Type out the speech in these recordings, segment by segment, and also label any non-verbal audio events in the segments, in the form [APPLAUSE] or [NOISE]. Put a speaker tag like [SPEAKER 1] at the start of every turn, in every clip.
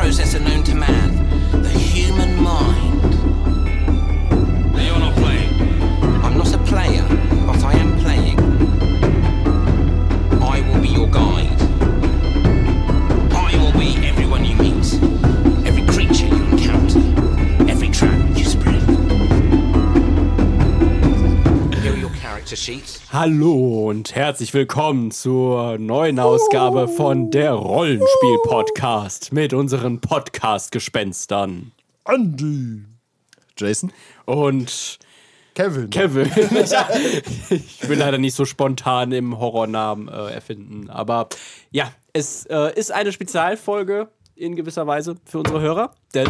[SPEAKER 1] process and no
[SPEAKER 2] Hallo und herzlich willkommen zur neuen Ausgabe von der Rollenspiel-Podcast mit unseren Podcast-Gespenstern.
[SPEAKER 3] Andy. Jason.
[SPEAKER 2] Und
[SPEAKER 3] Kevin.
[SPEAKER 2] Kevin. [LAUGHS] ich will leider nicht so spontan im Horrornamen äh, erfinden. Aber ja, es äh, ist eine Spezialfolge in gewisser Weise für unsere Hörer, denn.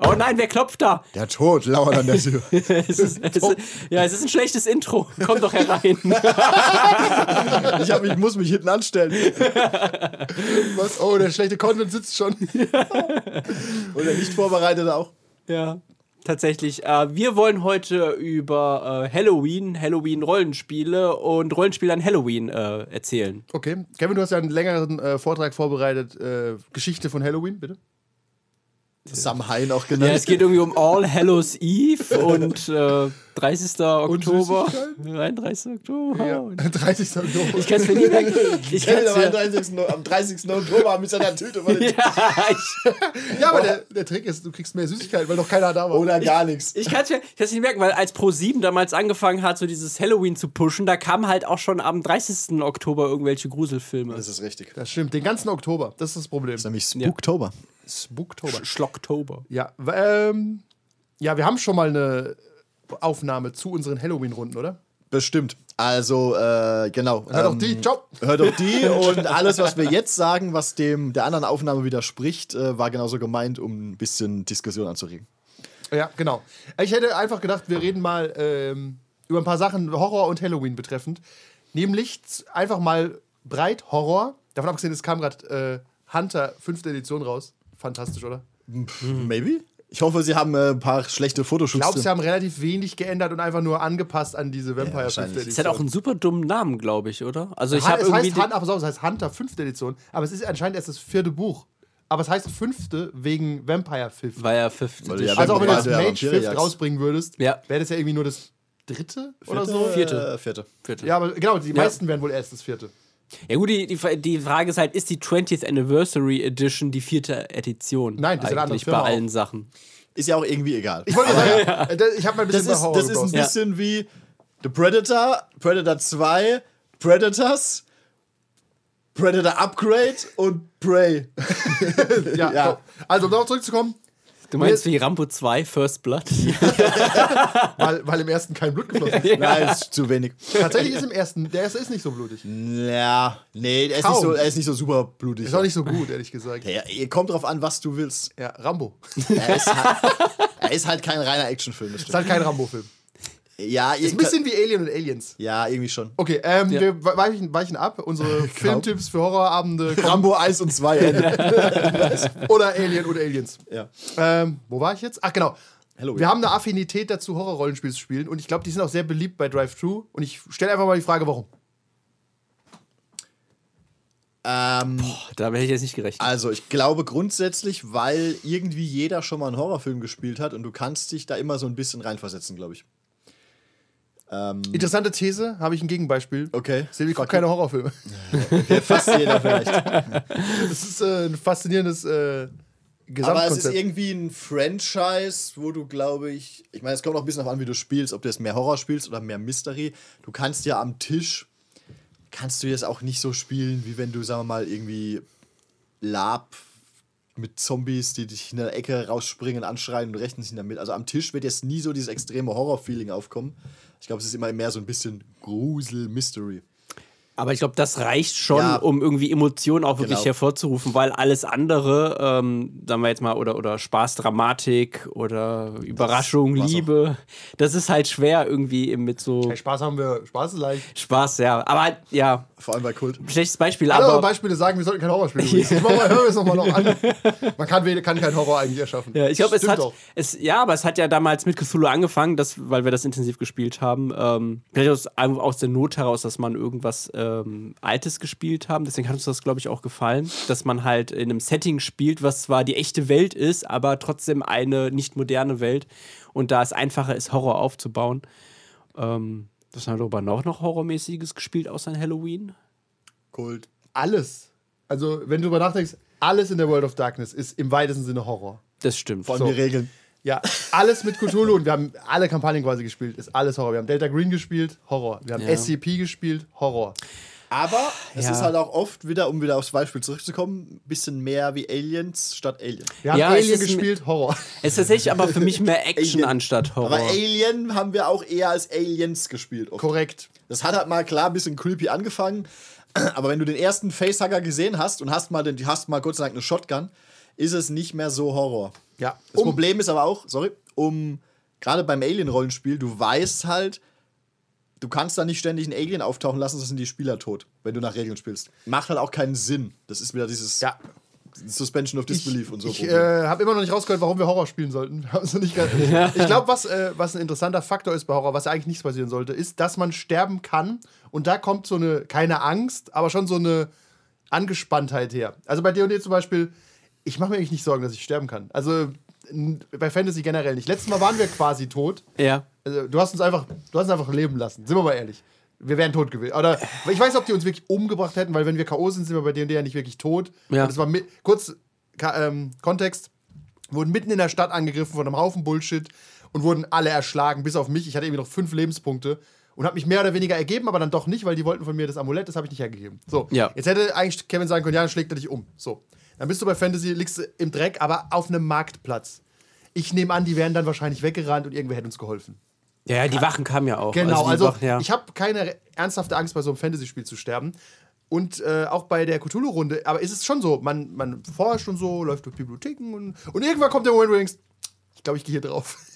[SPEAKER 2] Oh nein, wer klopft da?
[SPEAKER 3] Der Tod lauert an der Tür. [LAUGHS]
[SPEAKER 2] es ist, es ist, ja, es ist ein schlechtes Intro. Komm doch herein. [LAUGHS]
[SPEAKER 3] ich, hab, ich muss mich hinten anstellen. [LAUGHS] Was? Oh, der schlechte Content sitzt schon. Und der nicht vorbereitete auch.
[SPEAKER 2] Ja, tatsächlich. Äh, wir wollen heute über äh, Halloween, Halloween-Rollenspiele und Rollenspiele an Halloween äh, erzählen.
[SPEAKER 3] Okay. Kevin, du hast ja einen längeren äh, Vortrag vorbereitet. Äh, Geschichte von Halloween, bitte. Samhain auch genannt.
[SPEAKER 2] Ja, es geht irgendwie um All Hallows Eve und äh, 30. Oktober. 31. Oktober.
[SPEAKER 3] Ja.
[SPEAKER 2] Und [LAUGHS]
[SPEAKER 3] 30. Oktober.
[SPEAKER 2] Ich kann es mir nie merken. Ich
[SPEAKER 3] Kevin
[SPEAKER 2] kann's
[SPEAKER 3] am
[SPEAKER 2] mir,
[SPEAKER 3] 30. No- am 30. Oktober mit seiner Tüte. [LAUGHS]
[SPEAKER 2] Ja, ich,
[SPEAKER 3] ja, aber der, der Trick ist, du kriegst mehr Süßigkeit, weil noch keiner da war. Oder gar nichts.
[SPEAKER 2] ich kann es mir, ich kann's nicht merken, weil als Pro7 damals angefangen hat, so dieses Halloween zu pushen, da kamen halt auch schon am 30. Oktober irgendwelche Gruselfilme.
[SPEAKER 3] Das ist richtig. Das stimmt. Den ganzen Oktober. Das ist das Problem. Das ist
[SPEAKER 4] Nämlich Spooktober.
[SPEAKER 3] Spooktober.
[SPEAKER 2] Schlocktober.
[SPEAKER 3] Ja, ähm, ja, wir haben schon mal eine Aufnahme zu unseren Halloween-Runden, oder?
[SPEAKER 4] Bestimmt. Also, äh, genau.
[SPEAKER 3] Hört doch
[SPEAKER 4] ähm,
[SPEAKER 3] die, ciao.
[SPEAKER 4] Hört doch die [LAUGHS] und alles, was wir jetzt sagen, was dem der anderen Aufnahme widerspricht, äh, war genauso gemeint, um ein bisschen Diskussion anzuregen.
[SPEAKER 3] Ja, genau. Ich hätte einfach gedacht, wir reden mal ähm, über ein paar Sachen Horror und Halloween betreffend. Nämlich einfach mal breit Horror. Davon abgesehen, es kam gerade äh, Hunter 5. Edition raus. Fantastisch, oder?
[SPEAKER 4] Maybe? Ich hoffe, sie haben äh, ein paar schlechte
[SPEAKER 3] Ich
[SPEAKER 4] Fotoshoots.
[SPEAKER 3] glaube, sie haben relativ wenig geändert und einfach nur angepasst an diese Vampire 5.
[SPEAKER 4] wahrscheinlich.
[SPEAKER 3] Edition.
[SPEAKER 2] Das hat auch einen super dummen Namen, glaube ich, oder? Also ich
[SPEAKER 3] Ha-
[SPEAKER 2] habe
[SPEAKER 3] es
[SPEAKER 2] irgendwie.
[SPEAKER 3] heißt, Hunter, aber es heißt Hunter 5. Edition, aber es ist anscheinend erst das vierte Buch. Aber es heißt fünfte wegen Vampire Fifth.
[SPEAKER 2] war ja Fifth
[SPEAKER 4] Weil ja
[SPEAKER 3] also auch wenn du das Mage Fifth rausbringen würdest,
[SPEAKER 2] Ja.
[SPEAKER 3] wäre das ja irgendwie nur das dritte oder so.
[SPEAKER 2] Vierte.
[SPEAKER 4] Äh, vierte.
[SPEAKER 2] Vierte.
[SPEAKER 3] Ja, aber genau, die meisten wären wohl erst das vierte.
[SPEAKER 2] Ja gut, die, die, die Frage ist halt, ist die 20th Anniversary Edition die vierte Edition?
[SPEAKER 3] Nein, das ist eine andere
[SPEAKER 2] eigentlich bei
[SPEAKER 3] Firma
[SPEAKER 2] allen Sachen.
[SPEAKER 4] Ist ja auch irgendwie egal.
[SPEAKER 3] Ich wollte sagen, [LAUGHS] äh, ich habe mal ein
[SPEAKER 4] Das
[SPEAKER 3] bisschen
[SPEAKER 4] ist,
[SPEAKER 3] bei Horror
[SPEAKER 4] das ist ein bisschen wie The Predator, Predator 2, Predators, Predator Upgrade und Prey. [LAUGHS]
[SPEAKER 3] ja,
[SPEAKER 4] ja.
[SPEAKER 3] So. Also, um darauf zurückzukommen,
[SPEAKER 2] Du meinst wie Rambo 2, First Blood? [LAUGHS]
[SPEAKER 3] weil, weil im ersten kein Blut geflossen ist.
[SPEAKER 4] Nein, ist zu wenig.
[SPEAKER 3] Tatsächlich ist im ersten, der erste ist nicht so blutig.
[SPEAKER 4] Ja, nee, er ist, nicht so, er ist nicht so super blutig.
[SPEAKER 3] Ist auch nicht so gut, ehrlich gesagt.
[SPEAKER 4] Ja, kommt drauf an, was du willst.
[SPEAKER 3] Ja, Rambo.
[SPEAKER 4] Er ist halt, er ist halt kein reiner Actionfilm. Das
[SPEAKER 3] Ist halt kein Rambo-Film.
[SPEAKER 4] Ja,
[SPEAKER 3] Ist ein bisschen wie Alien und Aliens.
[SPEAKER 4] ja, irgendwie schon.
[SPEAKER 3] Okay, ähm, wir weichen, weichen ab. Unsere [LAUGHS] Filmtipps für Horrorabende. [LAUGHS]
[SPEAKER 4] Rambo 1 und 2 Ende. [LAUGHS]
[SPEAKER 3] oder Alien oder Aliens.
[SPEAKER 4] ja.
[SPEAKER 3] Ähm, wo war ich jetzt? Ach, genau.
[SPEAKER 4] Halloween.
[SPEAKER 3] Wir haben eine Affinität dazu, Horror-Rollenspiele zu spielen. Und ich glaube, die sind auch sehr beliebt bei Drive-Thru. Und ich stelle einfach mal die Frage, warum.
[SPEAKER 4] Ähm,
[SPEAKER 2] Da hätte ich jetzt nicht gerechnet.
[SPEAKER 4] also, ich glaube grundsätzlich, weil irgendwie jeder schon mal einen Horrorfilm gespielt hat und du kannst dich da immer so ein bisschen reinversetzen, glaube ich. Ähm,
[SPEAKER 3] Interessante These, habe ich ein Gegenbeispiel.
[SPEAKER 4] okay.
[SPEAKER 3] Silvi guckt
[SPEAKER 4] Fuck
[SPEAKER 3] keine Horrorfilme.
[SPEAKER 4] it. Fast jeder vielleicht. [LAUGHS]
[SPEAKER 3] Das ist äh, ein faszinierendes äh,
[SPEAKER 4] Aber es ist
[SPEAKER 3] Gesamtkonzept.
[SPEAKER 4] irgendwie ein Franchise, wo du, glaube ich, ich meine, es kommt auch ein bisschen darauf an, wie du spielst, ob du jetzt mehr Horror spielst oder mehr Mystery. Du kannst ja am Tisch, kannst du jetzt auch nicht so spielen, wie wenn du, sagen wir mal, irgendwie Lab mit Zombies, die dich in der Ecke rausspringen, anschreien und rechnen sich damit. Also am Tisch wird jetzt nie so dieses extreme Horror-Feeling aufkommen. Ich glaube, es ist immer mehr so ein bisschen Grusel-Mystery.
[SPEAKER 2] Aber ich glaube, das reicht schon,
[SPEAKER 4] Ja.
[SPEAKER 2] um irgendwie Emotionen auch wirklich
[SPEAKER 4] Genau.
[SPEAKER 2] hervorzurufen, weil alles andere, ähm, sagen wir jetzt mal, oder, oder Spaß, Dramatik oder Überraschung,
[SPEAKER 4] auch.
[SPEAKER 2] Liebe, das ist halt schwer irgendwie mit so
[SPEAKER 3] Hey, Spaß haben wir, Spaß ist leicht.
[SPEAKER 2] Spaß, ja. Aber halt, ja,
[SPEAKER 4] vor allem bei Kult.
[SPEAKER 2] Schlechtes Beispiel,
[SPEAKER 3] Alle
[SPEAKER 2] aber.
[SPEAKER 3] Beispiele sagen, wir sollten kein Horror [LAUGHS] spielen. Ich mach mal, hören wir es nochmal noch an. Man kann, kann keinen Horror eigentlich erschaffen.
[SPEAKER 2] Ja, ich glaube, es hat.
[SPEAKER 3] auch.
[SPEAKER 2] Es, ja, aber es hat ja damals mit Cthulhu angefangen, das, weil wir das intensiv gespielt haben. Ähm, vielleicht aus, aus der Not heraus, dass man irgendwas ähm, Altes gespielt haben. Deswegen hat uns das, glaube ich, auch gefallen, dass man halt in einem Setting spielt, was zwar die echte Welt ist, aber trotzdem eine nicht moderne Welt. Und da es einfacher ist, Horror aufzubauen. Ähm, was haben wir darüber noch, noch Horrormäßiges gespielt, außer in Halloween?
[SPEAKER 4] Kult.
[SPEAKER 3] Alles. Also, wenn du darüber nachdenkst, alles in der World of Darkness ist im weitesten Sinne Horror.
[SPEAKER 2] Das stimmt.
[SPEAKER 4] Vor allem
[SPEAKER 3] So.
[SPEAKER 4] die Regeln.
[SPEAKER 3] Ja, alles mit Cthulhu und wir haben alle Kampagnen quasi gespielt, ist alles Horror. Wir haben Delta Green gespielt, Horror. Wir haben
[SPEAKER 2] Ja.
[SPEAKER 3] SCP gespielt, Horror.
[SPEAKER 4] Aber es
[SPEAKER 2] Ja.
[SPEAKER 4] ist halt auch oft wieder, um wieder aufs Beispiel zurückzukommen, ein bisschen mehr wie Aliens statt Alien.
[SPEAKER 3] Wir haben
[SPEAKER 2] Ja,
[SPEAKER 3] Alien gespielt, Horror.
[SPEAKER 2] Es ist tatsächlich aber für mich mehr Action
[SPEAKER 4] Alien.
[SPEAKER 2] anstatt Horror.
[SPEAKER 4] Aber Alien haben wir auch eher als Aliens gespielt. Oft.
[SPEAKER 3] Korrekt.
[SPEAKER 4] Das hat halt mal klar ein bisschen creepy angefangen, [CLEARS THROAT] aber wenn du den ersten Facehugger gesehen hast und hast mal, den, hast mal Gott sei Dank eine Shotgun, ist es nicht mehr so Horror.
[SPEAKER 3] Ja.
[SPEAKER 4] Das
[SPEAKER 3] Um-
[SPEAKER 4] Problem ist aber auch, sorry, um gerade beim Alien-Rollenspiel, du weißt halt, du kannst da nicht ständig einen Alien auftauchen lassen, sonst sind die Spieler tot, wenn du nach Regeln spielst. Macht halt auch keinen Sinn. Das ist wieder dieses
[SPEAKER 3] Ja.
[SPEAKER 4] Suspension of Disbelief
[SPEAKER 3] ich
[SPEAKER 4] und so.
[SPEAKER 3] ich äh, habe immer noch nicht rausgehört, warum wir Horror spielen sollten. [LAUGHS] [LAUGHS] Ich glaube, was, äh, was ein interessanter Faktor ist bei Horror, was eigentlich nicht passieren sollte, ist, dass man sterben kann. Und da kommt so eine, keine Angst, aber schon so eine Angespanntheit her. Also bei D&D zum Beispiel, ich mache mir eigentlich nicht Sorgen, dass ich sterben kann. Also bei Fantasy generell nicht. Letztes Mal waren wir quasi tot.
[SPEAKER 2] ja.
[SPEAKER 3] Also, du hast uns einfach, du hast uns einfach leben lassen. Sind wir mal ehrlich. Wir wären tot gewesen. Oder ich weiß, ob die uns wirklich umgebracht hätten, weil wenn wir K.O. sind, sind wir bei D&D ja nicht wirklich tot.
[SPEAKER 2] Ja.
[SPEAKER 3] Und das war mit, kurz ähm, Kontext. Wurden mitten in der Stadt angegriffen von einem Haufen Bullshit und wurden alle erschlagen, bis auf mich. Ich hatte irgendwie noch fünf Lebenspunkte und habe mich mehr oder weniger ergeben, aber dann doch nicht, weil die wollten von mir das Amulett, das habe ich nicht hergegeben. So,
[SPEAKER 2] Ja.
[SPEAKER 3] jetzt hätte eigentlich Kevin sagen können, ja, dann schlägt er dich um. So, dann bist du bei Fantasy, liegst du im Dreck, aber auf einem Marktplatz. Ich nehme an, die wären dann wahrscheinlich weggerannt und irgendwer hätte uns geholfen.
[SPEAKER 2] Ja, ja, die Wachen kamen ja auch.
[SPEAKER 3] Genau,
[SPEAKER 2] die
[SPEAKER 3] also,
[SPEAKER 2] Wachen, ja.
[SPEAKER 3] ich habe keine ernsthafte Angst, bei so einem Fantasy-Spiel zu sterben. Und äh, auch bei der Cthulhu-Runde, aber ist es schon so, man, man forscht und so, läuft durch Bibliotheken und, und irgendwann kommt der Moment, wo du denkst, ich glaube, ich gehe hier drauf. [LAUGHS]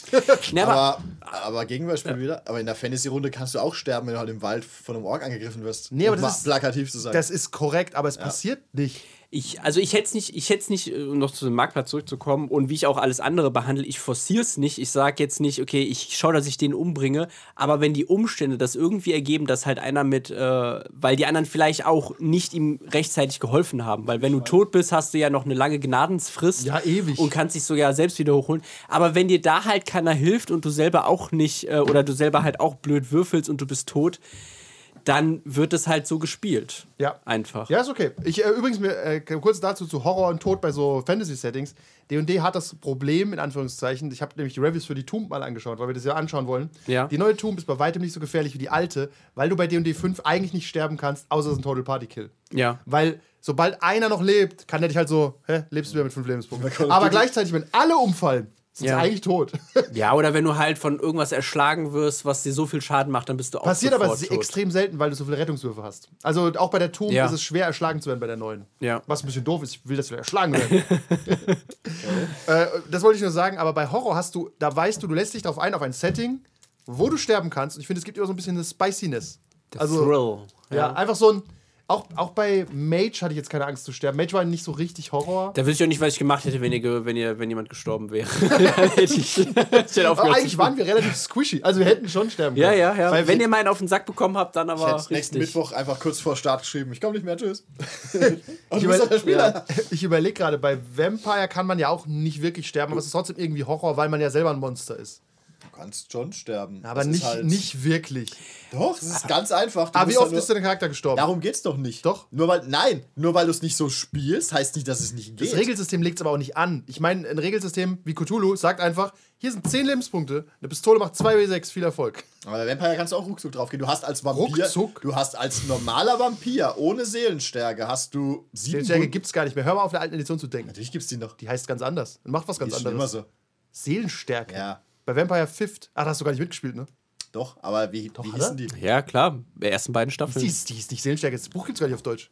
[SPEAKER 2] Ja, aber,
[SPEAKER 4] aber, Gegenbeispiel wieder, aber in der Fantasy-Runde kannst du auch sterben, wenn du halt im Wald von einem Ork angegriffen wirst.
[SPEAKER 3] Nee, aber
[SPEAKER 4] Um
[SPEAKER 3] das ist-
[SPEAKER 4] plakativ zu sein.
[SPEAKER 3] Das ist korrekt, aber es passiert nicht.
[SPEAKER 2] Ich, also ich hätte es nicht, ich hätte es nicht, äh, um noch zu dem Marktplatz zurückzukommen und wie ich auch alles andere behandle, ich forciere es nicht. Ich sage jetzt nicht, okay, ich schaue, dass ich den umbringe, aber wenn die Umstände das irgendwie ergeben, dass halt einer mit, äh, weil die anderen vielleicht auch nicht ihm rechtzeitig geholfen haben, weil wenn du tot bist, hast du ja noch eine lange Gnadensfrist.
[SPEAKER 3] Ja, ewig.
[SPEAKER 2] Und kannst dich sogar selbst wieder hochholen. Aber wenn dir da halt keiner hilft und du selber auch nicht, äh, oder du selber halt auch blöd würfelst und du bist tot, dann wird es halt so gespielt.
[SPEAKER 3] Ja.
[SPEAKER 2] Einfach.
[SPEAKER 3] Ja, ist okay. Ich, äh, übrigens, mir, äh, kurz dazu zu Horror und Tod bei so Fantasy-Settings. D&D hat das Problem, in Anführungszeichen, ich habe nämlich die Reviews für die Tomb mal angeschaut, weil wir das ja anschauen wollen.
[SPEAKER 2] Ja.
[SPEAKER 3] Die neue Tomb ist bei weitem nicht so gefährlich wie die alte, weil du bei D&D 5 eigentlich nicht sterben kannst, außer es ist ein Total Party Kill.
[SPEAKER 2] Ja.
[SPEAKER 3] Weil sobald einer noch lebt, kann der dich halt so, hä, lebst du wieder mit fünf Lebenspunkten. [LAUGHS] Aber gleichzeitig, wenn alle umfallen, sind
[SPEAKER 2] Ja.
[SPEAKER 3] eigentlich tot. [LAUGHS]
[SPEAKER 2] Ja, oder wenn du halt von irgendwas erschlagen wirst, was dir so viel Schaden macht, dann bist du auch
[SPEAKER 3] Passiert aber
[SPEAKER 2] tot.
[SPEAKER 3] extrem selten, weil du so viele Rettungswürfe hast. Also auch bei der Tomb
[SPEAKER 2] Ja.
[SPEAKER 3] ist es schwer, erschlagen zu werden bei der neuen.
[SPEAKER 2] Ja.
[SPEAKER 3] Was ein bisschen doof ist, ich will, dass wir erschlagen werden. [LAUGHS] äh, das wollte ich nur sagen, aber bei Horror hast du, da weißt du, du lässt dich darauf ein, auf ein Setting, wo du sterben kannst. Und ich finde, es gibt immer so ein bisschen eine Spiciness. also,
[SPEAKER 2] Thrill.
[SPEAKER 3] Ja, einfach so ein. Auch, auch bei Mage hatte ich jetzt keine Angst zu sterben. Mage war nicht so richtig Horror.
[SPEAKER 2] Da wüsste ich auch nicht, was ich gemacht hätte, wenn, ihr, wenn, ihr, wenn jemand gestorben wäre. [LAUGHS] [LAUGHS] [LAUGHS] Ich, hätte ich
[SPEAKER 3] Aber eigentlich waren wir relativ squishy. Also wir hätten schon sterben
[SPEAKER 2] Ja,
[SPEAKER 3] können.
[SPEAKER 2] ja, ja.
[SPEAKER 3] Weil
[SPEAKER 2] wenn ihr meinen auf den Sack bekommen habt, dann
[SPEAKER 4] ich
[SPEAKER 2] aber
[SPEAKER 4] hätte nächsten
[SPEAKER 2] richtig.
[SPEAKER 4] Mittwoch einfach kurz vor Start geschrieben, ich komme nicht mehr, tschüss.
[SPEAKER 3] Ich, über ja, ich überlege gerade, bei Vampire kann man ja auch nicht wirklich sterben, aber es ist trotzdem irgendwie Horror, weil man ja selber ein Monster ist.
[SPEAKER 4] Du kannst schon sterben.
[SPEAKER 3] Aber
[SPEAKER 4] Das
[SPEAKER 3] nicht,
[SPEAKER 4] halt-
[SPEAKER 3] nicht wirklich.
[SPEAKER 4] Doch, das ist ganz einfach. Du
[SPEAKER 3] Aber wie
[SPEAKER 4] musst
[SPEAKER 3] oft
[SPEAKER 4] halt
[SPEAKER 3] ist der Charakter gestorben?
[SPEAKER 4] Darum geht's doch nicht.
[SPEAKER 3] Doch.
[SPEAKER 4] Nur weil, nein, nur weil du es nicht so spielst, heißt nicht, dass es nicht geht.
[SPEAKER 3] Das Regelsystem legt es aber auch nicht an. Ich meine, ein Regelsystem wie Cthulhu sagt einfach, hier sind 10 Lebenspunkte, eine Pistole macht 2W6, viel Erfolg.
[SPEAKER 4] Aber bei Vampire kannst du auch ruckzuck drauf gehen. Du hast als Vampir,
[SPEAKER 3] Ruckzuck?
[SPEAKER 4] du hast als normaler Vampir ohne Seelenstärke hast du sieben
[SPEAKER 3] Seelenstärke gibt es gar nicht mehr. Hör mal auf der alten Edition zu denken.
[SPEAKER 4] Natürlich gibt's die noch.
[SPEAKER 3] Die heißt ganz anders und macht was
[SPEAKER 4] Die
[SPEAKER 3] ganz
[SPEAKER 4] ist schon immer
[SPEAKER 3] anderes.
[SPEAKER 4] so.
[SPEAKER 3] Seelenstärke.
[SPEAKER 4] Ja.
[SPEAKER 3] Bei Vampire Fifth. Ach, da hast du gar nicht mitgespielt, ne?
[SPEAKER 4] Doch, aber wie, wie
[SPEAKER 3] hat
[SPEAKER 4] hießen die?
[SPEAKER 2] Ja, klar. Die ersten beiden
[SPEAKER 3] Die
[SPEAKER 2] Staffeln.
[SPEAKER 3] ist, die ist nicht Seelenstärke. Das Buch gibt es gar nicht auf Deutsch.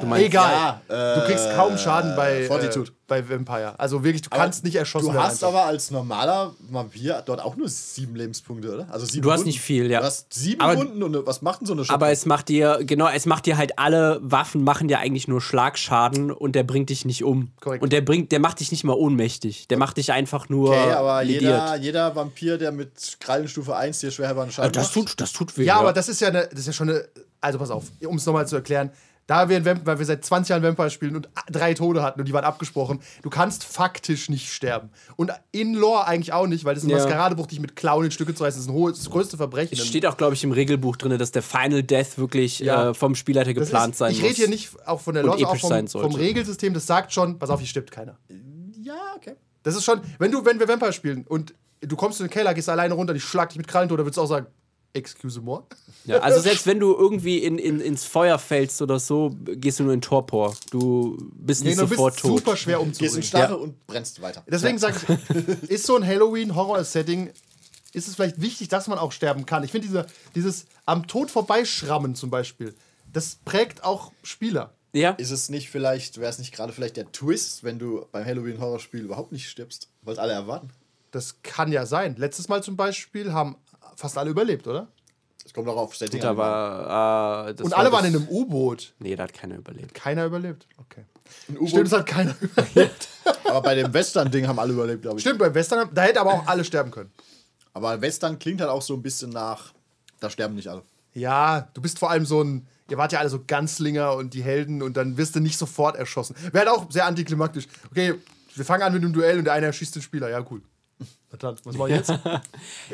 [SPEAKER 2] Du meinst,
[SPEAKER 3] Egal.
[SPEAKER 4] Ja,
[SPEAKER 3] du kriegst
[SPEAKER 4] äh,
[SPEAKER 3] kaum Schaden bei, äh,
[SPEAKER 4] Fortitude.
[SPEAKER 3] bei Vampire. Also wirklich, du kannst nicht erschossen
[SPEAKER 4] Du
[SPEAKER 3] werden.
[SPEAKER 4] hast
[SPEAKER 3] einfach.
[SPEAKER 4] aber als normaler Vampir dort auch nur sieben Lebenspunkte, oder? Also sieben
[SPEAKER 2] Du hast
[SPEAKER 4] Wunden.
[SPEAKER 2] nicht viel, ja.
[SPEAKER 4] Du hast sieben
[SPEAKER 2] Aber-
[SPEAKER 4] Wunden und was macht denn so eine
[SPEAKER 2] Aber es macht dir, genau, es macht dir halt alle Waffen machen dir eigentlich nur Schlagschaden und der bringt dich nicht um.
[SPEAKER 3] Korrekt.
[SPEAKER 2] Und der bringt, der macht dich nicht mal ohnmächtig. Der macht dich einfach nur
[SPEAKER 4] Okay, aber
[SPEAKER 2] lediert.
[SPEAKER 4] jeder, jeder Vampir, der mit Krallenstufe 1 dir schwer Schaden
[SPEAKER 2] Also das
[SPEAKER 4] macht,
[SPEAKER 2] tut, das tut weh.
[SPEAKER 3] Ja, aber das ist ja, eine, das ist ja schon eine. Also pass auf, um es nochmal zu erklären. Da wir, Vamp weil wir seit 20 Jahren Vampire spielen und drei Tode hatten und die waren abgesprochen, du kannst faktisch nicht sterben. Und in Lore eigentlich auch nicht, weil das ist ein
[SPEAKER 2] Ja.
[SPEAKER 3] Maskeradebuch, dich mit Klauen in Stücke zu reißen, das ist ein hohes, das größte Verbrechen.
[SPEAKER 2] es steht auch, glaube ich, im Regelbuch drin, dass der Final Death wirklich
[SPEAKER 3] Ja.
[SPEAKER 2] äh, vom Spielleiter
[SPEAKER 3] Das
[SPEAKER 2] geplant
[SPEAKER 3] ist,
[SPEAKER 2] sein
[SPEAKER 3] ich
[SPEAKER 2] muss.
[SPEAKER 3] rede hier nicht auch von der Lore, auch vom, vom Regelsystem, das sagt schon, pass auf, hier stirbt keiner.
[SPEAKER 4] Ja, okay.
[SPEAKER 3] Das ist schon, wenn du, wenn wir Vampire spielen und du kommst in den Keller, gehst alleine runter, ich schlag dich mit Krallen tot, dann würdest du auch sagen, excuse moi.
[SPEAKER 2] Ja, also selbst wenn du irgendwie in, in, ins Feuer fällst oder so, gehst du nur in Torpor. Du bist nicht
[SPEAKER 3] Nee, du bist
[SPEAKER 2] sofort tot.
[SPEAKER 3] super schwer
[SPEAKER 4] Gehst in
[SPEAKER 3] umzubringen.
[SPEAKER 4] Starre und brennst weiter.
[SPEAKER 3] Deswegen sage ich, ist so ein Halloween-Horror-Setting, ist es vielleicht wichtig, dass man auch sterben kann. Ich finde diese, dieses am Tod vorbeischrammen zum Beispiel, das prägt auch Spieler.
[SPEAKER 2] Ja.
[SPEAKER 4] Ist es nicht vielleicht, wäre es nicht gerade vielleicht der Twist, wenn du beim Halloween-Horrorspiel überhaupt nicht stirbst, weil es alle erwarten?
[SPEAKER 3] Das kann ja sein. Letztes Mal zum Beispiel haben fast alle überlebt, oder?
[SPEAKER 4] Es kommt auch auf Setting
[SPEAKER 2] Da
[SPEAKER 4] an.
[SPEAKER 2] war, äh, das
[SPEAKER 3] Und
[SPEAKER 2] war
[SPEAKER 3] alle
[SPEAKER 2] das,
[SPEAKER 3] waren in einem U-Boot.
[SPEAKER 2] Nee, da hat keiner überlebt.
[SPEAKER 3] Keiner überlebt. Okay. Stimmt, es hat keiner [LAUGHS] überlebt.
[SPEAKER 4] Aber bei dem Western-Ding haben alle überlebt, glaube ich.
[SPEAKER 3] Stimmt, beim Western, da hätte aber auch alle sterben können.
[SPEAKER 4] Aber Western klingt halt auch so ein bisschen nach, da sterben nicht alle.
[SPEAKER 3] Ja, du bist vor allem so ein. Ihr wart ja alle so Ganzlinger und die Helden und dann wirst du nicht sofort erschossen. Wäre halt auch sehr antiklimaktisch. Okay, wir fangen an mit einem Duell und der eine erschießt den Spieler. Ja, cool. Was wir [LAUGHS] jetzt?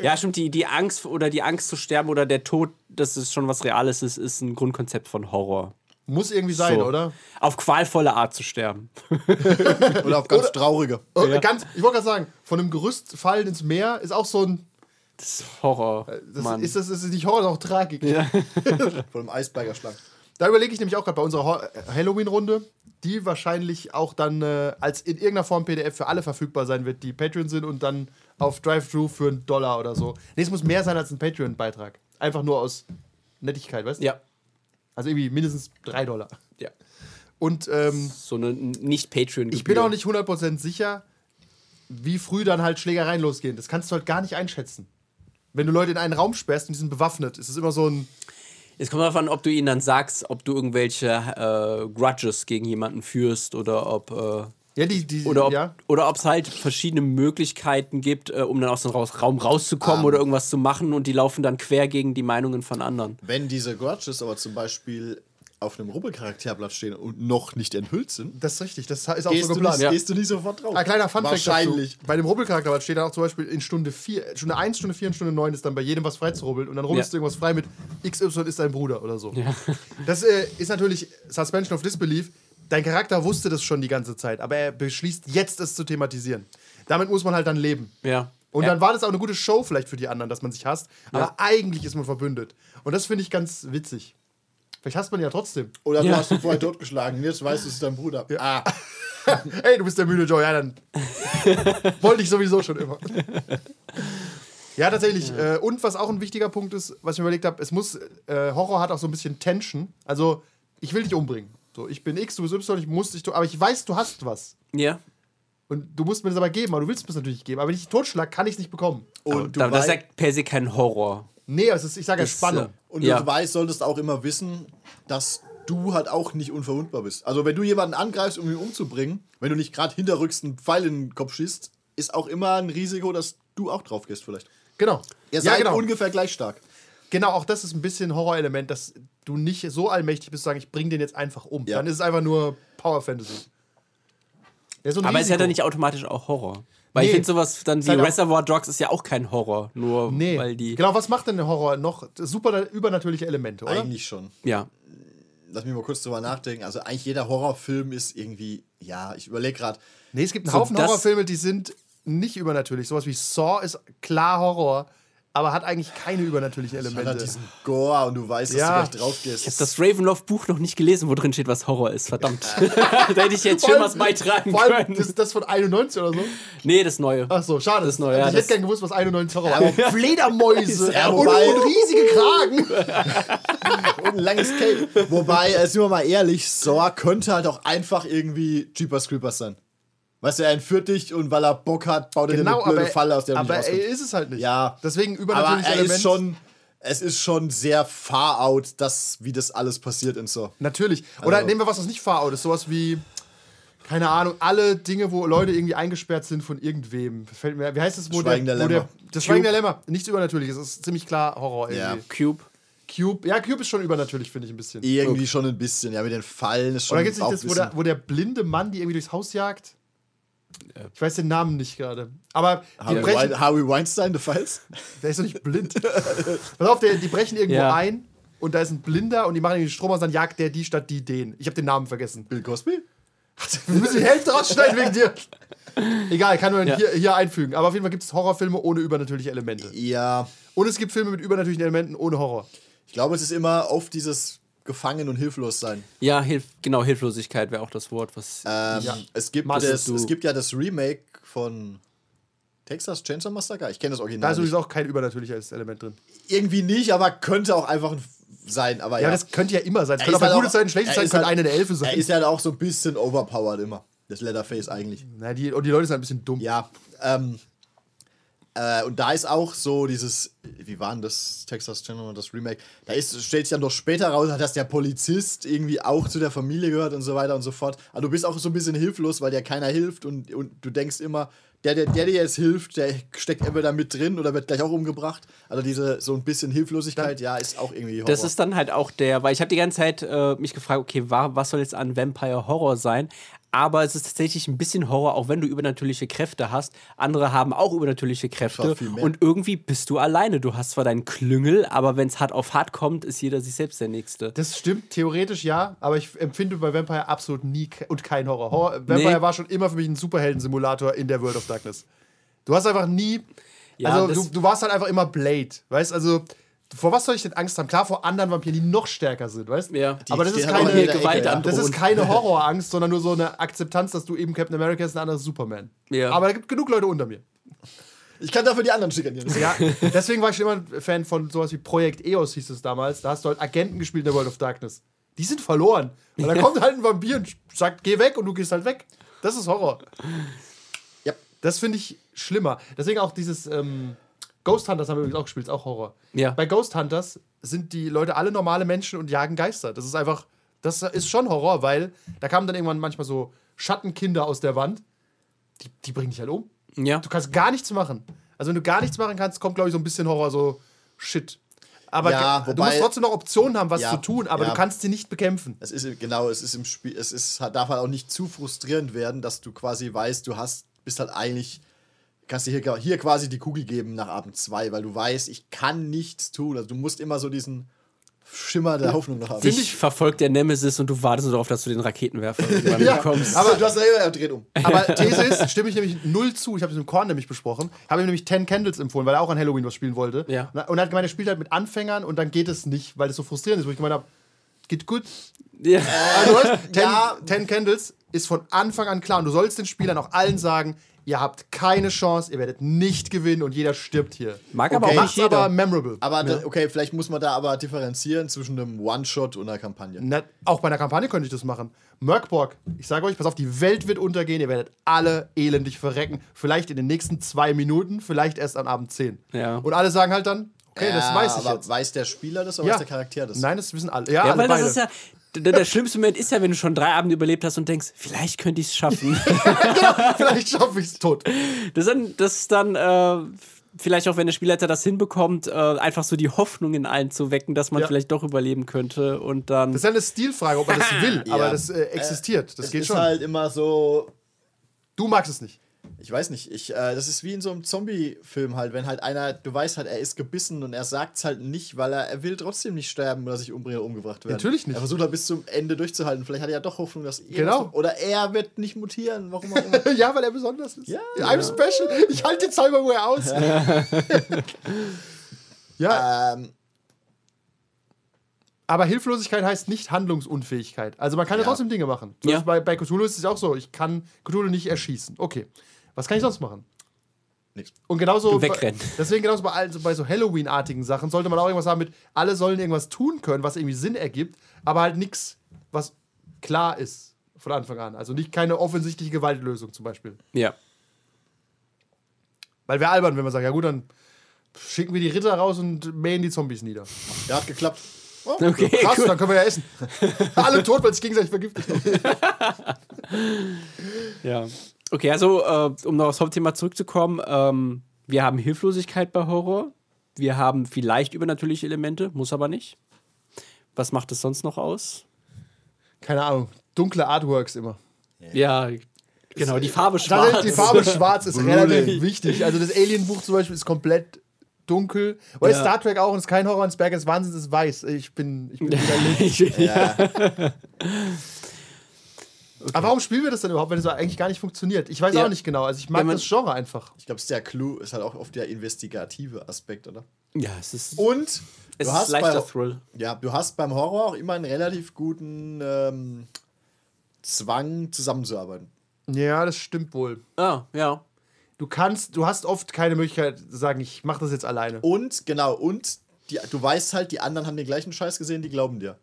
[SPEAKER 2] Ja, stimmt, die, die Angst oder die Angst zu sterben oder der Tod, dass es schon was Reales ist, ist ein Grundkonzept von Horror.
[SPEAKER 3] Muss irgendwie sein,
[SPEAKER 2] So.
[SPEAKER 3] oder?
[SPEAKER 2] Auf qualvolle Art zu sterben. [LAUGHS]
[SPEAKER 4] Oder auf ganz traurige.
[SPEAKER 3] Oh, Ganz, ich wollte gerade sagen, von einem Gerüst fallen ins Meer ist auch so ein.
[SPEAKER 2] Das ist Horror.
[SPEAKER 3] Das
[SPEAKER 2] Mann.
[SPEAKER 3] ist, das ist nicht Horror, das ist auch Tragik. [LAUGHS]
[SPEAKER 4] Von einem Eisbergerschlag.
[SPEAKER 3] Da überlege ich nämlich auch gerade bei unserer Ho- Halloween-Runde, die wahrscheinlich auch dann äh, als in irgendeiner Form PDF für alle verfügbar sein wird, die Patreon sind und dann auf Drive-Thru für einen Dollar oder so. Nee, es muss mehr sein als ein Patreon-Beitrag. Einfach nur aus Nettigkeit, weißt du?
[SPEAKER 2] ja.
[SPEAKER 3] Also irgendwie mindestens drei Dollar.
[SPEAKER 2] ja.
[SPEAKER 3] Und ähm,
[SPEAKER 2] So eine nicht patreon
[SPEAKER 3] ich bin auch nicht 100% sicher, wie früh dann halt Schlägereien losgehen. Das kannst du halt gar nicht einschätzen. Wenn du Leute in einen Raum sperrst und die sind bewaffnet, ist es immer so ein.
[SPEAKER 2] Es kommt darauf an, ob du ihnen dann sagst, ob du irgendwelche äh, Grudges gegen jemanden führst oder ob. Äh,
[SPEAKER 3] Ja, die, die,
[SPEAKER 2] oder ob
[SPEAKER 3] ja.
[SPEAKER 2] oder es halt verschiedene Möglichkeiten gibt, äh, um dann aus dem Raus Raum rauszukommen oder irgendwas zu machen und die laufen dann quer gegen die Meinungen von anderen.
[SPEAKER 4] Wenn diese Grudges aber zum Beispiel auf einem Rubbelcharakterblatt stehen und noch nicht enthüllt sind,
[SPEAKER 3] Das ist richtig, das ist auch
[SPEAKER 4] gehst,
[SPEAKER 3] so
[SPEAKER 4] du
[SPEAKER 3] geplant.
[SPEAKER 4] nicht,
[SPEAKER 3] Ja.
[SPEAKER 4] gehst du nicht sofort drauf.
[SPEAKER 3] Ein kleiner Funfact
[SPEAKER 4] Wahrscheinlich.
[SPEAKER 3] dazu. Bei dem Rubbelcharakter steht dann auch zum Beispiel in Stunde 4, Stunde 1, Stunde 4 und Stunde 9 ist dann bei jedem was frei zu rubbeln und dann rubbelst
[SPEAKER 2] Ja.
[SPEAKER 3] du irgendwas frei mit XY ist dein Bruder oder so. Das äh, ist natürlich Suspension of Disbelief. Dein Charakter wusste das schon die ganze Zeit, aber er beschließt jetzt es zu thematisieren. Damit muss man halt dann leben.
[SPEAKER 2] Ja.
[SPEAKER 3] Und
[SPEAKER 2] ja.
[SPEAKER 3] dann war das auch eine gute Show vielleicht für die anderen, dass man sich hasst, aber
[SPEAKER 2] Ja.
[SPEAKER 3] eigentlich ist man verbündet. Und das finde ich ganz witzig. Vielleicht hasst man ja trotzdem.
[SPEAKER 4] Oder du
[SPEAKER 2] Ja.
[SPEAKER 4] hast ihn vorher totgeschlagen, jetzt weißt du, es ist dein Bruder. Ah, [LAUGHS]
[SPEAKER 3] Hey, du bist der müde Joe. Ja, dann [LAUGHS] wollte ich sowieso schon immer. [LAUGHS] Ja, tatsächlich. Äh, und was auch ein wichtiger Punkt ist, was ich mir überlegt habe, es muss, äh, Horror hat auch so ein bisschen Tension. Also, ich will dich umbringen. So, ich bin X, du bist Y, ich muss dich, aber ich weiß, du hast was.
[SPEAKER 2] ja.
[SPEAKER 3] Und du musst mir das aber geben, aber du willst mir das natürlich geben. Aber wenn ich dich totschlag, kann ich es nicht bekommen.
[SPEAKER 4] und du,
[SPEAKER 2] Da, das ist ja
[SPEAKER 4] wei
[SPEAKER 2] per se kein Horror.
[SPEAKER 3] Nee, es ist, ich sage ja Spannung.
[SPEAKER 2] äh,
[SPEAKER 4] und
[SPEAKER 2] Ja.
[SPEAKER 4] du weißt, solltest auch immer wissen, dass du halt auch nicht unverwundbar bist. Also wenn du jemanden angreifst, um ihn umzubringen, wenn du nicht gerade hinterrückst einen Pfeil in den Kopf schießt, ist auch immer ein Risiko, dass du auch drauf gehst vielleicht.
[SPEAKER 3] Genau.
[SPEAKER 4] Ihr
[SPEAKER 3] ja,
[SPEAKER 4] seid
[SPEAKER 3] genau.
[SPEAKER 4] ungefähr gleich stark.
[SPEAKER 3] Genau, auch das ist ein bisschen Horrorelement, dass du nicht so allmächtig bist, zu sagen, ich bring den jetzt einfach um.
[SPEAKER 4] Ja.
[SPEAKER 3] Dann ist es einfach nur Power Fantasy. So ein
[SPEAKER 2] Aber es ist ja dann nicht automatisch auch Horror. Weil
[SPEAKER 3] Nee.
[SPEAKER 2] ich finde sowas dann wie
[SPEAKER 3] halt
[SPEAKER 2] Reservoir Dogs ist ja auch kein Horror, nur
[SPEAKER 3] Nee.
[SPEAKER 2] weil die.
[SPEAKER 3] Genau, was macht denn der Horror noch? Super übernatürliche Elemente, oder?
[SPEAKER 4] Eigentlich schon.
[SPEAKER 2] Ja.
[SPEAKER 4] Lass mich mal kurz drüber nachdenken. Also eigentlich jeder Horrorfilm ist irgendwie, ja, ich überlege gerade,
[SPEAKER 3] Nee, es gibt einen
[SPEAKER 2] So,
[SPEAKER 3] Haufen Horrorfilme, die sind nicht übernatürlich. Sowas wie Saw ist klar Horror. Aber hat eigentlich keine übernatürlichen
[SPEAKER 4] Hat halt
[SPEAKER 3] Elemente.
[SPEAKER 4] diesen Gore und du weißt, dass
[SPEAKER 3] Ja.
[SPEAKER 4] du gleich drauf gehst.
[SPEAKER 2] Ich habe das Ravenloft-Buch noch nicht gelesen, wo drin steht, was Horror ist. Verdammt. [LAUGHS] [LAUGHS] da hätte ich jetzt schön was beitragen
[SPEAKER 3] Vor allem,
[SPEAKER 2] können.
[SPEAKER 3] das, das von 91 oder so.
[SPEAKER 2] nee, das Neue.
[SPEAKER 3] Ach so, schade.
[SPEAKER 2] Das Neue, ja,
[SPEAKER 3] ich
[SPEAKER 2] das-
[SPEAKER 3] hätte gern gewusst, was 91 Horror war. Fledermäuse [LAUGHS]
[SPEAKER 4] Ja,
[SPEAKER 3] und,
[SPEAKER 4] wobei-
[SPEAKER 3] und riesige Kragen.
[SPEAKER 4] Und ein langes Cape. Wobei, äh, sind wir mal ehrlich, Saw könnte halt auch einfach irgendwie Jeepers Creepers sein. Weißt du, er entführt dich und weil er Bock hat, baut er dir
[SPEAKER 3] Genau,
[SPEAKER 4] eine blöde
[SPEAKER 3] aber,
[SPEAKER 4] Falle, aus der
[SPEAKER 3] aber er ist es halt nicht.
[SPEAKER 4] Ja.
[SPEAKER 3] Deswegen
[SPEAKER 4] Aber
[SPEAKER 3] übernatürliches
[SPEAKER 4] er
[SPEAKER 3] Element.
[SPEAKER 4] ist schon, es ist schon sehr far out, das, wie das alles passiert in Saw.
[SPEAKER 3] Natürlich. Oder
[SPEAKER 4] Also-
[SPEAKER 3] nehmen wir was, was nicht far out ist. Sowas wie, keine Ahnung, alle Dinge, wo Leute irgendwie eingesperrt sind von irgendwem. Fällt mir, wie heißt das? Wo
[SPEAKER 4] Schweigen der
[SPEAKER 3] wo
[SPEAKER 4] Lämmer.
[SPEAKER 3] das Schweigen der Lämmer. Nichts Übernatürliches. Das ist ziemlich klar Horror
[SPEAKER 4] Ja.
[SPEAKER 3] irgendwie.
[SPEAKER 2] Cube.
[SPEAKER 3] Cube. Ja, Cube ist schon übernatürlich, finde ich ein bisschen.
[SPEAKER 4] Irgendwie schon ein bisschen, ja, mit den Fallen ist schon
[SPEAKER 3] Oder gibt es nicht das, wo der, wo der blinde Mann die irgendwie durchs Haus jagt? Ich weiß den Namen nicht gerade. Aber die
[SPEAKER 4] Harvey,
[SPEAKER 3] brechen.
[SPEAKER 4] Harvey Weinstein, The Files? [LAUGHS]
[SPEAKER 3] Der ist doch nicht blind. Pass auf, der, die brechen irgendwo
[SPEAKER 2] Ja.
[SPEAKER 3] ein und da ist ein Blinder und die machen irgendwie Strom aus, dann jagt der die statt die den. Ich habe den Namen vergessen.
[SPEAKER 4] Bill Cosby? [LAUGHS]
[SPEAKER 3] Wir müssen die Hälfte rausschneiden wegen dir. Egal, kann man
[SPEAKER 2] Ja.
[SPEAKER 3] hier, hier einfügen. Aber auf jeden Fall gibt es Horrorfilme ohne übernatürliche Elemente.
[SPEAKER 4] Ja,
[SPEAKER 3] Und es gibt Filme mit übernatürlichen Elementen ohne Horror.
[SPEAKER 4] ich glaube, es ist immer oft dieses Gefangen und hilflos sein.
[SPEAKER 2] Ja, Hilf genau, Hilflosigkeit wäre auch das Wort, was.
[SPEAKER 4] Ähm,
[SPEAKER 3] Ja.
[SPEAKER 4] es, gibt das,
[SPEAKER 2] du-
[SPEAKER 4] es gibt ja das Remake von Texas Chainsaw Massacre. Ich kenne das
[SPEAKER 3] Da
[SPEAKER 4] Original.
[SPEAKER 3] ist
[SPEAKER 4] nicht.
[SPEAKER 3] übrigens auch kein übernatürliches Element drin.
[SPEAKER 4] Irgendwie nicht, aber könnte auch einfach ein sein. Aber
[SPEAKER 3] Ja,
[SPEAKER 4] ja,
[SPEAKER 3] das könnte ja immer sein. Es
[SPEAKER 4] Er
[SPEAKER 3] könnte auch
[SPEAKER 4] ist
[SPEAKER 3] bei
[SPEAKER 4] halt
[SPEAKER 3] gutes sein, schlechtes
[SPEAKER 4] er
[SPEAKER 3] sein,
[SPEAKER 4] ist
[SPEAKER 3] könnte
[SPEAKER 4] halt-
[SPEAKER 3] eine der Elfe sein.
[SPEAKER 4] Er ist ja auch so ein bisschen overpowered immer. Das Leatherface eigentlich.
[SPEAKER 3] Na, die, und die Leute sind ein bisschen dumm.
[SPEAKER 4] Ja, ähm, äh, und da ist auch so dieses, wie war denn das Texas Channel das Remake? Da ist, stellt sich dann doch später raus, dass der Polizist irgendwie auch zu der Familie gehört und so weiter und so fort. Aber du bist auch so ein bisschen hilflos, weil dir keiner hilft und, und du denkst immer, der, der, der dir jetzt hilft, der steckt entweder mit drin oder wird gleich auch umgebracht. Also diese so ein bisschen Hilflosigkeit, ja, ist auch irgendwie Horror.
[SPEAKER 2] Das ist dann halt auch der, weil ich habe die ganze Zeit äh, mich gefragt, okay, wa was soll jetzt an Vampire Horror sein? Aber es ist tatsächlich ein bisschen Horror, auch wenn du übernatürliche Kräfte hast. Andere haben auch übernatürliche Kräfte. Und irgendwie bist du alleine. Du hast zwar deinen Klüngel, aber wenn es hart auf hart kommt, ist jeder sich selbst der Nächste.
[SPEAKER 3] Das stimmt, theoretisch ja, aber ich empfinde bei Vampire absolut nie und kein Horror. Horror Vampire
[SPEAKER 2] Nee.
[SPEAKER 3] war schon immer für mich ein Superhelden-Simulator in der World of Darkness. Du hast einfach nie.
[SPEAKER 2] Ja,
[SPEAKER 3] also, du, du warst halt einfach immer Blade, weißt Also, vor was soll ich denn Angst haben? Klar, vor anderen Vampiren, die noch stärker sind, weißt
[SPEAKER 2] Ja.
[SPEAKER 3] Aber das
[SPEAKER 4] Die
[SPEAKER 3] ist keine,
[SPEAKER 2] Gewalt
[SPEAKER 4] ja.
[SPEAKER 2] an-
[SPEAKER 3] das ist keine Horrorangst, sondern nur so eine Akzeptanz, dass du eben Captain America ist, ein anderer Superman.
[SPEAKER 2] Ja.
[SPEAKER 3] Aber da gibt genug Leute unter mir.
[SPEAKER 4] Ich kann dafür die anderen schikanieren.
[SPEAKER 3] Ja, deswegen war ich schon immer ein Fan von sowas wie Projekt EOS hieß es damals. Da hast du halt Agenten gespielt in der World of Darkness. Die sind verloren. Weil da kommt halt ein Vampir und sagt, geh weg und du gehst halt weg. Das ist Horror.
[SPEAKER 4] Ja.
[SPEAKER 3] Das finde ich schlimmer. Deswegen auch dieses ähm, Ghost Hunters haben wir übrigens auch gespielt, ist auch Horror.
[SPEAKER 2] Ja.
[SPEAKER 3] Bei Ghost Hunters sind die Leute alle normale Menschen und jagen Geister. Das ist einfach, das ist schon Horror, weil da kamen dann irgendwann manchmal so Schattenkinder aus der Wand. Die, die bringen dich halt um.
[SPEAKER 2] Ja.
[SPEAKER 3] Du kannst gar nichts machen. Also wenn du gar nichts machen kannst, kommt, glaube ich, so ein bisschen Horror, so Shit. Aber
[SPEAKER 4] Ja,
[SPEAKER 3] ge- du
[SPEAKER 4] wobei-
[SPEAKER 3] musst trotzdem noch Optionen haben, was
[SPEAKER 4] Ja,
[SPEAKER 3] zu tun, aber
[SPEAKER 4] ja.
[SPEAKER 3] du kannst sie nicht bekämpfen.
[SPEAKER 4] Es ist genau, es ist im Spiel, es ist, darf halt auch nicht zu frustrierend werden, dass du quasi weißt, du hast, bist halt eigentlich, kannst dir hier, hier quasi die Kugel geben nach Abend 2, weil du weißt, ich kann nichts tun. Also du musst immer so diesen Schimmer der Hoffnung noch haben.
[SPEAKER 2] Dich verfolgt der Nemesis und du wartest nur darauf, dass du den Raketenwerfer [LAUGHS] irgendwann
[SPEAKER 3] Ja,
[SPEAKER 2] bekommst.
[SPEAKER 4] aber du hast selber er dreht um.
[SPEAKER 3] Aber [LAUGHS] These ist, stimme ich nämlich null zu. Ich habe es mit Korn nämlich besprochen. Habe ihm nämlich Ten Candles empfohlen, weil er auch an Halloween was spielen wollte.
[SPEAKER 2] Ja.
[SPEAKER 3] Und er hat gemeint, er spielt halt mit Anfängern und dann geht es nicht, weil es so frustrierend ist. Wo ich gemeint habe, geht gut.
[SPEAKER 2] ja.
[SPEAKER 3] Also, [LAUGHS] du weißt, Ten,
[SPEAKER 4] Ja.
[SPEAKER 3] Ten Candles ist von Anfang an klar. Und du sollst den Spielern auch allen sagen, ihr habt keine Chance, ihr werdet nicht gewinnen und jeder stirbt hier.
[SPEAKER 2] Mag aber
[SPEAKER 4] Okay.
[SPEAKER 2] auch nicht jeder.
[SPEAKER 3] aber memorable.
[SPEAKER 4] Aber da, okay, vielleicht muss man da aber differenzieren zwischen einem One-Shot und einer Kampagne.
[SPEAKER 3] Na, auch bei einer Kampagne könnte ich das machen. Merkborg, ich sage euch, pass auf, die Welt wird untergehen, ihr werdet alle elendig verrecken. Vielleicht in den nächsten zwei Minuten, vielleicht erst an Abend 10.
[SPEAKER 2] Ja.
[SPEAKER 3] Und alle sagen halt dann, okay, das
[SPEAKER 4] Ja,
[SPEAKER 3] weiß ich
[SPEAKER 4] aber
[SPEAKER 3] jetzt.
[SPEAKER 4] weiß der Spieler das oder
[SPEAKER 3] Ja.
[SPEAKER 4] weiß der Charakter das?
[SPEAKER 3] Nein, das wissen alle. Ja,
[SPEAKER 2] Ja,
[SPEAKER 3] alle
[SPEAKER 2] weil das
[SPEAKER 3] beide.
[SPEAKER 2] ist ja. Der, der schlimmste Moment ist ja, wenn du schon drei Abende überlebt hast und denkst, vielleicht könnte ich es schaffen. [LAUGHS]
[SPEAKER 3] Vielleicht schaffe ich es tot.
[SPEAKER 2] Das ist dann, das ist dann äh, vielleicht auch, wenn der Spielleiter das hinbekommt, äh, einfach so die Hoffnung in allen zu wecken, dass man
[SPEAKER 3] Ja.
[SPEAKER 2] vielleicht doch überleben könnte und dann.
[SPEAKER 3] Das ist ja eine Stilfrage, ob man das [LAUGHS] will,
[SPEAKER 4] Ja.
[SPEAKER 3] aber das äh, existiert. Das
[SPEAKER 4] es
[SPEAKER 3] geht
[SPEAKER 4] ist
[SPEAKER 3] schon.
[SPEAKER 4] halt immer so,
[SPEAKER 3] du magst es nicht.
[SPEAKER 4] Ich weiß nicht, ich, äh, das ist wie in so einem Zombie-Film halt, wenn halt einer, du weißt halt, er ist gebissen und er sagt es halt nicht, weil er, er will trotzdem nicht sterben oder sich umbringen oder umgebracht werden.
[SPEAKER 3] Natürlich nicht.
[SPEAKER 4] Er versucht halt bis zum Ende durchzuhalten. Vielleicht hat er ja doch Hoffnung, dass er
[SPEAKER 3] Genau.
[SPEAKER 4] oder er wird nicht mutieren, warum auch immer. [LAUGHS]
[SPEAKER 3] ja, weil er besonders ist.
[SPEAKER 4] Ja.
[SPEAKER 3] I'm special. Ich halte wohl aus. [LAUGHS] Ja,
[SPEAKER 4] Ähm,
[SPEAKER 3] aber Hilflosigkeit heißt nicht Handlungsunfähigkeit. Also man kann ja,
[SPEAKER 4] Ja.
[SPEAKER 3] trotzdem Dinge machen.
[SPEAKER 2] Ja.
[SPEAKER 3] Bei, bei Cthulhu ist es auch so, ich kann Cthulhu nicht erschießen. Okay, was kann ich sonst machen?
[SPEAKER 4] nix.
[SPEAKER 3] Und genauso.
[SPEAKER 2] Wegrennen. [LAUGHS]
[SPEAKER 3] Deswegen genauso bei, also bei so Halloween-artigen Sachen sollte man auch irgendwas haben mit, alle sollen irgendwas tun können, was irgendwie Sinn ergibt, aber halt nichts, was klar ist von Anfang an. Also nicht keine offensichtliche Gewaltlösung zum Beispiel.
[SPEAKER 2] Ja.
[SPEAKER 3] Weil wäre albern, wenn man sagt, ja gut, dann schicken wir die Ritter raus und mähen die Zombies nieder.
[SPEAKER 4] Ja, hat geklappt. Oh, [LAUGHS]
[SPEAKER 2] Okay,
[SPEAKER 3] Krass,
[SPEAKER 2] cool.
[SPEAKER 3] dann können wir ja essen. [LAUGHS] Alle tot, weil sich gegenseitig vergiftet haben.
[SPEAKER 2] Ja. Okay, also, äh, um noch aufs Hauptthema zurückzukommen, ähm, wir haben Hilflosigkeit bei Horror. Wir haben vielleicht übernatürliche Elemente, muss aber nicht. Was macht es sonst noch aus?
[SPEAKER 3] Keine Ahnung, dunkle Artworks immer.
[SPEAKER 2] Ja, genau, die Farbe
[SPEAKER 3] Tatsächlich,
[SPEAKER 2] schwarz.
[SPEAKER 3] die Farbe schwarz ist [LAUGHS] relativ wichtig. Also das Alien-Buch zum Beispiel ist komplett dunkel. Oder
[SPEAKER 2] Ja.
[SPEAKER 3] Star Trek auch und ist kein Horror ins Berg des Wahnsinns, ist weiß. Ich bin, ich bin [LAUGHS] widerlegt. [LAUGHS]
[SPEAKER 2] ja.
[SPEAKER 3] Aber warum spielen wir das denn überhaupt, wenn es eigentlich gar nicht funktioniert? Ich weiß
[SPEAKER 2] Ja.
[SPEAKER 3] auch nicht genau. Also ich mag
[SPEAKER 2] man-
[SPEAKER 3] das Genre einfach.
[SPEAKER 4] Ich glaube, der Clou ist halt auch oft der investigative Aspekt, oder?
[SPEAKER 2] ja, es ist,
[SPEAKER 4] Und
[SPEAKER 2] es
[SPEAKER 4] du
[SPEAKER 2] ist
[SPEAKER 4] hast,
[SPEAKER 2] leichter
[SPEAKER 4] bei,
[SPEAKER 2] Thrill.
[SPEAKER 4] ja, du hast beim Horror auch immer einen relativ guten ähm, Zwang, zusammenzuarbeiten.
[SPEAKER 3] Ja, das stimmt wohl.
[SPEAKER 2] Ah, ja.
[SPEAKER 3] Du kannst, du hast oft keine Möglichkeit zu sagen, ich mache das jetzt alleine.
[SPEAKER 4] Und, genau, und die, du weißt halt, die anderen haben den gleichen Scheiß gesehen, die glauben dir.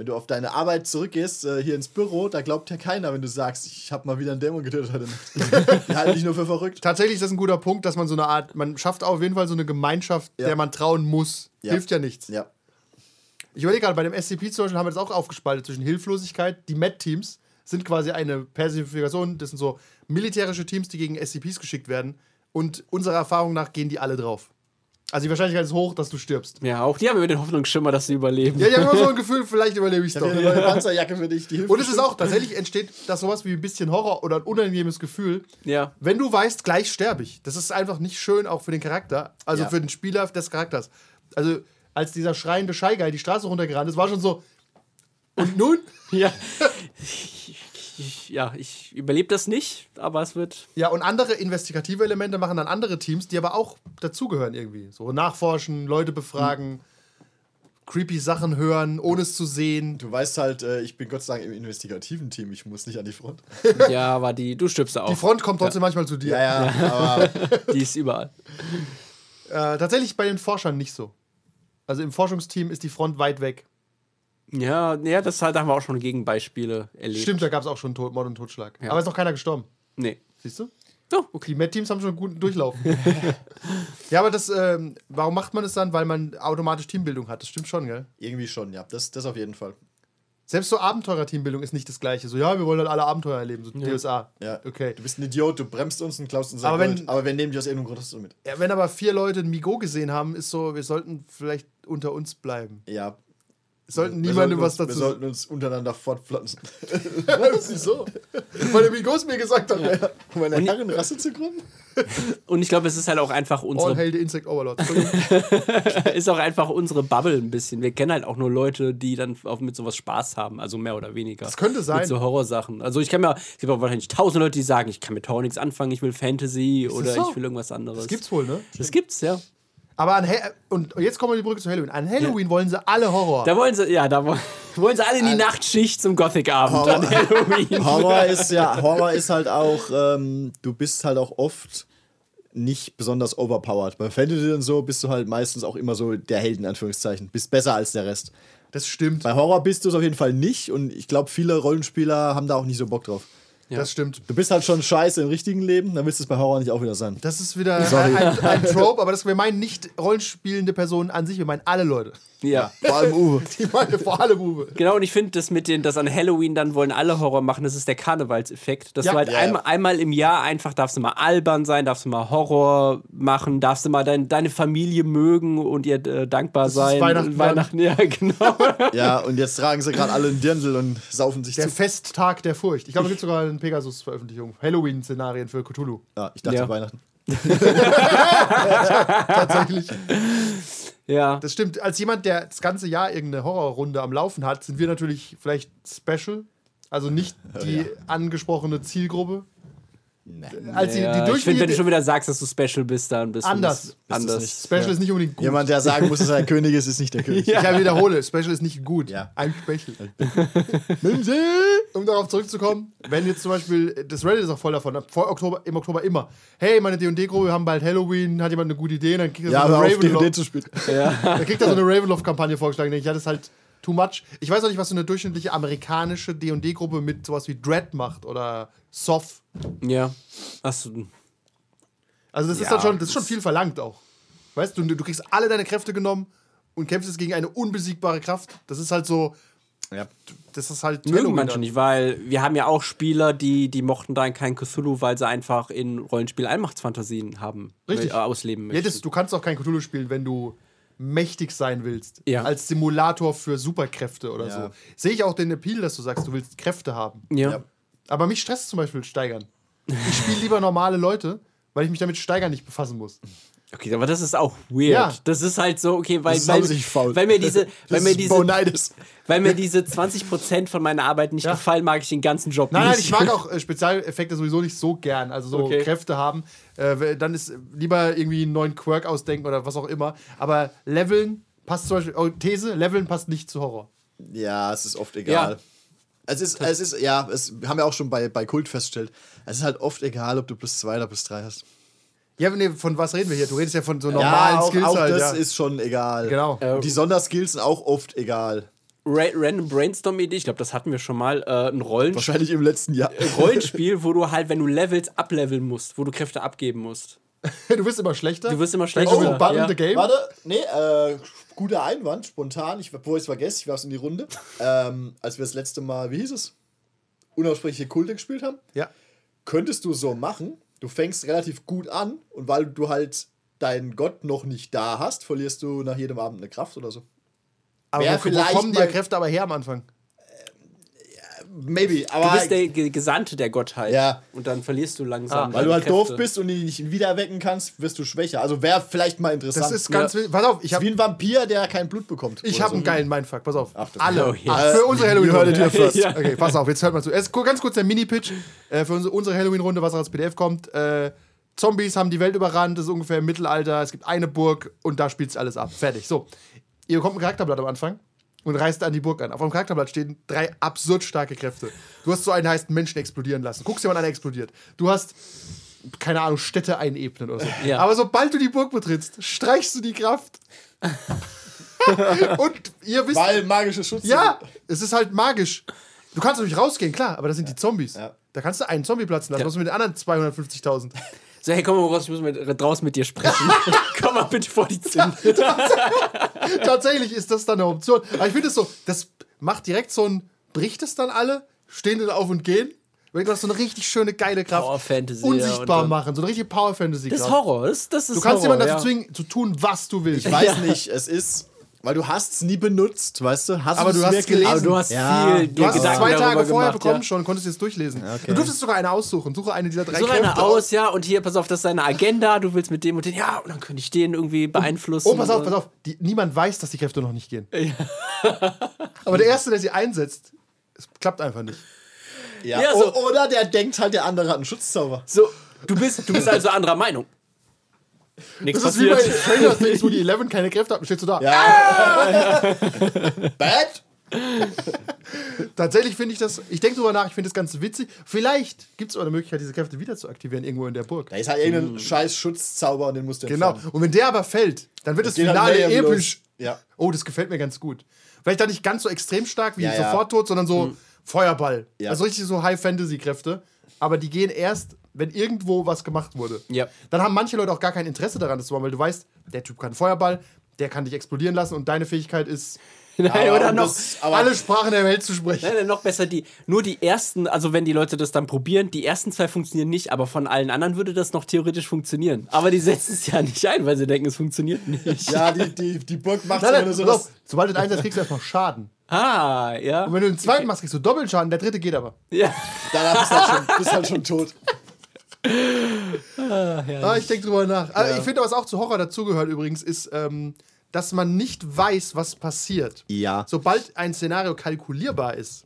[SPEAKER 4] Wenn du auf deine Arbeit zurückgehst, äh, hier ins Büro, da glaubt ja keiner, wenn du sagst, ich habe mal wieder einen Dämon getötet heute Nacht. [LAUGHS] die halten dich nur für verrückt.
[SPEAKER 3] Tatsächlich ist das ein guter Punkt, dass man so eine Art, man schafft auf jeden Fall so eine Gemeinschaft,
[SPEAKER 4] Ja.
[SPEAKER 3] der man trauen muss.
[SPEAKER 4] Ja.
[SPEAKER 3] Hilft ja nichts.
[SPEAKER 4] Ja.
[SPEAKER 3] Ich überlege gerade, bei dem SCP zum Beispiel haben wir das auch aufgespaltet zwischen Hilflosigkeit. Die MET-Teams sind quasi eine Personifikation, das sind so militärische Teams, die gegen SCPs geschickt werden. Und unserer Erfahrung nach gehen die alle drauf. Also die Wahrscheinlichkeit ist hoch, dass du stirbst.
[SPEAKER 2] Ja, auch die haben immer den Hoffnungsschimmer, dass sie überleben.
[SPEAKER 3] Ja, ich habe immer so ein [LAUGHS] Gefühl, vielleicht überlebe ich es doch.
[SPEAKER 4] hier eine Panzerjacke für dich, die hilft.
[SPEAKER 3] Und es ist auch, tatsächlich entsteht das sowas wie ein bisschen Horror oder ein unangenehmes Gefühl.
[SPEAKER 2] Ja.
[SPEAKER 3] Wenn du weißt, gleich sterbe ich. Das ist einfach nicht schön, auch für den Charakter. Also
[SPEAKER 4] Ja.
[SPEAKER 3] für den Spieler des Charakters. Also, als dieser schreiende Guy die Straße runtergerannt ist, war schon so. Und nun?
[SPEAKER 2] Ja. [LAUGHS] Ich, ja, ich überlebe das nicht, aber es wird.
[SPEAKER 3] Ja, und andere investigative Elemente machen dann andere Teams, die aber auch dazugehören irgendwie. So nachforschen, Leute befragen, creepy Sachen hören, ohne es zu sehen.
[SPEAKER 4] Du weißt halt, äh, ich bin Gott sei Dank im investigativen Team, ich muss nicht an die Front. [LAUGHS]
[SPEAKER 2] Ja, aber die, du stirbst da auch.
[SPEAKER 3] Die Front kommt trotzdem manchmal zu dir.
[SPEAKER 4] Ja, ja, aber [LAUGHS]
[SPEAKER 2] Die ist überall.
[SPEAKER 3] Äh, tatsächlich bei den Forschern nicht so. Also im Forschungsteam ist die Front weit weg.
[SPEAKER 2] Ja, ja, das halt, da haben wir auch schon Gegenbeispiele erlebt.
[SPEAKER 3] Stimmt, da gab es auch schon Tod, Mord und Totschlag.
[SPEAKER 2] Ja.
[SPEAKER 3] Aber ist noch keiner gestorben.
[SPEAKER 2] Nee.
[SPEAKER 3] Siehst du?
[SPEAKER 2] Oh, okay.
[SPEAKER 3] Die Met-Teams haben schon einen guten Durchlauf. [LAUGHS] ja, aber das, ähm, warum macht man das dann? Weil man automatisch Teambildung hat. Das stimmt schon, gell?
[SPEAKER 4] irgendwie schon, ja. Das, das auf jeden Fall.
[SPEAKER 3] Selbst so Abenteurer-Teambildung ist nicht das Gleiche. So, ja, wir wollen halt alle Abenteuer erleben. So DSA.
[SPEAKER 4] Ja.
[SPEAKER 3] Okay.
[SPEAKER 4] Du bist ein Idiot, du bremst uns und klaust uns
[SPEAKER 3] Aber
[SPEAKER 4] aber,
[SPEAKER 3] wenn-
[SPEAKER 4] Gold. aber wir nehmen dich aus irgendeinem Grund hast du mit.
[SPEAKER 3] Ja, wenn aber vier Leute ein Migo gesehen haben, ist so, wir sollten vielleicht unter uns bleiben.
[SPEAKER 4] Ja.
[SPEAKER 3] Sollten
[SPEAKER 4] Wir
[SPEAKER 3] niemandem
[SPEAKER 4] sollten
[SPEAKER 3] was
[SPEAKER 4] uns, Wir
[SPEAKER 3] dazu
[SPEAKER 4] sollten uns untereinander fortpflanzen. [LAUGHS] [LAUGHS]
[SPEAKER 3] Wieso? Weil der Migos mir gesagt hat,
[SPEAKER 4] Um eine Herrenrasse zu gründen? [LAUGHS]
[SPEAKER 2] Und ich glaube, es ist halt auch einfach
[SPEAKER 3] All
[SPEAKER 2] unsere,
[SPEAKER 3] hail the Insect Overlord.
[SPEAKER 2] Ist auch einfach unsere Bubble ein bisschen. Wir kennen halt auch nur Leute, die dann auch mit sowas Spaß haben, also mehr oder weniger.
[SPEAKER 3] Das könnte sein.
[SPEAKER 2] Mit so Horrorsachen. Also ich kann mir, es gibt auch wahrscheinlich tausend Leute, die sagen, ich kann mit Horror nichts anfangen, ich will Fantasy oder
[SPEAKER 3] so?
[SPEAKER 2] ich will irgendwas anderes.
[SPEAKER 3] Das gibt's wohl, ne?
[SPEAKER 2] Das gibt's, ja.
[SPEAKER 3] Aber an und jetzt kommen wir die Brücke zu Halloween. An Halloween wollen sie alle Horror.
[SPEAKER 2] Da wollen sie, ja, da wo- [LAUGHS] wollen sie alle in die Nachtschicht zum Gothic-Abend an Halloween. [LAUGHS]
[SPEAKER 4] Horror ist ja, Horror ist halt auch, ähm, du bist halt auch oft nicht besonders overpowered. Bei Fantasy und so bist du halt meistens auch immer so der Held in Anführungszeichen. Bist besser als der Rest.
[SPEAKER 3] das stimmt.
[SPEAKER 4] Bei Horror bist du es auf jeden Fall nicht und ich glaube, viele Rollenspieler haben da auch nicht so Bock drauf.
[SPEAKER 3] Das stimmt.
[SPEAKER 4] Du bist halt schon scheiße im richtigen Leben, dann willst du es bei Horror nicht auch wieder sein.
[SPEAKER 3] Das ist wieder [LAUGHS] ein, ein, Trope, aber das, wir meinen nicht rollenspielende Personen an sich, wir meinen alle Leute.
[SPEAKER 2] Ja.
[SPEAKER 4] Vor allem Uwe. [LAUGHS]
[SPEAKER 3] Die meinen vor allem Uwe.
[SPEAKER 2] Genau, und ich finde, das mit den, das an Halloween dann wollen alle Horror machen, das ist der Karnevalseffekt. Dass
[SPEAKER 3] Ja.
[SPEAKER 2] du halt
[SPEAKER 4] Ja, ja.
[SPEAKER 2] einmal, einmal im Jahr einfach darfst du mal albern sein, darfst du mal Horror machen, darfst du mal dein, deine Familie mögen und ihr äh, dankbar
[SPEAKER 3] ist
[SPEAKER 2] sein.
[SPEAKER 3] Weihnachten
[SPEAKER 2] Weihnachten, ja, [LAUGHS] genau.
[SPEAKER 4] Ja, und jetzt tragen sie gerade alle einen Dirndl und saufen sich
[SPEAKER 3] Der
[SPEAKER 4] zu.
[SPEAKER 3] Festtag der Furcht. Ich glaube, es gibt sogar eine Pegasus-Veröffentlichung. Halloween-Szenarien für Cthulhu.
[SPEAKER 4] Ja, ich dachte
[SPEAKER 2] Ja.
[SPEAKER 4] Weihnachten. [LAUGHS]
[SPEAKER 3] Tatsächlich.
[SPEAKER 2] ja.
[SPEAKER 3] Das stimmt. Als jemand, der das ganze Jahr irgendeine Horrorrunde am Laufen hat, sind wir natürlich vielleicht special. Also nicht [LAUGHS] die angesprochene Zielgruppe. Als die, die
[SPEAKER 2] Ja, ich finde, wenn du schon wieder sagst, dass du Special bist, dann bist
[SPEAKER 3] Anders.
[SPEAKER 2] du
[SPEAKER 3] Ist
[SPEAKER 2] das anders.
[SPEAKER 4] nicht.
[SPEAKER 3] Special ist nicht unbedingt gut.
[SPEAKER 4] Jemand, der sagen muss, dass er ein König ist, ist nicht der König. [LAUGHS]
[SPEAKER 3] Ich wiederhole, Special ist nicht gut.
[SPEAKER 4] Ja.
[SPEAKER 3] Ein Special. [LAUGHS] um darauf zurückzukommen, wenn jetzt zum Beispiel, das Reddit ist auch voll davon, vor Oktober, im Oktober immer, hey, meine D&D-Gruppe, wir haben bald Halloween, hat jemand eine gute Idee, dann kriegt er
[SPEAKER 4] Ja,
[SPEAKER 3] so eine Ravenloft, [LAUGHS] dann kriegt er so eine Ravenloft-Kampagne vorgeschlagen. Denke ich, ja, das ist halt too much. Ich weiß auch nicht, was so eine durchschnittliche amerikanische D&D-Gruppe mit sowas wie Dread macht oder Soft.
[SPEAKER 2] Ja. Achso.
[SPEAKER 3] Also das ist
[SPEAKER 2] Ja,
[SPEAKER 3] dann schon, das ist schon viel verlangt auch. Weißt du, du kriegst alle deine Kräfte genommen und kämpfst jetzt gegen eine unbesiegbare Kraft. Das ist halt so,
[SPEAKER 4] Ja.
[SPEAKER 3] das ist halt
[SPEAKER 2] Mögen manche nicht, weil wir haben ja auch Spieler, die, die mochten dann kein Cthulhu, weil sie einfach in Rollenspiel Allmachtsfantasien haben,
[SPEAKER 3] Richtig.
[SPEAKER 2] äh, ausleben möchten.
[SPEAKER 3] das, du kannst auch kein Cthulhu spielen, wenn du mächtig sein willst.
[SPEAKER 2] Ja.
[SPEAKER 3] Als Simulator für Superkräfte oder
[SPEAKER 4] Ja.
[SPEAKER 3] so. Sehe ich auch den Appeal, dass du sagst, du willst Kräfte haben.
[SPEAKER 2] ja.
[SPEAKER 4] Ja.
[SPEAKER 3] Aber mich stresst zum Beispiel Steigern. Ich spiele lieber normale Leute, weil ich mich damit Steigern nicht befassen muss.
[SPEAKER 2] Okay, aber das ist auch weird.
[SPEAKER 3] Ja.
[SPEAKER 2] Das ist halt so, okay, weil, weil, weil mir diese, weil
[SPEAKER 4] Das
[SPEAKER 2] mir
[SPEAKER 4] ist
[SPEAKER 2] diese. Weil mir diese 20% von meiner Arbeit nicht
[SPEAKER 3] Ja.
[SPEAKER 2] gefallen, mag ich den ganzen Job
[SPEAKER 3] Nein, nein,
[SPEAKER 2] nicht.
[SPEAKER 3] ich mag auch äh, Spezialeffekte sowieso nicht so gern. Also so
[SPEAKER 2] Okay.
[SPEAKER 3] Kräfte haben. Äh, dann ist lieber irgendwie einen neuen Quirk ausdenken oder was auch immer. Aber Leveln passt zum Beispiel, oh, These, Leveln passt nicht zu Horror.
[SPEAKER 4] Ja, es ist oft egal.
[SPEAKER 2] Ja.
[SPEAKER 4] Es ist, es ist, ja, es haben wir auch schon bei, bei Kult festgestellt. Es ist halt oft egal, ob du plus zwei oder plus drei hast.
[SPEAKER 3] Ja, nee, von was reden wir hier? Du redest ja von so normalen
[SPEAKER 4] ja, auch,
[SPEAKER 3] Skills
[SPEAKER 4] auch
[SPEAKER 3] halt.
[SPEAKER 4] das
[SPEAKER 3] ja.
[SPEAKER 4] ist schon egal.
[SPEAKER 3] Genau.
[SPEAKER 4] Und die Sonderskills sind auch oft egal.
[SPEAKER 2] Ra Random Brainstorm-Idee, ich glaube, das hatten wir schon mal, äh, ein Rollen
[SPEAKER 4] Wahrscheinlich im letzten Jahr.
[SPEAKER 2] Rollenspiel, wo du halt, wenn du levelst, ableveln musst, wo du Kräfte abgeben musst. [LAUGHS]
[SPEAKER 3] du wirst immer schlechter.
[SPEAKER 2] Du wirst immer
[SPEAKER 3] Oh,
[SPEAKER 2] schlechter.
[SPEAKER 3] Button
[SPEAKER 2] ja.
[SPEAKER 3] the Game.
[SPEAKER 4] Warte, nee, äh, guter Einwand, spontan, ich, bevor ich es vergesse, ich warf es in die Runde. [LAUGHS] ähm, als wir das letzte Mal, wie hieß es? Unaussprechliche Kulte gespielt haben.
[SPEAKER 3] Ja.
[SPEAKER 4] Könntest du so machen, du fängst relativ gut an und weil du halt deinen Gott noch nicht da hast, verlierst du nach jedem Abend eine Kraft oder so.
[SPEAKER 3] Aber
[SPEAKER 4] Wär
[SPEAKER 3] wo, wo
[SPEAKER 4] vielleicht
[SPEAKER 3] kommen die Kräfte aber her am Anfang?
[SPEAKER 4] Maybe,
[SPEAKER 2] Du
[SPEAKER 4] aber
[SPEAKER 2] bist der Ge- Gesandte der Gottheit.
[SPEAKER 4] Ja.
[SPEAKER 2] Und dann verlierst du langsam.
[SPEAKER 3] Ah.
[SPEAKER 4] weil du halt doof
[SPEAKER 2] Kräfte.
[SPEAKER 4] bist und ihn nicht wieder wecken kannst, wirst du schwächer. Also wäre vielleicht mal interessant.
[SPEAKER 3] Das ist ganz wild. Pass auf, ich
[SPEAKER 4] ist wie
[SPEAKER 3] habe
[SPEAKER 4] ein Vampir, der kein Blut bekommt.
[SPEAKER 3] ich
[SPEAKER 4] oder
[SPEAKER 3] hab
[SPEAKER 4] so.
[SPEAKER 3] einen geilen Mindfuck. Pass auf.
[SPEAKER 4] Achtung.
[SPEAKER 3] Alle.
[SPEAKER 2] Oh, ja.
[SPEAKER 3] Ach, für unsere
[SPEAKER 4] You
[SPEAKER 3] Halloween
[SPEAKER 4] heard it
[SPEAKER 3] Runde.
[SPEAKER 4] here [LAUGHS] first.
[SPEAKER 2] Ja.
[SPEAKER 3] Okay, pass auf, jetzt hört mal zu. Erst ganz kurz der Mini-Pitch äh, für unsere, Halloween-Runde, was als PDF kommt. Äh, Zombies haben die Welt überrannt, das ist ungefähr im Mittelalter. Es gibt eine Burg und da spielt alles ab. Fertig. So. Ihr bekommt ein Charakterblatt am Anfang und reist an die Burg an. Auf eurem Charakterblatt stehen drei absurd starke Kräfte. Du hast so einen, der heißt Menschen explodieren lassen. Guckst dir mal an, einer explodiert. Du hast, keine Ahnung, Städte einebnen oder so.
[SPEAKER 2] Ja.
[SPEAKER 3] Aber sobald du die Burg betrittst, streichst du die Kraft. [LAUGHS] und ihr wisst.
[SPEAKER 4] Weil magische Schutz.
[SPEAKER 3] Ja, es ist halt magisch. Du kannst natürlich rausgehen, klar, aber das sind die Zombies.
[SPEAKER 4] Ja.
[SPEAKER 3] Da kannst du einen Zombie platzen lassen.
[SPEAKER 2] Ja.
[SPEAKER 3] Was ist mit den anderen 250.000?
[SPEAKER 2] So, hey, komm mal raus, ich muss mit, draußen mit dir sprechen. [LAUGHS] komm mal bitte vor die Zündung.
[SPEAKER 3] Tatsächlich ist das dann eine Option. Aber ich finde es so, das macht direkt so ein, bricht es dann alle, stehen dann auf und gehen. Wenn du hast so eine richtig schöne, geile Kraft.
[SPEAKER 2] Power Fantasy, ja,
[SPEAKER 3] Unsichtbar
[SPEAKER 2] dann-
[SPEAKER 3] machen, so eine richtige Power Fantasy
[SPEAKER 2] Das ist
[SPEAKER 3] Kraft.
[SPEAKER 2] Horror. Das, das ist
[SPEAKER 3] Du kannst
[SPEAKER 2] Horror,
[SPEAKER 3] jemanden dazu
[SPEAKER 2] ja.
[SPEAKER 3] zwingen, zu tun, was du willst.
[SPEAKER 4] Ich weiß nicht, es ist, weil du hast es nie benutzt, weißt du? Hast
[SPEAKER 3] Aber du hast gelesen.
[SPEAKER 2] Aber du hast
[SPEAKER 4] Ja.
[SPEAKER 2] viel
[SPEAKER 3] Du hast es
[SPEAKER 2] Gedanken
[SPEAKER 3] zwei Tage vorher
[SPEAKER 2] gemacht,
[SPEAKER 3] bekommen
[SPEAKER 2] ja.
[SPEAKER 3] schon, konntest jetzt durchlesen.
[SPEAKER 4] Okay.
[SPEAKER 3] Du durftest sogar eine aussuchen. Suche eine dieser drei
[SPEAKER 2] So eine aus, ja, und hier, pass auf, das ist deine Agenda, du willst mit dem und dem, ja, und dann könnte ich den irgendwie beeinflussen.
[SPEAKER 3] Oh, pass auf, pass auf. Die, niemand weiß, dass die Kräfte noch nicht gehen. [LAUGHS] Aber der Erste, der sie einsetzt, es klappt einfach nicht.
[SPEAKER 4] Ja.
[SPEAKER 2] Ja, so-
[SPEAKER 4] Oder der denkt halt, der andere hat einen Schutzzauber.
[SPEAKER 2] So, du bist, du bist also anderer Meinung. Nichts
[SPEAKER 3] Das ist wie bei. Stranger Things, wo die Eleven keine Kräfte hat, stehst du da.
[SPEAKER 4] Ja. [LAUGHS] Bad?
[SPEAKER 3] Tatsächlich finde ich das, ich denke drüber nach, ich finde das ganz witzig. Vielleicht gibt es aber eine Möglichkeit, diese Kräfte wieder zu aktivieren, irgendwo in der Burg.
[SPEAKER 4] Da ist halt irgendein scheiß Schutzzauber und den musst du
[SPEAKER 3] Genau.
[SPEAKER 4] entfernen.
[SPEAKER 3] Und wenn der aber fällt, dann wird das
[SPEAKER 4] halt
[SPEAKER 3] Finale episch.
[SPEAKER 4] Ja.
[SPEAKER 3] Oh, das gefällt mir ganz gut. Vielleicht dann nicht ganz so extrem stark wie
[SPEAKER 4] Ja, ja.
[SPEAKER 3] sofort tot, sondern so Feuerball.
[SPEAKER 4] Ja.
[SPEAKER 3] Also richtig so High-Fantasy-Kräfte. Aber die gehen erst, wenn irgendwo was gemacht wurde.
[SPEAKER 2] Ja.
[SPEAKER 3] Dann haben manche Leute auch gar kein Interesse daran, das zu machen, weil du weißt, der Typ kann Feuerball, der kann dich explodieren lassen und deine Fähigkeit ist, [LAUGHS]
[SPEAKER 2] Nein,
[SPEAKER 4] Aber
[SPEAKER 2] oder noch,
[SPEAKER 4] das-
[SPEAKER 3] alle Sprachen der Welt zu sprechen.
[SPEAKER 2] nein, nein, noch besser, die, nur die ersten, also wenn die Leute das dann probieren, die ersten zwei funktionieren nicht, aber von allen anderen würde das noch theoretisch funktionieren. Aber die setzen es ja nicht ein, weil sie denken, es funktioniert nicht.
[SPEAKER 4] Ja, die, die, die Burg macht
[SPEAKER 3] Nein, [LAUGHS] nein,
[SPEAKER 4] so
[SPEAKER 3] auf,
[SPEAKER 4] das.
[SPEAKER 3] sobald du den einsetzt, kriegst du erstmal Schaden.
[SPEAKER 2] Ah, ja.
[SPEAKER 3] Und wenn du den zweiten machst, kriegst du Doppelschaden, der dritte geht aber.
[SPEAKER 2] ja.
[SPEAKER 4] Danach bist du halt schon, bist halt schon tot.
[SPEAKER 3] Ah, ich denke drüber nach. Ah, Ich finde, was auch zu Horror dazugehört übrigens, ist, ähm, dass man nicht weiß, was passiert.
[SPEAKER 4] Ja.
[SPEAKER 3] Sobald ein Szenario kalkulierbar ist,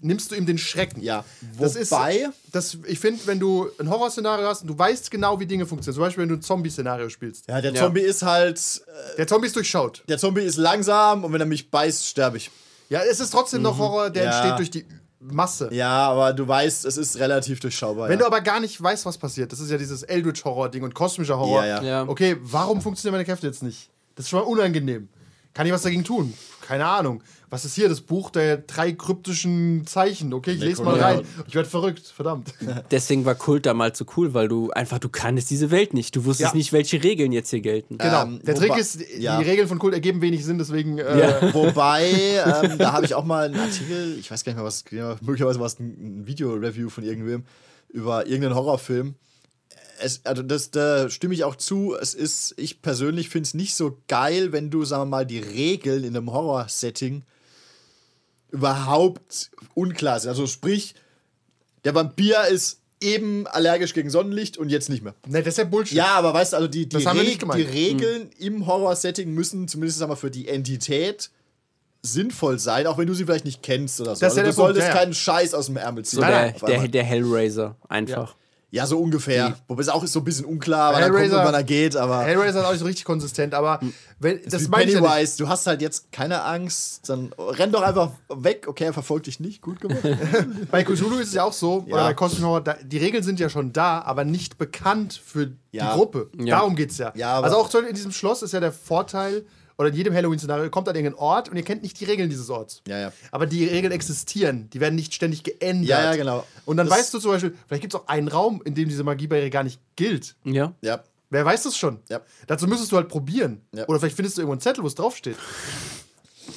[SPEAKER 3] nimmst du ihm den Schrecken.
[SPEAKER 4] Ja.
[SPEAKER 3] Das ist,
[SPEAKER 4] Wobei-
[SPEAKER 3] das, ich finde, wenn du ein Horrorszenario hast und du weißt genau, wie Dinge funktionieren, zum Beispiel, wenn du ein Zombie-Szenario spielst.
[SPEAKER 4] Ja, der Zombie ist halt. äh,
[SPEAKER 3] Der Zombie ist durchschaut.
[SPEAKER 4] Der Zombie ist langsam und wenn er mich beißt, sterbe ich.
[SPEAKER 3] Ja, es ist trotzdem noch Horror, der
[SPEAKER 4] Mhm. Ja.
[SPEAKER 3] entsteht durch die Masse.
[SPEAKER 4] Ja, aber du weißt, es ist relativ durchschaubar.
[SPEAKER 3] Wenn
[SPEAKER 4] ja.
[SPEAKER 3] du aber gar nicht weißt, was passiert, das ist ja dieses Eldritch-Horror-Ding und kosmischer Horror.
[SPEAKER 4] Ja, ja.
[SPEAKER 2] Ja.
[SPEAKER 3] Okay, warum funktionieren meine Kräfte jetzt nicht? Das ist schon mal unangenehm. Kann ich was dagegen tun? Keine Ahnung. Was ist hier? Das Buch der drei kryptischen Zeichen. Okay, ich lese mal rein. Ich werde verrückt, verdammt. [LAUGHS]
[SPEAKER 2] Deswegen war Kult damals so cool, weil du einfach, du kanntest diese Welt nicht. Du wusstest
[SPEAKER 3] Ja.
[SPEAKER 2] nicht, welche Regeln jetzt hier gelten.
[SPEAKER 3] Genau.
[SPEAKER 4] Ähm,
[SPEAKER 3] der Trick ist,
[SPEAKER 4] ja.
[SPEAKER 3] die Regeln von Kult ergeben wenig Sinn, deswegen. Äh,
[SPEAKER 2] Ja. [LAUGHS]
[SPEAKER 4] Wobei, ähm, da habe ich auch mal einen Artikel, ich weiß gar nicht mehr, was, genau, möglicherweise war es ein, ein Video-Review von irgendwem über irgendeinen Horrorfilm. Es, also das, da stimme ich auch zu. Es ist, ich persönlich finde es nicht so geil, wenn du, sagen wir mal, die Regeln in einem Horror-Setting überhaupt unklar sind. Also sprich, der Vampir ist eben allergisch gegen Sonnenlicht und jetzt nicht mehr.
[SPEAKER 3] Ne, das ist ja Bullshit.
[SPEAKER 4] Ja, aber weißt du, also die, die, Reg- die Regeln im Horror-Setting müssen zumindest sagen wir, für die Entität sinnvoll sein, auch wenn du sie vielleicht nicht kennst oder so.
[SPEAKER 3] Das ist ja
[SPEAKER 4] also du
[SPEAKER 3] der Punkt,
[SPEAKER 4] solltest
[SPEAKER 3] ja,
[SPEAKER 4] keinen Scheiß aus dem Ärmel ziehen.
[SPEAKER 2] So der, der, der Hellraiser einfach.
[SPEAKER 4] ja, so ungefähr. Wobei es auch ist so ein bisschen unklar, wann er kommt und wann er geht, aber
[SPEAKER 3] Hellraiser ist auch nicht so richtig konsistent, aber wenn,
[SPEAKER 4] das
[SPEAKER 3] das meine ich ja nicht.
[SPEAKER 4] Pennywise, du hast halt jetzt keine Angst, dann renn doch einfach weg. Okay, er verfolgt dich nicht, gut gemacht. [LAUGHS]
[SPEAKER 3] Bei Cthulhu ist es ja auch so,
[SPEAKER 4] Ja.
[SPEAKER 3] oder bei Cosmic Horror, da, die Regeln sind ja schon da, aber nicht bekannt für
[SPEAKER 4] Ja.
[SPEAKER 3] die Gruppe.
[SPEAKER 2] Ja.
[SPEAKER 3] Darum geht es ja.
[SPEAKER 4] Ja,
[SPEAKER 3] also auch in diesem Schloss ist ja der Vorteil, oder in jedem Halloween-Szenario, kommt an irgendeinen Ort und ihr kennt nicht die Regeln dieses Orts.
[SPEAKER 4] Ja, ja.
[SPEAKER 3] Aber die Regeln existieren, die werden nicht ständig geändert.
[SPEAKER 4] Ja, ja, genau.
[SPEAKER 3] Und dann
[SPEAKER 4] Das-
[SPEAKER 3] weißt du zum Beispiel, vielleicht gibt es auch einen Raum, in dem diese Magiebarriere gar nicht gilt.
[SPEAKER 2] Ja.
[SPEAKER 4] ja.
[SPEAKER 3] Wer weiß das schon?
[SPEAKER 4] Ja.
[SPEAKER 3] Dazu müsstest du halt probieren.
[SPEAKER 4] Ja.
[SPEAKER 3] Oder vielleicht findest du irgendwo einen Zettel, wo es draufsteht.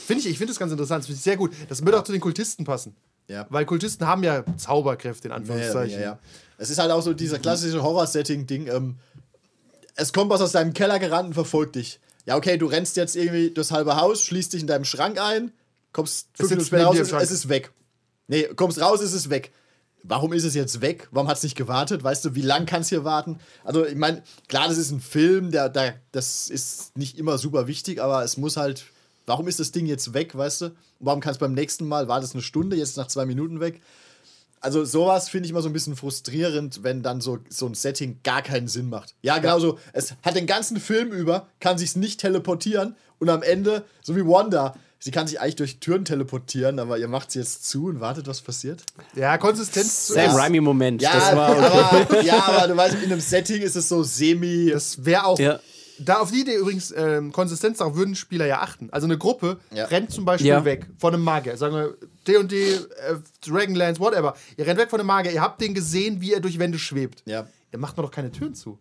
[SPEAKER 3] Finde ich, ich finde das ganz interessant. Das finde ich sehr gut. Das würde auch zu den Kultisten passen.
[SPEAKER 4] Ja.
[SPEAKER 3] Weil Kultisten haben ja Zauberkräfte, in
[SPEAKER 4] Ja, ja,
[SPEAKER 3] Anführungszeichen.
[SPEAKER 4] ja. Es ist halt auch so dieser klassische Horror-Setting-Ding. Ähm, es kommt was aus deinem Keller gerannt und verfolgt dich. Ja, okay, du rennst jetzt irgendwie durchs halbe Haus, schließt dich in deinem Schrank ein, kommst fünf Minuten später raus, es,
[SPEAKER 3] Schrank.
[SPEAKER 4] ist weg. Nee, kommst raus, es ist weg. Warum ist es jetzt weg? Warum hat es nicht gewartet? Weißt du, wie lang kann es hier warten? Also, ich meine, klar, das ist ein Film, der, der, das ist nicht immer super wichtig, aber es muss halt. Warum ist das Ding jetzt weg, weißt du? Warum kann es beim nächsten Mal, war das eine Stunde, jetzt nach zwei Minuten weg? Also sowas finde ich immer so ein bisschen frustrierend, wenn dann so, so ein Setting gar keinen Sinn macht. Ja, genau so. Es hat den ganzen Film über, kann sich nicht teleportieren und am Ende, so wie Wanda, sie kann sich eigentlich durch Türen teleportieren, aber ihr macht sie jetzt zu und wartet, was passiert.
[SPEAKER 3] Ja, Konsistenz.
[SPEAKER 2] Sam Raimi-Moment.
[SPEAKER 4] Ja,
[SPEAKER 2] das war
[SPEAKER 4] aber, ja, aber du weißt, in einem Setting ist es so semi.
[SPEAKER 3] Das wäre auch.
[SPEAKER 2] Ja.
[SPEAKER 3] Da auf die Idee übrigens, ähm, Konsistenz, darauf würden Spieler ja achten. Also eine Gruppe
[SPEAKER 4] Ja.
[SPEAKER 3] rennt zum Beispiel
[SPEAKER 2] Ja.
[SPEAKER 3] weg von einem Magier. Sagen wir D&D, äh, Dragonlance, whatever. Ihr rennt weg von einem Magier, ihr habt den gesehen, wie er durch Wände schwebt.
[SPEAKER 4] Ja.
[SPEAKER 3] Ihr macht mir doch keine Türen zu.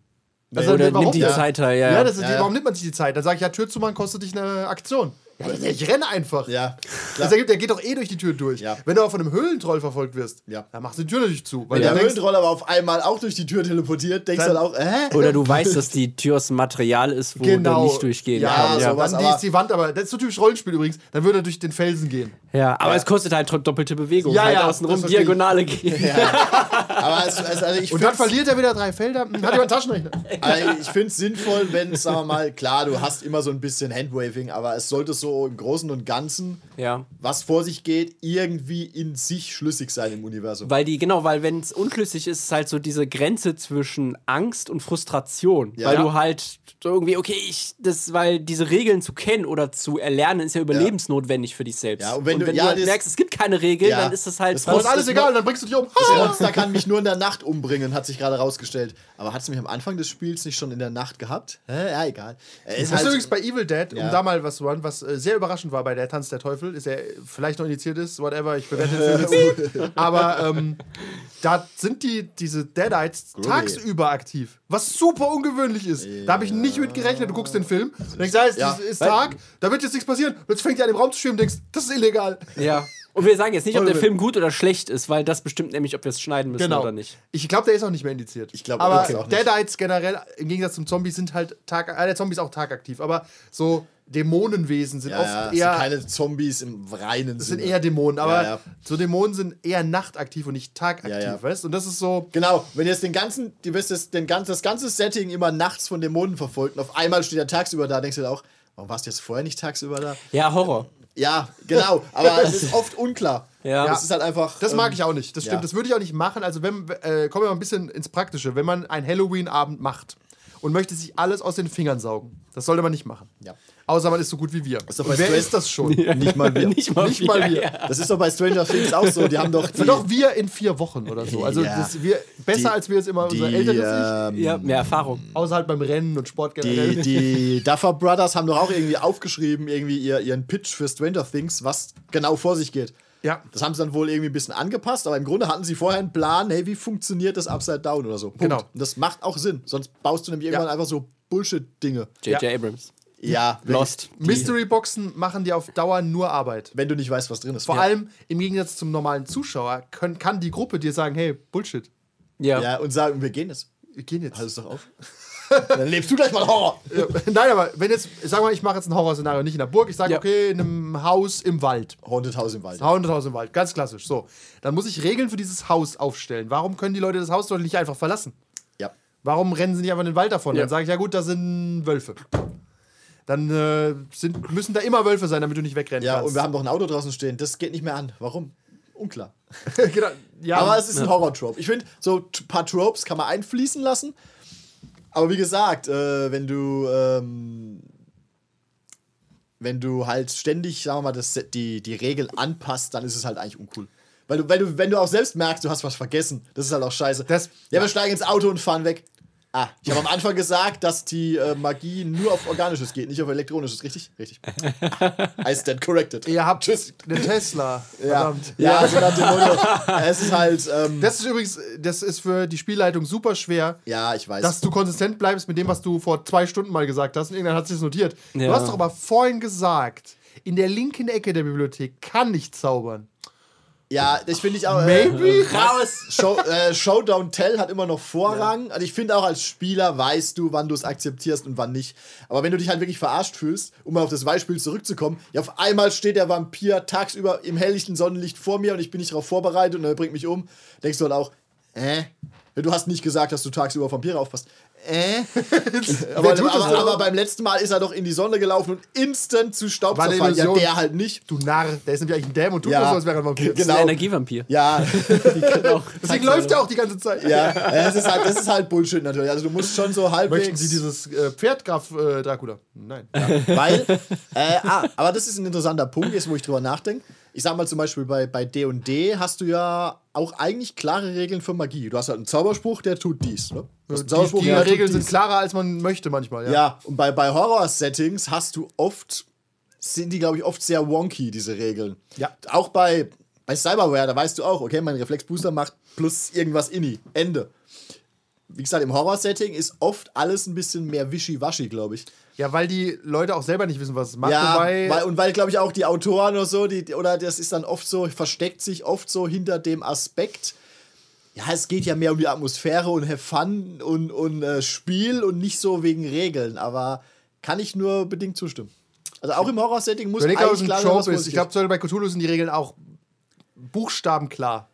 [SPEAKER 2] Oder nimmt die? Zeit halt, ja.
[SPEAKER 3] Ja, das ist,
[SPEAKER 4] Ja, ja.
[SPEAKER 3] warum nimmt man sich die Zeit? Dann sage ich, ja, Tür zu machen kostet dich eine Aktion. Ja, ich renne einfach.
[SPEAKER 4] Ja,
[SPEAKER 3] Das
[SPEAKER 4] klar.
[SPEAKER 3] ergibt, der geht doch eh durch die Tür durch.
[SPEAKER 4] Ja.
[SPEAKER 3] Wenn du aber von einem Höhlentroll verfolgt wirst,
[SPEAKER 4] Ja.
[SPEAKER 3] dann machst du die Tür natürlich zu. Weil
[SPEAKER 4] Wenn
[SPEAKER 3] du
[SPEAKER 4] der
[SPEAKER 3] denkst,
[SPEAKER 4] Höhentroll aber auf einmal auch durch die Tür teleportiert, denkst du
[SPEAKER 3] Dann-
[SPEAKER 4] auch, hä?
[SPEAKER 2] Oder du weißt, dass die Tür aus dem Material ist, wo
[SPEAKER 3] genau.
[SPEAKER 2] der Licht durchgehen
[SPEAKER 3] ja,
[SPEAKER 2] kann.
[SPEAKER 4] so
[SPEAKER 2] Ja.
[SPEAKER 4] sowas.
[SPEAKER 3] dann die ist die Wand, aber das ist so typisch Rollenspiel übrigens. Dann würde er durch den Felsen gehen.
[SPEAKER 2] ja, aber
[SPEAKER 4] Ja.
[SPEAKER 2] es kostet halt doppelte Bewegung.
[SPEAKER 3] Ja,
[SPEAKER 2] halt
[SPEAKER 3] ja,
[SPEAKER 2] außenrum
[SPEAKER 3] das.
[SPEAKER 2] Diagonale [LAUGHS] gehen.
[SPEAKER 4] Aber es, es, also ich
[SPEAKER 3] Und dann verliert er wieder drei Felder. Hat jemand einen Taschenrechner? [LAUGHS]
[SPEAKER 4] Also ich finde es sinnvoll, wenn, sagen wir mal, klar, du hast immer so ein bisschen Handwaving, aber es sollte so im Großen und Ganzen,
[SPEAKER 2] Ja.
[SPEAKER 4] was vor sich geht, irgendwie in sich schlüssig sein im Universum.
[SPEAKER 2] Weil die, genau, weil wenn es unschlüssig ist, ist halt so diese Grenze zwischen Angst und Frustration.
[SPEAKER 4] Ja.
[SPEAKER 2] Weil du halt so irgendwie, okay, ich, das, weil diese Regeln zu kennen oder zu erlernen, ist ja überlebensnotwendig für dich selbst.
[SPEAKER 4] Ja, und wenn du- ja,
[SPEAKER 2] halt
[SPEAKER 4] das-
[SPEAKER 2] merkst, es gibt keine Regeln, dann ist das halt
[SPEAKER 4] Das
[SPEAKER 3] ist alles egal, dann bringst du dich um.
[SPEAKER 4] Das [LAUGHS] Monster kann mich nur in der Nacht umbringen, hat sich gerade rausgestellt. Aber hat es mich am Anfang des Spiels nicht schon in der Nacht gehabt? Hä? Ja, egal.
[SPEAKER 3] Das
[SPEAKER 4] ist
[SPEAKER 3] ist
[SPEAKER 4] halt,
[SPEAKER 3] übrigens bei Evil Dead, um
[SPEAKER 4] Ja.
[SPEAKER 3] da mal was zu hören, was äh, sehr überraschend war bei der Tanz der Teufel, ist er vielleicht noch indiziert ist, whatever, ich bewerte den Film jetzt nicht. [LAUGHS] Aber ähm, da sind die, diese Deadites tagsüber aktiv, was super ungewöhnlich ist. Da habe ich nicht mit gerechnet. Du guckst den Film, denkst, da ist,
[SPEAKER 4] Ja.
[SPEAKER 3] ist, ist Tag, da wird jetzt nichts passieren. Jetzt fängt er an, im Raum zu schwimmen und denkst, das ist illegal.
[SPEAKER 2] Ja. Und wir sagen jetzt nicht, ob der Film gut oder schlecht ist, weil das bestimmt nämlich, ob wir es schneiden müssen
[SPEAKER 3] Genau.
[SPEAKER 2] oder nicht.
[SPEAKER 3] Ich glaube, der ist auch nicht mehr indiziert.
[SPEAKER 4] Ich glaub,
[SPEAKER 3] aber
[SPEAKER 4] okay, auch nicht.
[SPEAKER 3] Deadites generell, im Gegensatz zum Zombie, sind halt Tag, äh, der Zombie ist auch tagaktiv, aber so Dämonenwesen sind
[SPEAKER 4] ja,
[SPEAKER 3] oft
[SPEAKER 4] ja,
[SPEAKER 3] eher
[SPEAKER 4] sind keine Zombies im reinen
[SPEAKER 3] Das sind
[SPEAKER 4] Sinne.
[SPEAKER 3] eher Dämonen, aber
[SPEAKER 4] Ja, ja.
[SPEAKER 3] so Dämonen sind eher nachtaktiv und nicht tagaktiv,
[SPEAKER 4] Ja, ja.
[SPEAKER 3] weißt? Und das ist so.
[SPEAKER 4] Genau, wenn jetzt den ganzen, du wirst das, den, das ganze Setting immer nachts von Dämonen verfolgt und auf einmal steht er tagsüber da, denkst du dir auch, warum warst du jetzt vorher nicht tagsüber da?
[SPEAKER 2] Ja, Horror.
[SPEAKER 4] Ja, genau, aber es ist oft unklar.
[SPEAKER 2] Ja.
[SPEAKER 4] Es ist halt einfach.
[SPEAKER 3] Das mag
[SPEAKER 4] ähm,
[SPEAKER 3] ich auch nicht. Das stimmt.
[SPEAKER 4] ja.
[SPEAKER 3] Das würde ich auch nicht machen. Also, wenn, äh, kommen wir mal ein bisschen ins Praktische. Wenn man einen Halloween-Abend macht und möchte sich alles aus den Fingern saugen, das sollte man nicht machen.
[SPEAKER 4] Ja.
[SPEAKER 3] Außer man ist so gut wie wir.
[SPEAKER 4] bei
[SPEAKER 3] wer
[SPEAKER 4] Stray-
[SPEAKER 3] ist das schon?
[SPEAKER 4] Nicht mal wir. [LAUGHS]
[SPEAKER 2] Nicht mal,
[SPEAKER 3] Nicht mal wir.
[SPEAKER 2] Ja.
[SPEAKER 4] Das ist doch bei Stranger Things auch so. Die haben doch die,
[SPEAKER 3] Doch wir in vier Wochen oder so. Also
[SPEAKER 4] Ja.
[SPEAKER 3] das, wir, besser
[SPEAKER 4] Die-
[SPEAKER 3] als wir es immer
[SPEAKER 4] die,
[SPEAKER 3] unser älteres Ich.
[SPEAKER 4] ähm,
[SPEAKER 2] ja, mehr Erfahrung.
[SPEAKER 3] Außer halt beim Rennen und Sport generell.
[SPEAKER 4] Die, die Duffer Brothers haben doch auch irgendwie aufgeschrieben, irgendwie ihr, ihren Pitch für Stranger Things, was genau vor sich geht.
[SPEAKER 3] Ja.
[SPEAKER 4] Das haben sie dann wohl irgendwie ein bisschen angepasst, aber im Grunde hatten sie vorher einen Plan, hey, wie funktioniert das Upside Down oder so. Punkt.
[SPEAKER 3] Genau.
[SPEAKER 4] Und das macht auch Sinn, sonst baust du nämlich irgendwann einfach so Bullshit-Dinge.
[SPEAKER 2] J.J.
[SPEAKER 3] Ja.
[SPEAKER 2] Abrams.
[SPEAKER 4] Ja,
[SPEAKER 2] Lost.
[SPEAKER 3] Mystery-Boxen machen dir auf Dauer nur Arbeit.
[SPEAKER 4] Wenn du nicht weißt, was drin ist.
[SPEAKER 3] Vor
[SPEAKER 4] ja.
[SPEAKER 3] allem im Gegensatz zum normalen Zuschauer können, kann die Gruppe dir sagen, hey, Bullshit.
[SPEAKER 2] Ja.
[SPEAKER 4] Ja, und sagen, wir gehen jetzt.
[SPEAKER 3] Wir gehen jetzt.
[SPEAKER 4] Halt es doch auf. [LAUGHS] dann lebst du gleich mal Horror.
[SPEAKER 3] Ja, Nein, aber wenn jetzt, sag mal, ich mache jetzt ein Horrorszenario, nicht in der Burg, ich sage,
[SPEAKER 2] Ja.
[SPEAKER 3] okay, in einem Haus im Wald.
[SPEAKER 4] Haunted House im Wald.
[SPEAKER 3] Haunted Haus im Wald, ganz klassisch. So, dann muss ich Regeln für dieses Haus aufstellen. Warum können die Leute das Haus doch nicht einfach verlassen?
[SPEAKER 4] Ja.
[SPEAKER 3] Warum rennen sie nicht einfach in den Wald davon?
[SPEAKER 2] Ja.
[SPEAKER 3] Dann sage ich, ja gut, da sind Wölfe. Dann äh, sind, müssen da immer Wölfe sein, damit du nicht wegrennen
[SPEAKER 4] Ja,
[SPEAKER 3] kannst.
[SPEAKER 4] und wir haben doch ein Auto draußen stehen. Das geht nicht mehr an. Warum? Unklar. [LAUGHS]
[SPEAKER 3] genau, ja,
[SPEAKER 4] Aber es ist ein Horror-Trope. Ich finde, so ein paar Tropes kann man einfließen lassen. Aber wie gesagt, äh, wenn du ähm, wenn du halt ständig, sagen wir mal, das, die, die Regel anpasst, dann ist es halt eigentlich uncool. Weil du, weil du, wenn du auch selbst merkst, du hast was vergessen, das ist halt auch scheiße.
[SPEAKER 3] Das-
[SPEAKER 4] ja, wir steigen ins Auto und fahren weg. Ah, ich habe am Anfang gesagt, dass die äh, Magie nur auf Organisches geht, nicht auf Elektronisches, richtig? Richtig. [LAUGHS] I stand corrected.
[SPEAKER 3] Ihr habt einen Tesla.
[SPEAKER 4] Ja,
[SPEAKER 3] Verdammt.
[SPEAKER 4] ja so nach dem Motto, es ist halt, ähm,
[SPEAKER 3] Das ist übrigens, das ist für die Spielleitung super schwer,
[SPEAKER 4] ja, ich weiß.
[SPEAKER 3] dass du konsistent bleibst mit dem, was du vor zwei Stunden mal gesagt hast. Und irgendwann hat sich das notiert. Du
[SPEAKER 2] Ja.
[SPEAKER 3] hast doch aber vorhin gesagt, in der linken Ecke der Bibliothek kann nicht zaubern.
[SPEAKER 4] Ja, das finde ich auch.
[SPEAKER 3] Maybe?
[SPEAKER 4] Äh, raus! Show, äh, Showdown Tell hat immer noch Vorrang. Also ich finde auch als Spieler weißt du, wann du es akzeptierst und wann nicht. Aber wenn du dich halt wirklich verarscht fühlst, um mal auf das Beispiel zurückzukommen, ja, auf einmal steht der Vampir tagsüber im helllichten Sonnenlicht vor mir und ich bin nicht darauf vorbereitet und er bringt mich um, denkst du halt auch, äh? Du hast nicht gesagt, dass du tagsüber auf Vampire aufpasst. Äh? aber, [LAUGHS]
[SPEAKER 3] das
[SPEAKER 4] aber,
[SPEAKER 3] denn?
[SPEAKER 4] aber beim letzten Mal ist er doch in die Sonne gelaufen und instant zu Staub
[SPEAKER 3] War
[SPEAKER 4] zerfallen. Ja, der halt nicht.
[SPEAKER 3] Du Narr, der ist nämlich eigentlich ein Dämon und tut
[SPEAKER 4] Ja.
[SPEAKER 3] so, als wäre er ein Vampir.
[SPEAKER 4] Genau.
[SPEAKER 2] Der Energievampir.
[SPEAKER 4] Ja, [LAUGHS] [LAUGHS]
[SPEAKER 3] Deswegen läuft er auch die ganze Zeit.
[SPEAKER 4] Ja, das ist halt, das ist halt Bullshit natürlich. Also du musst schon so halbwegs.
[SPEAKER 3] Möchten Sie dieses äh, Pferd Graf äh, Dracula? Nein.
[SPEAKER 4] Weil, äh, ah, aber das ist ein interessanter Punkt, jetzt wo ich drüber nachdenke. Ich sag mal zum Beispiel bei bei D&D hast du ja auch eigentlich klare Regeln für Magie. Du hast halt einen Zauberspruch, der tut dies. Ne?
[SPEAKER 3] Die,
[SPEAKER 4] Zauberspruch,
[SPEAKER 3] die
[SPEAKER 4] tut
[SPEAKER 3] Regeln sind klarer, als man möchte manchmal. Ja.
[SPEAKER 4] Ja, und bei, bei Horror-Settings hast du oft, sind die, glaube ich, oft sehr wonky, diese Regeln.
[SPEAKER 3] Ja.
[SPEAKER 4] Auch bei, bei Cyberware, da weißt du auch, okay, mein Reflexbooster macht plus irgendwas inni. Ende. Wie gesagt, im Horror-Setting ist oft alles ein bisschen mehr wischiwaschi, glaube ich.
[SPEAKER 3] Ja, weil die Leute auch selber nicht wissen, was es macht.
[SPEAKER 4] Ja,
[SPEAKER 3] wobei,
[SPEAKER 4] weil, und weil, glaube ich, auch die Autoren oder so, die, oder das ist dann oft so, versteckt sich oft so hinter dem Aspekt, ja, es geht ja mehr um die Atmosphäre und Have Fun und, und äh, Spiel und nicht so wegen Regeln, aber kann ich nur bedingt zustimmen. Also auch im Horror-Setting muss
[SPEAKER 3] Überleg,
[SPEAKER 4] eigentlich klar sein, was
[SPEAKER 3] ist. Ich glaube, bei Cthulhu sind die Regeln auch buchstabenklar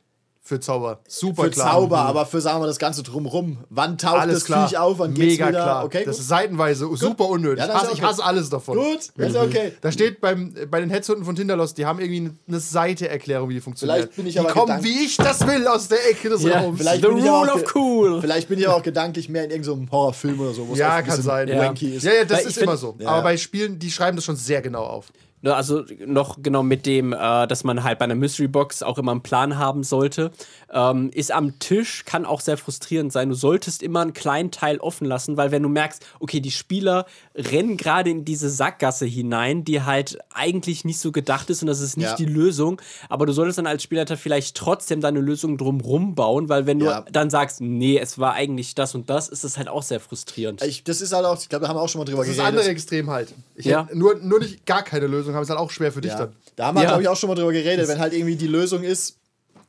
[SPEAKER 3] für Zauber. Super
[SPEAKER 4] für
[SPEAKER 3] klar.
[SPEAKER 4] Zauber, aber für, sagen wir, das Ganze drumrum. Wann taucht
[SPEAKER 3] alles
[SPEAKER 4] das
[SPEAKER 3] klar.
[SPEAKER 4] Viech auf, wann geht's
[SPEAKER 3] Mega
[SPEAKER 4] wieder?
[SPEAKER 3] klar.
[SPEAKER 4] Okay,
[SPEAKER 3] das
[SPEAKER 4] gut.
[SPEAKER 3] ist seitenweise super unnötig.
[SPEAKER 4] Ja,
[SPEAKER 3] ich, hasse, ich
[SPEAKER 4] okay.
[SPEAKER 3] hasse alles davon.
[SPEAKER 4] Gut, das ist okay.
[SPEAKER 3] Da steht beim, bei den Hetzhunden von Tinderlos, die haben irgendwie eine Seite-Erklärung, wie die funktioniert.
[SPEAKER 4] Vielleicht bin ich
[SPEAKER 3] die
[SPEAKER 4] aber
[SPEAKER 3] kommen,
[SPEAKER 4] gedank-
[SPEAKER 3] wie ich das will, aus der Ecke des
[SPEAKER 2] Ja,
[SPEAKER 3] Raums.
[SPEAKER 4] Vielleicht
[SPEAKER 2] The
[SPEAKER 4] ich
[SPEAKER 2] rule of cool.
[SPEAKER 4] Vielleicht bin ich aber auch gedanklich mehr in irgendeinem Horrorfilm oder so, wo es
[SPEAKER 3] ja, kann sein.
[SPEAKER 2] Ja.
[SPEAKER 4] ist.
[SPEAKER 3] Ja, ja, das
[SPEAKER 2] Weil
[SPEAKER 3] ist
[SPEAKER 2] ich
[SPEAKER 3] immer so. Aber bei Spielen, die schreiben das schon sehr genau auf.
[SPEAKER 2] Ne, Also noch genau mit dem, äh, dass man halt bei einer Mystery Box auch immer einen Plan haben sollte. Ähm, ist am Tisch, kann auch sehr frustrierend sein. Du solltest immer einen kleinen Teil offen lassen, weil wenn du merkst, okay, die Spieler rennen gerade in diese Sackgasse hinein, die halt eigentlich nicht so gedacht ist und das ist nicht
[SPEAKER 4] Ja.
[SPEAKER 2] die Lösung, aber du solltest dann als Spielleiter vielleicht trotzdem deine Lösung drumrum bauen, weil wenn du
[SPEAKER 4] Ja.
[SPEAKER 2] dann sagst, nee, es war eigentlich das und das, ist es halt auch sehr frustrierend.
[SPEAKER 4] Ich, das ist halt auch, ich glaube, da haben wir auch schon mal drüber
[SPEAKER 3] Das ist das
[SPEAKER 4] geredet.
[SPEAKER 3] andere Extrem halt. Ich
[SPEAKER 2] Ja.
[SPEAKER 3] hätte nur, nur nicht gar keine Lösung haben, ist halt auch schwer für dich
[SPEAKER 4] Ja.
[SPEAKER 3] dann.
[SPEAKER 4] Da haben wir,
[SPEAKER 2] Ja.
[SPEAKER 4] glaube ich, auch schon mal drüber geredet, wenn halt irgendwie die Lösung ist,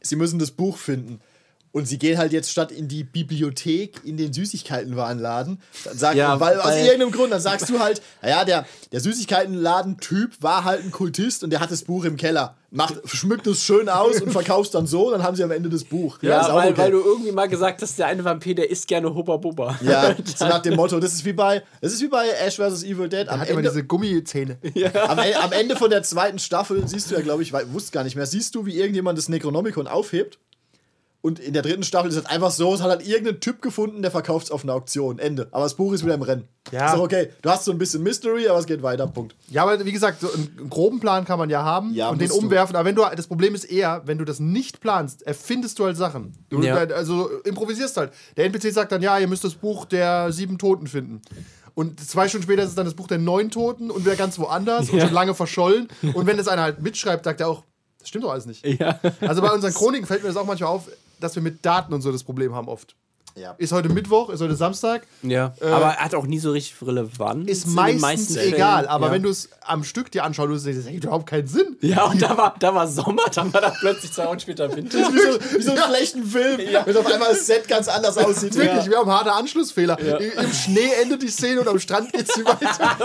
[SPEAKER 4] sie müssen das Buch finden. Und sie gehen halt jetzt statt in die Bibliothek in den Süßigkeitenwarenladen. Dann sag,
[SPEAKER 2] Ja,
[SPEAKER 4] weil aus
[SPEAKER 2] weil-
[SPEAKER 4] irgendeinem Grund, dann sagst du halt, naja, der, der Süßigkeitenladen-Typ war halt ein Kultist und der hat das Buch im Keller. Macht, schmückt es schön aus und verkaufst dann so, dann haben sie am Ende das Buch.
[SPEAKER 2] Ja,
[SPEAKER 4] auch
[SPEAKER 2] weil,
[SPEAKER 4] okay.
[SPEAKER 2] weil du irgendwie mal gesagt hast, der eine Vampir, der isst gerne Hubba Bubba.
[SPEAKER 4] Ja, [LAUGHS] so nach dem Motto, das ist wie bei, das ist wie bei Ash vs. Evil Dead. Am
[SPEAKER 3] Hat immer
[SPEAKER 4] Ende,
[SPEAKER 3] diese Gummizähne. [LAUGHS]
[SPEAKER 4] am, E- am Ende von der zweiten Staffel siehst du ja, glaube ich, wusste gar nicht mehr, siehst du, wie irgendjemand das Necronomicon aufhebt. Und in der dritten Staffel ist es einfach so, es hat halt irgendein Typ gefunden, der verkauft es auf einer Auktion. Ende. Aber das Buch ist wieder im Rennen.
[SPEAKER 3] Ja.
[SPEAKER 4] Ist doch okay. Du hast so ein bisschen Mystery, aber es geht weiter. Punkt.
[SPEAKER 3] Ja, aber wie gesagt, so einen groben Plan kann man ja haben
[SPEAKER 4] Ja,
[SPEAKER 3] und den
[SPEAKER 4] musst du.
[SPEAKER 3] umwerfen. Aber wenn du, das Problem ist eher, wenn du das nicht planst, erfindest du halt Sachen. Du
[SPEAKER 2] Ja.
[SPEAKER 3] also improvisierst halt. Der NPC sagt dann, ja, ihr müsst das Buch der sieben Toten finden. Und zwei Stunden später ist es dann das Buch der neun Toten und wieder ganz woanders und
[SPEAKER 2] Ja.
[SPEAKER 3] schon lange verschollen. Und wenn das einer halt mitschreibt, sagt er auch, das stimmt doch alles nicht.
[SPEAKER 2] Ja.
[SPEAKER 3] Also bei unseren Chroniken fällt mir das auch manchmal auf, dass wir mit Daten und so das Problem haben oft.
[SPEAKER 4] Ja.
[SPEAKER 3] Ist heute Mittwoch, ist heute Samstag,
[SPEAKER 2] Ja. aber hat auch nie so richtig Relevanz.
[SPEAKER 3] ist meistens
[SPEAKER 2] Fällen.
[SPEAKER 3] egal. Aber
[SPEAKER 2] ja.
[SPEAKER 3] wenn du es am Stück dir anschaust, du siehst, das ergibt überhaupt keinen Sinn.
[SPEAKER 2] Ja, und da war, da war Sommer, dann war da plötzlich zwei Wochen später Winter. [LAUGHS]
[SPEAKER 4] Wie so, wie so einen schlechten Film, wenn auf einmal das Set ganz anders aussieht.
[SPEAKER 3] Wirklich, wir haben harte Anschlussfehler. Im Schnee endet die Szene und am Strand geht sie weiter.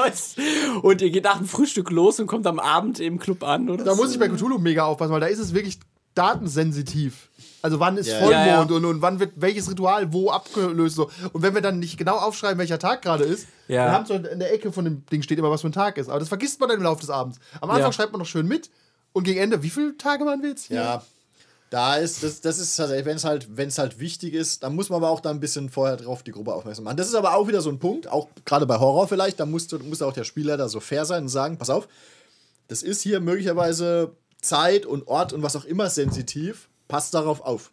[SPEAKER 3] [LAUGHS]
[SPEAKER 2] und ihr geht nach dem Frühstück los und kommt am Abend im Club an, oder?
[SPEAKER 3] Da muss ich bei Cthulhu mega aufpassen, weil da ist es wirklich datensensitiv. Also wann ist
[SPEAKER 4] Ja,
[SPEAKER 3] Vollmond
[SPEAKER 2] ja, ja.
[SPEAKER 3] Und, und wann wird welches Ritual wo abgelöst. So. Und wenn wir dann nicht genau aufschreiben, welcher Tag gerade ist, wir haben so in der Ecke von dem Ding steht immer, was für ein Tag ist. Aber das vergisst man dann im Laufe des Abends. Am Anfang schreibt man noch schön mit und gegen Ende, wie viele Tage waren wir jetzt hier?
[SPEAKER 4] Ja. Da ist, das, das ist tatsächlich, wenn es halt, wenn es halt wichtig ist, dann muss man aber auch da ein bisschen vorher drauf die Gruppe aufmerksam machen. Das ist aber auch wieder so ein Punkt, auch gerade bei Horror vielleicht, da muss, muss auch der Spieler da so fair sein und sagen, pass auf, das ist hier möglicherweise Zeit und Ort und was auch immer sensitiv, passt darauf auf.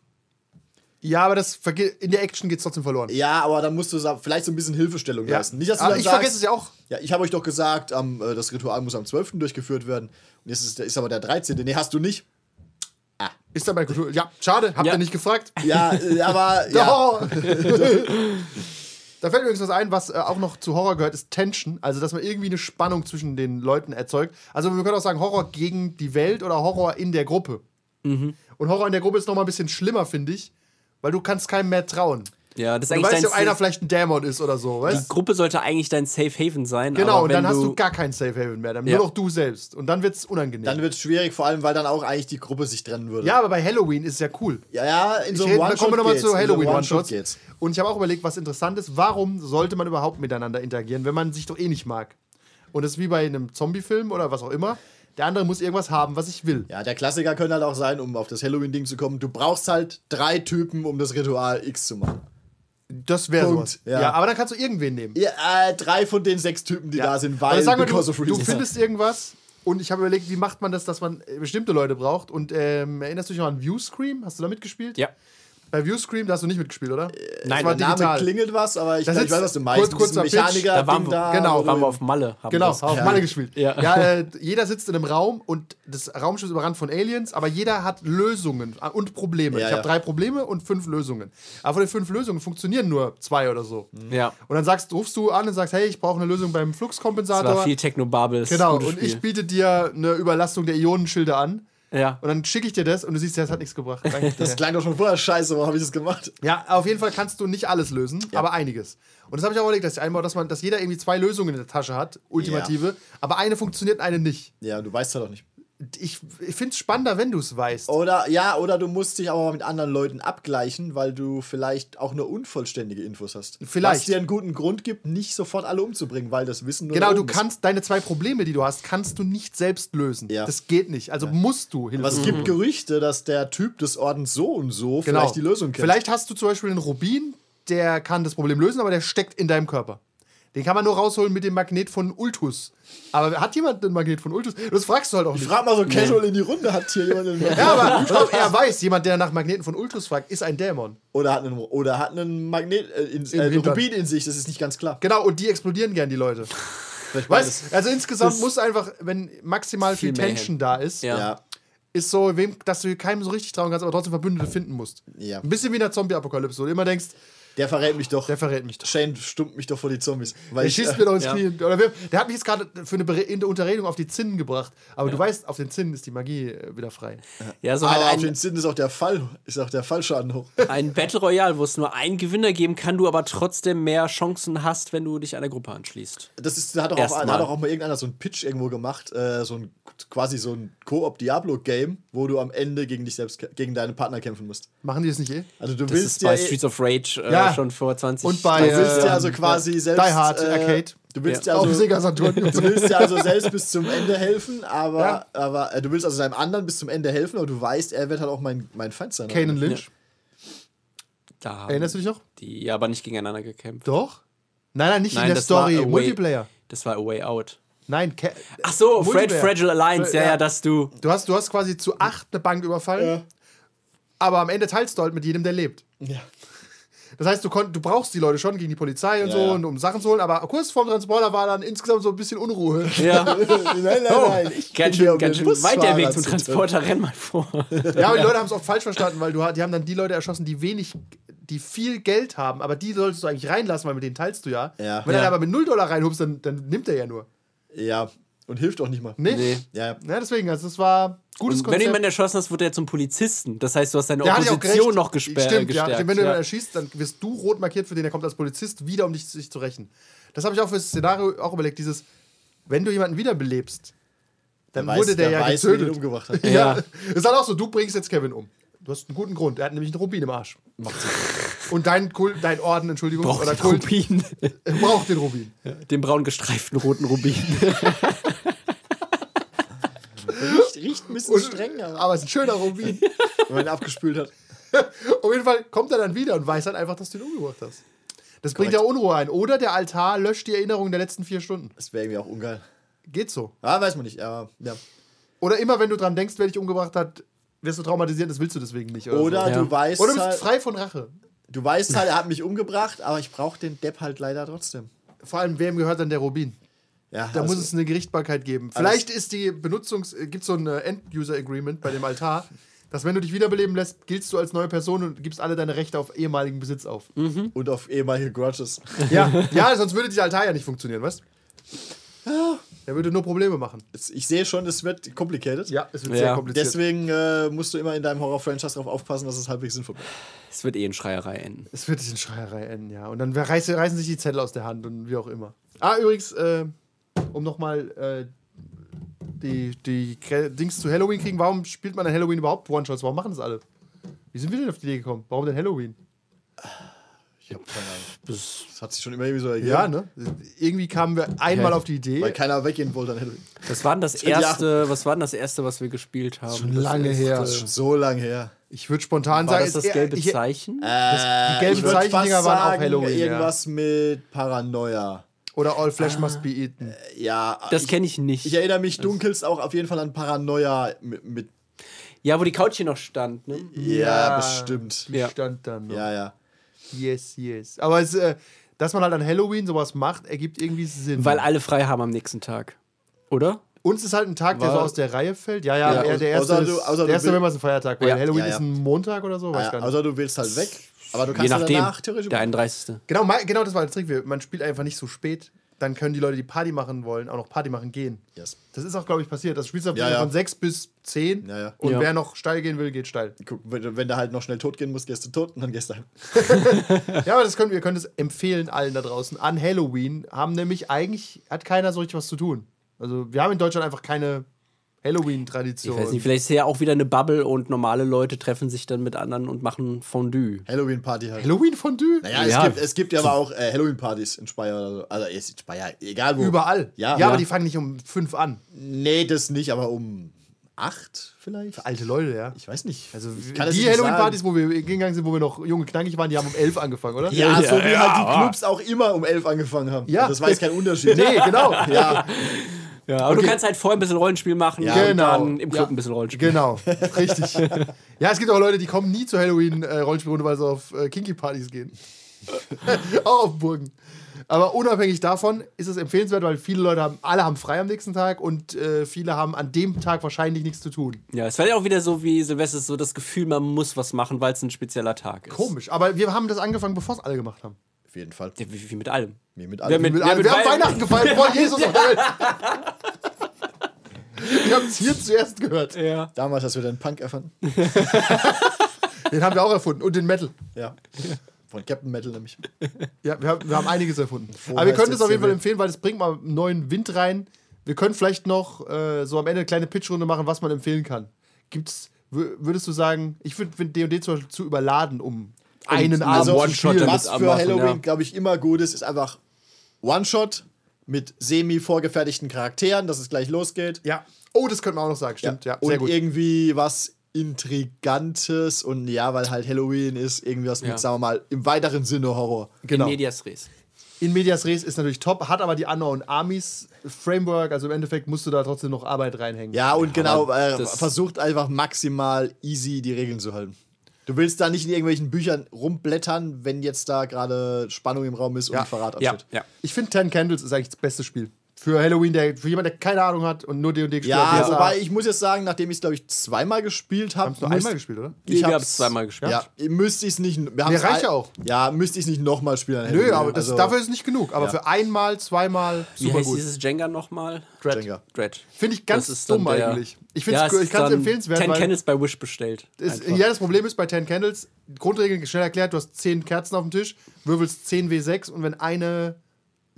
[SPEAKER 3] Ja, aber das in der Action geht es trotzdem verloren.
[SPEAKER 4] Ja, aber dann musst du vielleicht so ein bisschen Hilfestellung
[SPEAKER 3] Ja.
[SPEAKER 4] leisten. Nicht, dass du
[SPEAKER 3] aber
[SPEAKER 4] dann
[SPEAKER 3] ich
[SPEAKER 4] sagst,
[SPEAKER 3] vergesse es ja auch.
[SPEAKER 4] Ja, ich habe euch doch gesagt, am, äh, das Ritual muss am 12. durchgeführt werden. Und jetzt ist, ist aber der 13. Nee, hast du nicht.
[SPEAKER 3] Ist dann bei Cthulhu. Ja, schade, habt
[SPEAKER 2] Ja.
[SPEAKER 3] ihr nicht gefragt.
[SPEAKER 4] Ja, äh, aber
[SPEAKER 3] Der [LAUGHS]
[SPEAKER 4] ja.
[SPEAKER 3] Horror. da fällt mir übrigens was ein, was äh, auch noch zu Horror gehört, ist Tension. Also, dass man irgendwie eine Spannung zwischen den Leuten erzeugt. Also, wir können auch sagen, Horror gegen die Welt oder Horror in der Gruppe. Und Horror in der Gruppe ist noch mal ein bisschen schlimmer, finde ich, weil du kannst keinem mehr trauen.
[SPEAKER 2] Ja, das ist
[SPEAKER 3] Du
[SPEAKER 2] eigentlich
[SPEAKER 3] weißt nicht, ob einer vielleicht ein Dämon ist oder so,
[SPEAKER 2] Die
[SPEAKER 3] weißt
[SPEAKER 2] Gruppe sollte eigentlich dein Safe Haven sein.
[SPEAKER 3] Genau,
[SPEAKER 2] aber
[SPEAKER 3] und dann hast du gar keinen Safe Haven mehr. Dann
[SPEAKER 2] Ja.
[SPEAKER 3] nur noch du selbst. Und dann wird es unangenehm.
[SPEAKER 4] Dann wird es schwierig, vor allem, weil dann auch eigentlich die Gruppe sich trennen würde.
[SPEAKER 3] ja, aber bei Halloween ist es ja cool.
[SPEAKER 4] ja, ja in so
[SPEAKER 3] Ich
[SPEAKER 4] einem
[SPEAKER 3] da kommen wir nochmal zu Halloween
[SPEAKER 4] One-Shot
[SPEAKER 3] One-Shots.
[SPEAKER 4] geht's.
[SPEAKER 3] Und ich habe auch überlegt, was interessant ist, warum sollte man überhaupt miteinander interagieren, wenn man sich doch eh nicht mag? Und das ist wie bei einem Zombie-Film oder was auch immer. Der andere muss irgendwas haben, was ich will.
[SPEAKER 4] Ja, der Klassiker könnte halt auch sein, um auf das Halloween-Ding zu kommen, du brauchst halt drei Typen, um das Ritual X zu machen.
[SPEAKER 3] Das wäre sowas.
[SPEAKER 4] ja.
[SPEAKER 3] Ja. aber dann kannst du irgendwen nehmen.
[SPEAKER 4] Ja, äh, drei von den sechs Typen, die da sind, weil
[SPEAKER 3] Also sagen wir, du, du findest irgendwas und ich habe überlegt, wie macht man das, dass man bestimmte Leute braucht. Und ähm, erinnerst du dich noch an Viewscream? Hast du da mitgespielt?
[SPEAKER 2] Ja.
[SPEAKER 3] Bei Viewscream, da hast du nicht mitgespielt, oder?
[SPEAKER 2] Nein,
[SPEAKER 3] das war
[SPEAKER 4] der Name
[SPEAKER 3] digital.
[SPEAKER 4] klingelt was, aber ich,
[SPEAKER 3] Das
[SPEAKER 4] glaub, ich weiß, was du meinst.
[SPEAKER 3] kurz- kurzer.
[SPEAKER 4] Mechaniker
[SPEAKER 2] Da waren wir-
[SPEAKER 4] da.
[SPEAKER 3] genau,
[SPEAKER 2] waren wir auf Malle. Haben
[SPEAKER 3] Genau,
[SPEAKER 2] das.
[SPEAKER 3] auf
[SPEAKER 4] Ja.
[SPEAKER 3] Malle gespielt.
[SPEAKER 2] Ja.
[SPEAKER 3] Ja, äh, jeder sitzt in einem Raum und das Raumschiff ist überrannt von Aliens, aber jeder hat Lösungen äh, und Probleme.
[SPEAKER 4] Ja,
[SPEAKER 3] ich habe drei Probleme und fünf Lösungen. Aber von den fünf Lösungen funktionieren nur zwei oder so.
[SPEAKER 2] Ja.
[SPEAKER 3] Und dann sagst, rufst du an und sagst, hey, ich brauche eine Lösung beim
[SPEAKER 2] Das
[SPEAKER 3] Fluxkompensator.
[SPEAKER 2] war viel Technobabbles.
[SPEAKER 3] genau, und ich biete dir eine Überlastung der Ionenschilde an.
[SPEAKER 2] Ja.
[SPEAKER 3] Und dann schicke ich dir das und du siehst, ja, das hat nichts gebracht. Danke
[SPEAKER 4] Das klang doch schon vorher scheiße, warum habe ich das gemacht?
[SPEAKER 3] Ja, auf jeden Fall kannst du nicht alles lösen, aber einiges. Und das habe ich auch überlegt, dass ich einmal, dass man, dass jeder irgendwie zwei Lösungen in der Tasche hat, ultimative, aber eine funktioniert, eine nicht.
[SPEAKER 4] Ja, du weißt halt auch nicht.
[SPEAKER 3] Ich, ich finde es spannender, wenn du es weißt.
[SPEAKER 4] Oder ja, oder du musst dich aber mit anderen Leuten abgleichen, weil du vielleicht auch nur unvollständige Infos hast.
[SPEAKER 3] Vielleicht.
[SPEAKER 4] Was dir einen guten Grund gibt, nicht sofort alle umzubringen, weil das Wissen nur
[SPEAKER 3] Genau, du
[SPEAKER 4] oben ist.
[SPEAKER 3] kannst deine zwei Probleme, die du hast, kannst du nicht selbst lösen.
[SPEAKER 4] Ja.
[SPEAKER 3] Das geht nicht. Also musst du Hilfe
[SPEAKER 4] Aber es gibt Gerüchte, dass der Typ des Ordens so und so
[SPEAKER 3] genau.
[SPEAKER 4] vielleicht die Lösung kennt.
[SPEAKER 3] Vielleicht hast du zum Beispiel einen Rubin, der kann das Problem lösen, aber der steckt in deinem Körper. Den kann man nur rausholen mit dem Magnet von Ultus. Aber hat jemand einen Magnet von Ultus? Das fragst du halt auch
[SPEAKER 4] Ich
[SPEAKER 3] nicht.
[SPEAKER 4] frag mal so casual in die Runde, hat hier jemand einen
[SPEAKER 3] Ja, aber ich glaub, er weiß, jemand, der nach Magneten von Ultus fragt, ist ein Dämon.
[SPEAKER 4] oder hat einen, oder hat einen Magnet, äh, in, äh, einen. Rubin in sich, das ist nicht ganz klar.
[SPEAKER 3] Genau, und die explodieren gern, die Leute. Weißt. Also insgesamt muss einfach, wenn maximal viel,
[SPEAKER 2] Viel.
[SPEAKER 3] Tension da ist,
[SPEAKER 2] Ja.
[SPEAKER 4] Ja.
[SPEAKER 3] ist so, wem, dass du keinem so richtig trauen kannst, aber trotzdem Verbündete finden musst.
[SPEAKER 4] Ja.
[SPEAKER 3] Ein bisschen wie in der Zombie-Apokalypse, wo du immer denkst,
[SPEAKER 4] Der verrät mich doch.
[SPEAKER 3] Der verrät mich doch.
[SPEAKER 4] Shane stummt mich doch vor die Zombies. Weil
[SPEAKER 3] Der
[SPEAKER 4] ich,
[SPEAKER 3] schießt
[SPEAKER 4] äh,
[SPEAKER 3] mir doch ins
[SPEAKER 2] ja.
[SPEAKER 3] Knie. Oder wir, der hat mich jetzt gerade für eine der Unterredung auf die Zinnen gebracht. Aber du weißt, auf den Zinnen ist die Magie äh, wieder frei.
[SPEAKER 2] Ja, so
[SPEAKER 4] aber
[SPEAKER 2] halt
[SPEAKER 4] auf den Sinn ist auch der Fall, ist auch der Fallschaden hoch. [LAUGHS]
[SPEAKER 2] ein Battle Royale, wo es nur einen Gewinner geben kann, du aber trotzdem mehr Chancen hast, wenn du dich einer Gruppe anschließt.
[SPEAKER 4] Das ist, da hat doch auch, hat auch mal irgendeiner so einen Pitch irgendwo gemacht, äh, so ein quasi so ein Koop Diablo Game, wo du am Ende gegen dich selbst, gegen deine Partner kämpfen musst.
[SPEAKER 3] Machen die das nicht eh?
[SPEAKER 4] Also du
[SPEAKER 2] Das
[SPEAKER 4] willst
[SPEAKER 2] ist
[SPEAKER 4] ja,
[SPEAKER 2] bei
[SPEAKER 4] eh-
[SPEAKER 2] Streets of Rage äh,
[SPEAKER 3] Ja.
[SPEAKER 2] schon vor 20
[SPEAKER 3] Und bei,
[SPEAKER 4] du willst
[SPEAKER 3] äh,
[SPEAKER 4] ja also quasi
[SPEAKER 3] Die
[SPEAKER 4] selbst
[SPEAKER 3] Hard
[SPEAKER 4] äh,
[SPEAKER 3] Arcade.
[SPEAKER 4] Du willst
[SPEAKER 2] Ja.
[SPEAKER 4] ja,
[SPEAKER 3] auf
[SPEAKER 4] also,
[SPEAKER 3] Sega Saturn. [LAUGHS]
[SPEAKER 4] du willst ja also selbst bis zum Ende helfen, aber,
[SPEAKER 3] Ja.
[SPEAKER 4] aber äh, du willst also deinem anderen bis zum Ende helfen, aber du weißt, er wird halt auch mein, mein Feind sein.
[SPEAKER 3] Kanan Lynch.
[SPEAKER 2] da haben
[SPEAKER 3] Erinnerst du dich noch?
[SPEAKER 2] die aber nicht gegeneinander gekämpft.
[SPEAKER 3] Doch? Nein, nein, nicht
[SPEAKER 2] Nein,
[SPEAKER 3] in der Story. Multiplayer.
[SPEAKER 2] Das war A Way Out.
[SPEAKER 3] Nein, Ca
[SPEAKER 2] Ach so, Fred. Fragile Alliance, ja,
[SPEAKER 3] Ja.
[SPEAKER 2] ja, dass du.
[SPEAKER 3] Du hast, du hast quasi zu acht eine Bank überfallen,
[SPEAKER 4] Ja.
[SPEAKER 3] aber am Ende teilst du halt mit jedem, der lebt.
[SPEAKER 4] Ja.
[SPEAKER 3] Das heißt, du, konnt, du brauchst die Leute schon gegen die Polizei und
[SPEAKER 4] Ja,
[SPEAKER 3] so,
[SPEAKER 4] ja.
[SPEAKER 3] und, um Sachen zu holen, aber kurz vorm Transporter war dann insgesamt so ein bisschen Unruhe.
[SPEAKER 2] Ja, [LAUGHS]
[SPEAKER 4] nein, nein, [LAUGHS] nein. Ich
[SPEAKER 2] ganz schön, ganz schön weit der Weg zum. Transporter, renn mal vor. [LAUGHS]
[SPEAKER 3] Ja, aber die Leute haben es oft falsch verstanden, weil du, die haben dann die Leute erschossen, die wenig, die viel Geld haben, aber die solltest du eigentlich reinlassen, weil mit denen teilst du ja.
[SPEAKER 4] Ja.
[SPEAKER 3] Wenn er
[SPEAKER 2] Ja.
[SPEAKER 3] aber mit 0 Dollar reinhupst, dann, dann nimmt er ja nur.
[SPEAKER 4] Ja, und hilft auch nicht mal.
[SPEAKER 3] Nee?
[SPEAKER 2] Nee.
[SPEAKER 4] Ja,
[SPEAKER 3] Ja, deswegen, also das war gutes
[SPEAKER 2] Und wenn du
[SPEAKER 3] Konzept.
[SPEAKER 2] jemanden erschossen hast, wurde er zum Polizisten. Das heißt, du hast deine
[SPEAKER 3] Der ja
[SPEAKER 2] Opposition noch gesperrt.
[SPEAKER 3] Stimmt, ja.
[SPEAKER 2] gestärkt.
[SPEAKER 3] Wenn du
[SPEAKER 2] ja.
[SPEAKER 3] jemanden erschießt, dann wirst du rot markiert für den, der kommt als Polizist, wieder um dich sich zu rächen. Das habe ich auch für das Szenario auch überlegt, dieses, wenn du jemanden wiederbelebst, dann
[SPEAKER 4] weiß-
[SPEAKER 3] wurde der,
[SPEAKER 4] der
[SPEAKER 3] ja
[SPEAKER 4] weiß,
[SPEAKER 3] getötet.
[SPEAKER 4] umgebracht hat. [LAUGHS]
[SPEAKER 3] Ja.
[SPEAKER 2] Ja.
[SPEAKER 3] Ist halt auch so, du bringst jetzt Kevin um. Du hast einen guten Grund. Er hat nämlich einen Rubin im Arsch.
[SPEAKER 4] Macht Sinn. [LAUGHS]
[SPEAKER 3] Und dein, Kult, dein Orden, Entschuldigung,
[SPEAKER 2] Braucht
[SPEAKER 3] oder
[SPEAKER 2] den
[SPEAKER 3] Kult,
[SPEAKER 2] Rubin.
[SPEAKER 3] braucht den Rubin.
[SPEAKER 2] Den braun gestreiften roten Rubin.
[SPEAKER 4] Riecht, riecht ein bisschen
[SPEAKER 3] Und-
[SPEAKER 4] streng, aber
[SPEAKER 3] Aber es ist ein schöner Rubin.
[SPEAKER 4] wenn man ihn abgespült hat. [LAUGHS]
[SPEAKER 3] Auf jeden Fall kommt er dann wieder und weiß dann einfach, dass du ihn umgebracht hast. Das bringt ja Unruhe ein. Oder der Altar löscht die Erinnerungen der letzten vier Stunden.
[SPEAKER 4] Das wäre irgendwie auch ungeil.
[SPEAKER 3] Geht so.
[SPEAKER 4] Ah, weiß man nicht, aber ja.
[SPEAKER 3] Oder immer, wenn du dran denkst, wer dich umgebracht hat, wirst du traumatisiert, das willst du deswegen nicht. Oder,
[SPEAKER 4] Oder
[SPEAKER 3] so.
[SPEAKER 2] Ja.
[SPEAKER 4] du weißt
[SPEAKER 3] oder du bist
[SPEAKER 4] halt,
[SPEAKER 3] frei von Rache.
[SPEAKER 4] du weißt halt, er hat mich umgebracht, aber ich brauche den Depp halt leider trotzdem.
[SPEAKER 3] Vor allem, wem gehört dann der Rubin?
[SPEAKER 4] Ja,
[SPEAKER 3] Da
[SPEAKER 4] also,
[SPEAKER 3] muss es eine Gerichtbarkeit geben. Vielleicht ist die Benutzungs... äh, Gibt es so ein äh, End-User-Agreement bei dem Altar, [LAUGHS] dass wenn du dich wiederbeleben lässt, giltst du als neue Person und gibst alle deine Rechte auf ehemaligen Besitz auf.
[SPEAKER 4] und auf ehemalige Grudges.
[SPEAKER 3] Ja, [LAUGHS] ja, sonst würde dieser Altar ja nicht funktionieren, weißt du? Der würde nur Probleme machen.
[SPEAKER 4] Ich sehe schon, es wird complicated.
[SPEAKER 3] Ja, es wird
[SPEAKER 2] Ja.
[SPEAKER 3] sehr kompliziert.
[SPEAKER 4] Deswegen äh, musst du immer in deinem Horror-Franchise darauf aufpassen, dass es halbwegs sinnvoll bleibt.
[SPEAKER 2] Es wird eh in Schreierei enden.
[SPEAKER 3] Es wird in Schreierei enden, ja. Und dann reißen, reißen sich die Zettel aus der Hand und wie auch immer. Ah, übrigens, äh, um nochmal äh, die, die Dings zu Halloween kriegen, warum spielt man an Halloween überhaupt One-Shots? Warum machen das alle? Wie sind wir denn auf die Idee gekommen? Warum denn Halloween?
[SPEAKER 4] Ich habe keine Ahnung. Das, hat sich schon immer irgendwie so ergeben.
[SPEAKER 3] Ja, ne? Irgendwie kamen wir einmal
[SPEAKER 2] Ja.
[SPEAKER 3] auf die Idee.
[SPEAKER 4] Weil keiner weggehen wollte an Halloween.
[SPEAKER 2] Was war denn das [LAUGHS]
[SPEAKER 4] Ja.
[SPEAKER 2] erste, was war denn das erste, was wir gespielt haben?
[SPEAKER 3] Schon
[SPEAKER 2] Das
[SPEAKER 3] lange
[SPEAKER 2] erste-
[SPEAKER 3] her.
[SPEAKER 4] Das ist schon so lange her.
[SPEAKER 3] Ich würde spontan
[SPEAKER 2] War
[SPEAKER 3] sagen,
[SPEAKER 2] das das gelbe
[SPEAKER 3] ich,
[SPEAKER 2] Zeichen?
[SPEAKER 4] Äh,
[SPEAKER 3] die gelben Zeichendinger
[SPEAKER 4] fast
[SPEAKER 3] waren auch Halloween, ja.
[SPEAKER 4] Irgendwas mit Paranoia.
[SPEAKER 3] Oder All Flesh Must Be Eaten.
[SPEAKER 4] Ja,
[SPEAKER 2] das kenne ich nicht.
[SPEAKER 4] ich erinnere mich dunkelst auch auf jeden Fall an Paranoia mit. mit
[SPEAKER 2] ja, wo die Couch hier noch stand. Ne?
[SPEAKER 4] ja, bestimmt.
[SPEAKER 3] Die
[SPEAKER 2] Ja.
[SPEAKER 3] stand dann noch.
[SPEAKER 4] Ja, ja.
[SPEAKER 3] Yes, yes. Aber es, äh, dass man halt an Halloween sowas macht, ergibt irgendwie Sinn.
[SPEAKER 2] Weil alle frei haben am nächsten Tag. Oder?
[SPEAKER 3] Uns ist halt ein Tag, der
[SPEAKER 4] War-
[SPEAKER 3] so aus der Reihe fällt. Ja, ja,
[SPEAKER 4] Ja,
[SPEAKER 3] der erste,
[SPEAKER 4] außer du-
[SPEAKER 3] ist,
[SPEAKER 4] außer
[SPEAKER 3] der erste November ist ein Feiertag, weil
[SPEAKER 2] Ja.
[SPEAKER 3] Halloween
[SPEAKER 4] Ja, ja.
[SPEAKER 3] ist ein Montag oder so. Weiß
[SPEAKER 4] ja
[SPEAKER 3] gar nicht.
[SPEAKER 4] außer du willst halt weg. Aber du
[SPEAKER 2] Je
[SPEAKER 4] kannst ja
[SPEAKER 2] nachdem.
[SPEAKER 4] danach theoretisch.
[SPEAKER 2] Der 31.
[SPEAKER 3] genau, genau das war der Trick. Man spielt einfach nicht so spät. Dann können die Leute, die Party machen wollen, auch noch Party machen gehen.
[SPEAKER 4] Yes.
[SPEAKER 3] Das ist auch, glaube ich, passiert. Das spielst du
[SPEAKER 4] Ja, ja.
[SPEAKER 3] von 6 bis 10.
[SPEAKER 4] Ja, ja.
[SPEAKER 3] Und
[SPEAKER 2] Ja.
[SPEAKER 3] wer noch steil gehen will, geht steil.
[SPEAKER 4] Guck, wenn, du- wenn du halt noch schnell tot gehen musst, gehst du tot und dann gehst du heim. [LAUGHS]
[SPEAKER 3] Ja, aber das können, wir können es empfehlen allen da draußen. An Halloween haben nämlich eigentlich, hat keiner so richtig was zu tun. Also wir haben in Deutschland einfach keine
[SPEAKER 2] Ich
[SPEAKER 3] Halloween-Tradition.
[SPEAKER 2] weiß nicht, vielleicht ist ja auch wieder eine Bubble und normale Leute treffen sich dann mit anderen und machen Fondue.
[SPEAKER 4] Halloween-Party halt.
[SPEAKER 3] Halloween-Fondue?
[SPEAKER 4] Naja,
[SPEAKER 2] Ja.
[SPEAKER 4] Es, gibt, es gibt ja aber auch äh, Halloween-Partys in Speyer oder so. Also ist in Speyer, egal wo.
[SPEAKER 3] Überall.
[SPEAKER 4] Ja,
[SPEAKER 3] ja,
[SPEAKER 4] ja.
[SPEAKER 3] aber die fangen nicht um 5 an.
[SPEAKER 4] Nee, das nicht, aber um acht vielleicht?
[SPEAKER 3] Alte Leute, ja.
[SPEAKER 4] Ich weiß nicht.
[SPEAKER 3] Also
[SPEAKER 4] Ich kann das
[SPEAKER 3] die Halloween-Partys, wo wir gegangen sind, wo wir noch junge knackig waren, die haben um 11 angefangen, oder?
[SPEAKER 4] Ja, so wie
[SPEAKER 2] ja,
[SPEAKER 4] halt die Clubs auch immer um elf angefangen haben.
[SPEAKER 3] Ja.
[SPEAKER 4] Das war jetzt kein Unterschied. [LAUGHS]
[SPEAKER 3] Nee, genau.
[SPEAKER 4] Ja, [LAUGHS]
[SPEAKER 2] Ja, aber
[SPEAKER 3] Okay.
[SPEAKER 2] du kannst halt vorher ein bisschen Rollenspiel machen
[SPEAKER 4] Ja,
[SPEAKER 2] und
[SPEAKER 3] genau.
[SPEAKER 2] dann im Club
[SPEAKER 3] Ja.
[SPEAKER 2] ein bisschen Rollenspiel.
[SPEAKER 3] Genau, [LAUGHS] richtig. ja, es gibt auch Leute, die kommen nie zur Halloween-Rollenspielrunde, weil sie auf äh, Kinky-Partys gehen. [LAUGHS] auch auf Burgen. Aber unabhängig davon ist es empfehlenswert, weil viele Leute haben, alle haben frei am nächsten Tag und äh, viele haben an dem Tag wahrscheinlich nichts zu tun.
[SPEAKER 2] Ja, es war ja auch wieder so wie Silvester, so das Gefühl, man muss was machen, weil es ein spezieller Tag ist.
[SPEAKER 3] Komisch. Aber wir haben das angefangen, bevor es alle gemacht haben.
[SPEAKER 4] Auf jeden Fall.
[SPEAKER 2] Ja, wie, wie mit allem.
[SPEAKER 4] Mir mit allem.
[SPEAKER 2] mit-
[SPEAKER 3] Wir,
[SPEAKER 2] Ja,
[SPEAKER 3] wir haben
[SPEAKER 2] Wei-
[SPEAKER 3] Weihnachten gefeiert, vor Jesus auf der Welt. [LAUGHS] Wir haben es hier zuerst gehört.
[SPEAKER 2] Ja.
[SPEAKER 4] Damals hast du den Punk erfunden. [LAUGHS]
[SPEAKER 3] Den haben wir auch erfunden. Und den Metal.
[SPEAKER 4] Ja. Von Captain Metal nämlich.
[SPEAKER 3] Ja, wir haben, wir haben einiges erfunden.
[SPEAKER 4] Vorher
[SPEAKER 3] Aber wir können es auf jeden Fall empfehlen, weil es bringt mal einen neuen Wind rein. Wir können vielleicht noch äh, so am Ende eine kleine Pitchrunde machen, was man empfehlen kann. Gibt's, wür- würdest du sagen, ich finde D&D zum Beispiel zu überladen, um einen Abend
[SPEAKER 2] also One-Shot
[SPEAKER 4] was für Halloween,
[SPEAKER 2] ja.
[SPEAKER 4] glaube ich, immer gut ist, ist einfach One-Shot mit semi-vorgefertigten Charakteren, dass es gleich losgeht.
[SPEAKER 3] Ja. Oh, das könnte man auch noch sagen. Stimmt, ja. sehr
[SPEAKER 4] und
[SPEAKER 3] gut.
[SPEAKER 4] irgendwie was Intrigantes und ja, weil halt Halloween ist, irgendwie was
[SPEAKER 2] Ja.
[SPEAKER 4] mit, sagen wir mal, im weiteren Sinne Horror.
[SPEAKER 3] Genau.
[SPEAKER 2] In Medias Res.
[SPEAKER 3] In Medias Res ist natürlich top, hat aber die Unknown Armies Framework, also im Endeffekt musst du da trotzdem noch Arbeit reinhängen.
[SPEAKER 4] Ja, und genau,
[SPEAKER 2] aber
[SPEAKER 4] äh, versucht einfach maximal easy die Regeln zu halten. Du willst da nicht in irgendwelchen Büchern rumblättern, wenn jetzt da gerade Spannung im Raum ist und
[SPEAKER 3] Ja.
[SPEAKER 4] Verrat
[SPEAKER 2] Ja,
[SPEAKER 4] ansteht.
[SPEAKER 2] ja.
[SPEAKER 3] Ich finde Ten Candles ist eigentlich das beste Spiel. Für Halloween, der, für jemanden, der keine Ahnung hat und nur D&D gespielt
[SPEAKER 4] Ja,
[SPEAKER 3] hat. DSA.
[SPEAKER 4] wobei ich muss jetzt sagen, nachdem ich es, glaube ich, zweimal gespielt habe.
[SPEAKER 3] Haben es nur einmal gespielt, oder?
[SPEAKER 2] Ich habe es zweimal gespielt.
[SPEAKER 4] Ja, müsste ich es nicht. Wir haben's
[SPEAKER 3] reicht ja auch.
[SPEAKER 4] Ja, müsste ich es nicht nochmal spielen.
[SPEAKER 3] Nö,
[SPEAKER 4] Halloween.
[SPEAKER 3] aber das,
[SPEAKER 4] Also,
[SPEAKER 3] dafür ist es nicht genug. Aber
[SPEAKER 4] Ja.
[SPEAKER 3] für einmal, zweimal,
[SPEAKER 2] Wie
[SPEAKER 3] super
[SPEAKER 2] heißt
[SPEAKER 3] gut.
[SPEAKER 2] dieses Jenga nochmal?
[SPEAKER 3] Dread.
[SPEAKER 4] Jenga.
[SPEAKER 2] Dread.
[SPEAKER 3] Finde ich ganz
[SPEAKER 2] ist
[SPEAKER 3] dumm
[SPEAKER 2] der-
[SPEAKER 3] eigentlich. Ich,
[SPEAKER 2] Ja,
[SPEAKER 3] gu- ich kann es empfehlenswert,
[SPEAKER 2] Ten Candles bei Wish bestellt.
[SPEAKER 3] es,
[SPEAKER 2] Einfach.
[SPEAKER 3] ja, das Problem ist bei Ten Candles, Grundregeln schnell erklärt, du hast 10 Kerzen auf dem Tisch, würfelst 10 W6 und wenn eine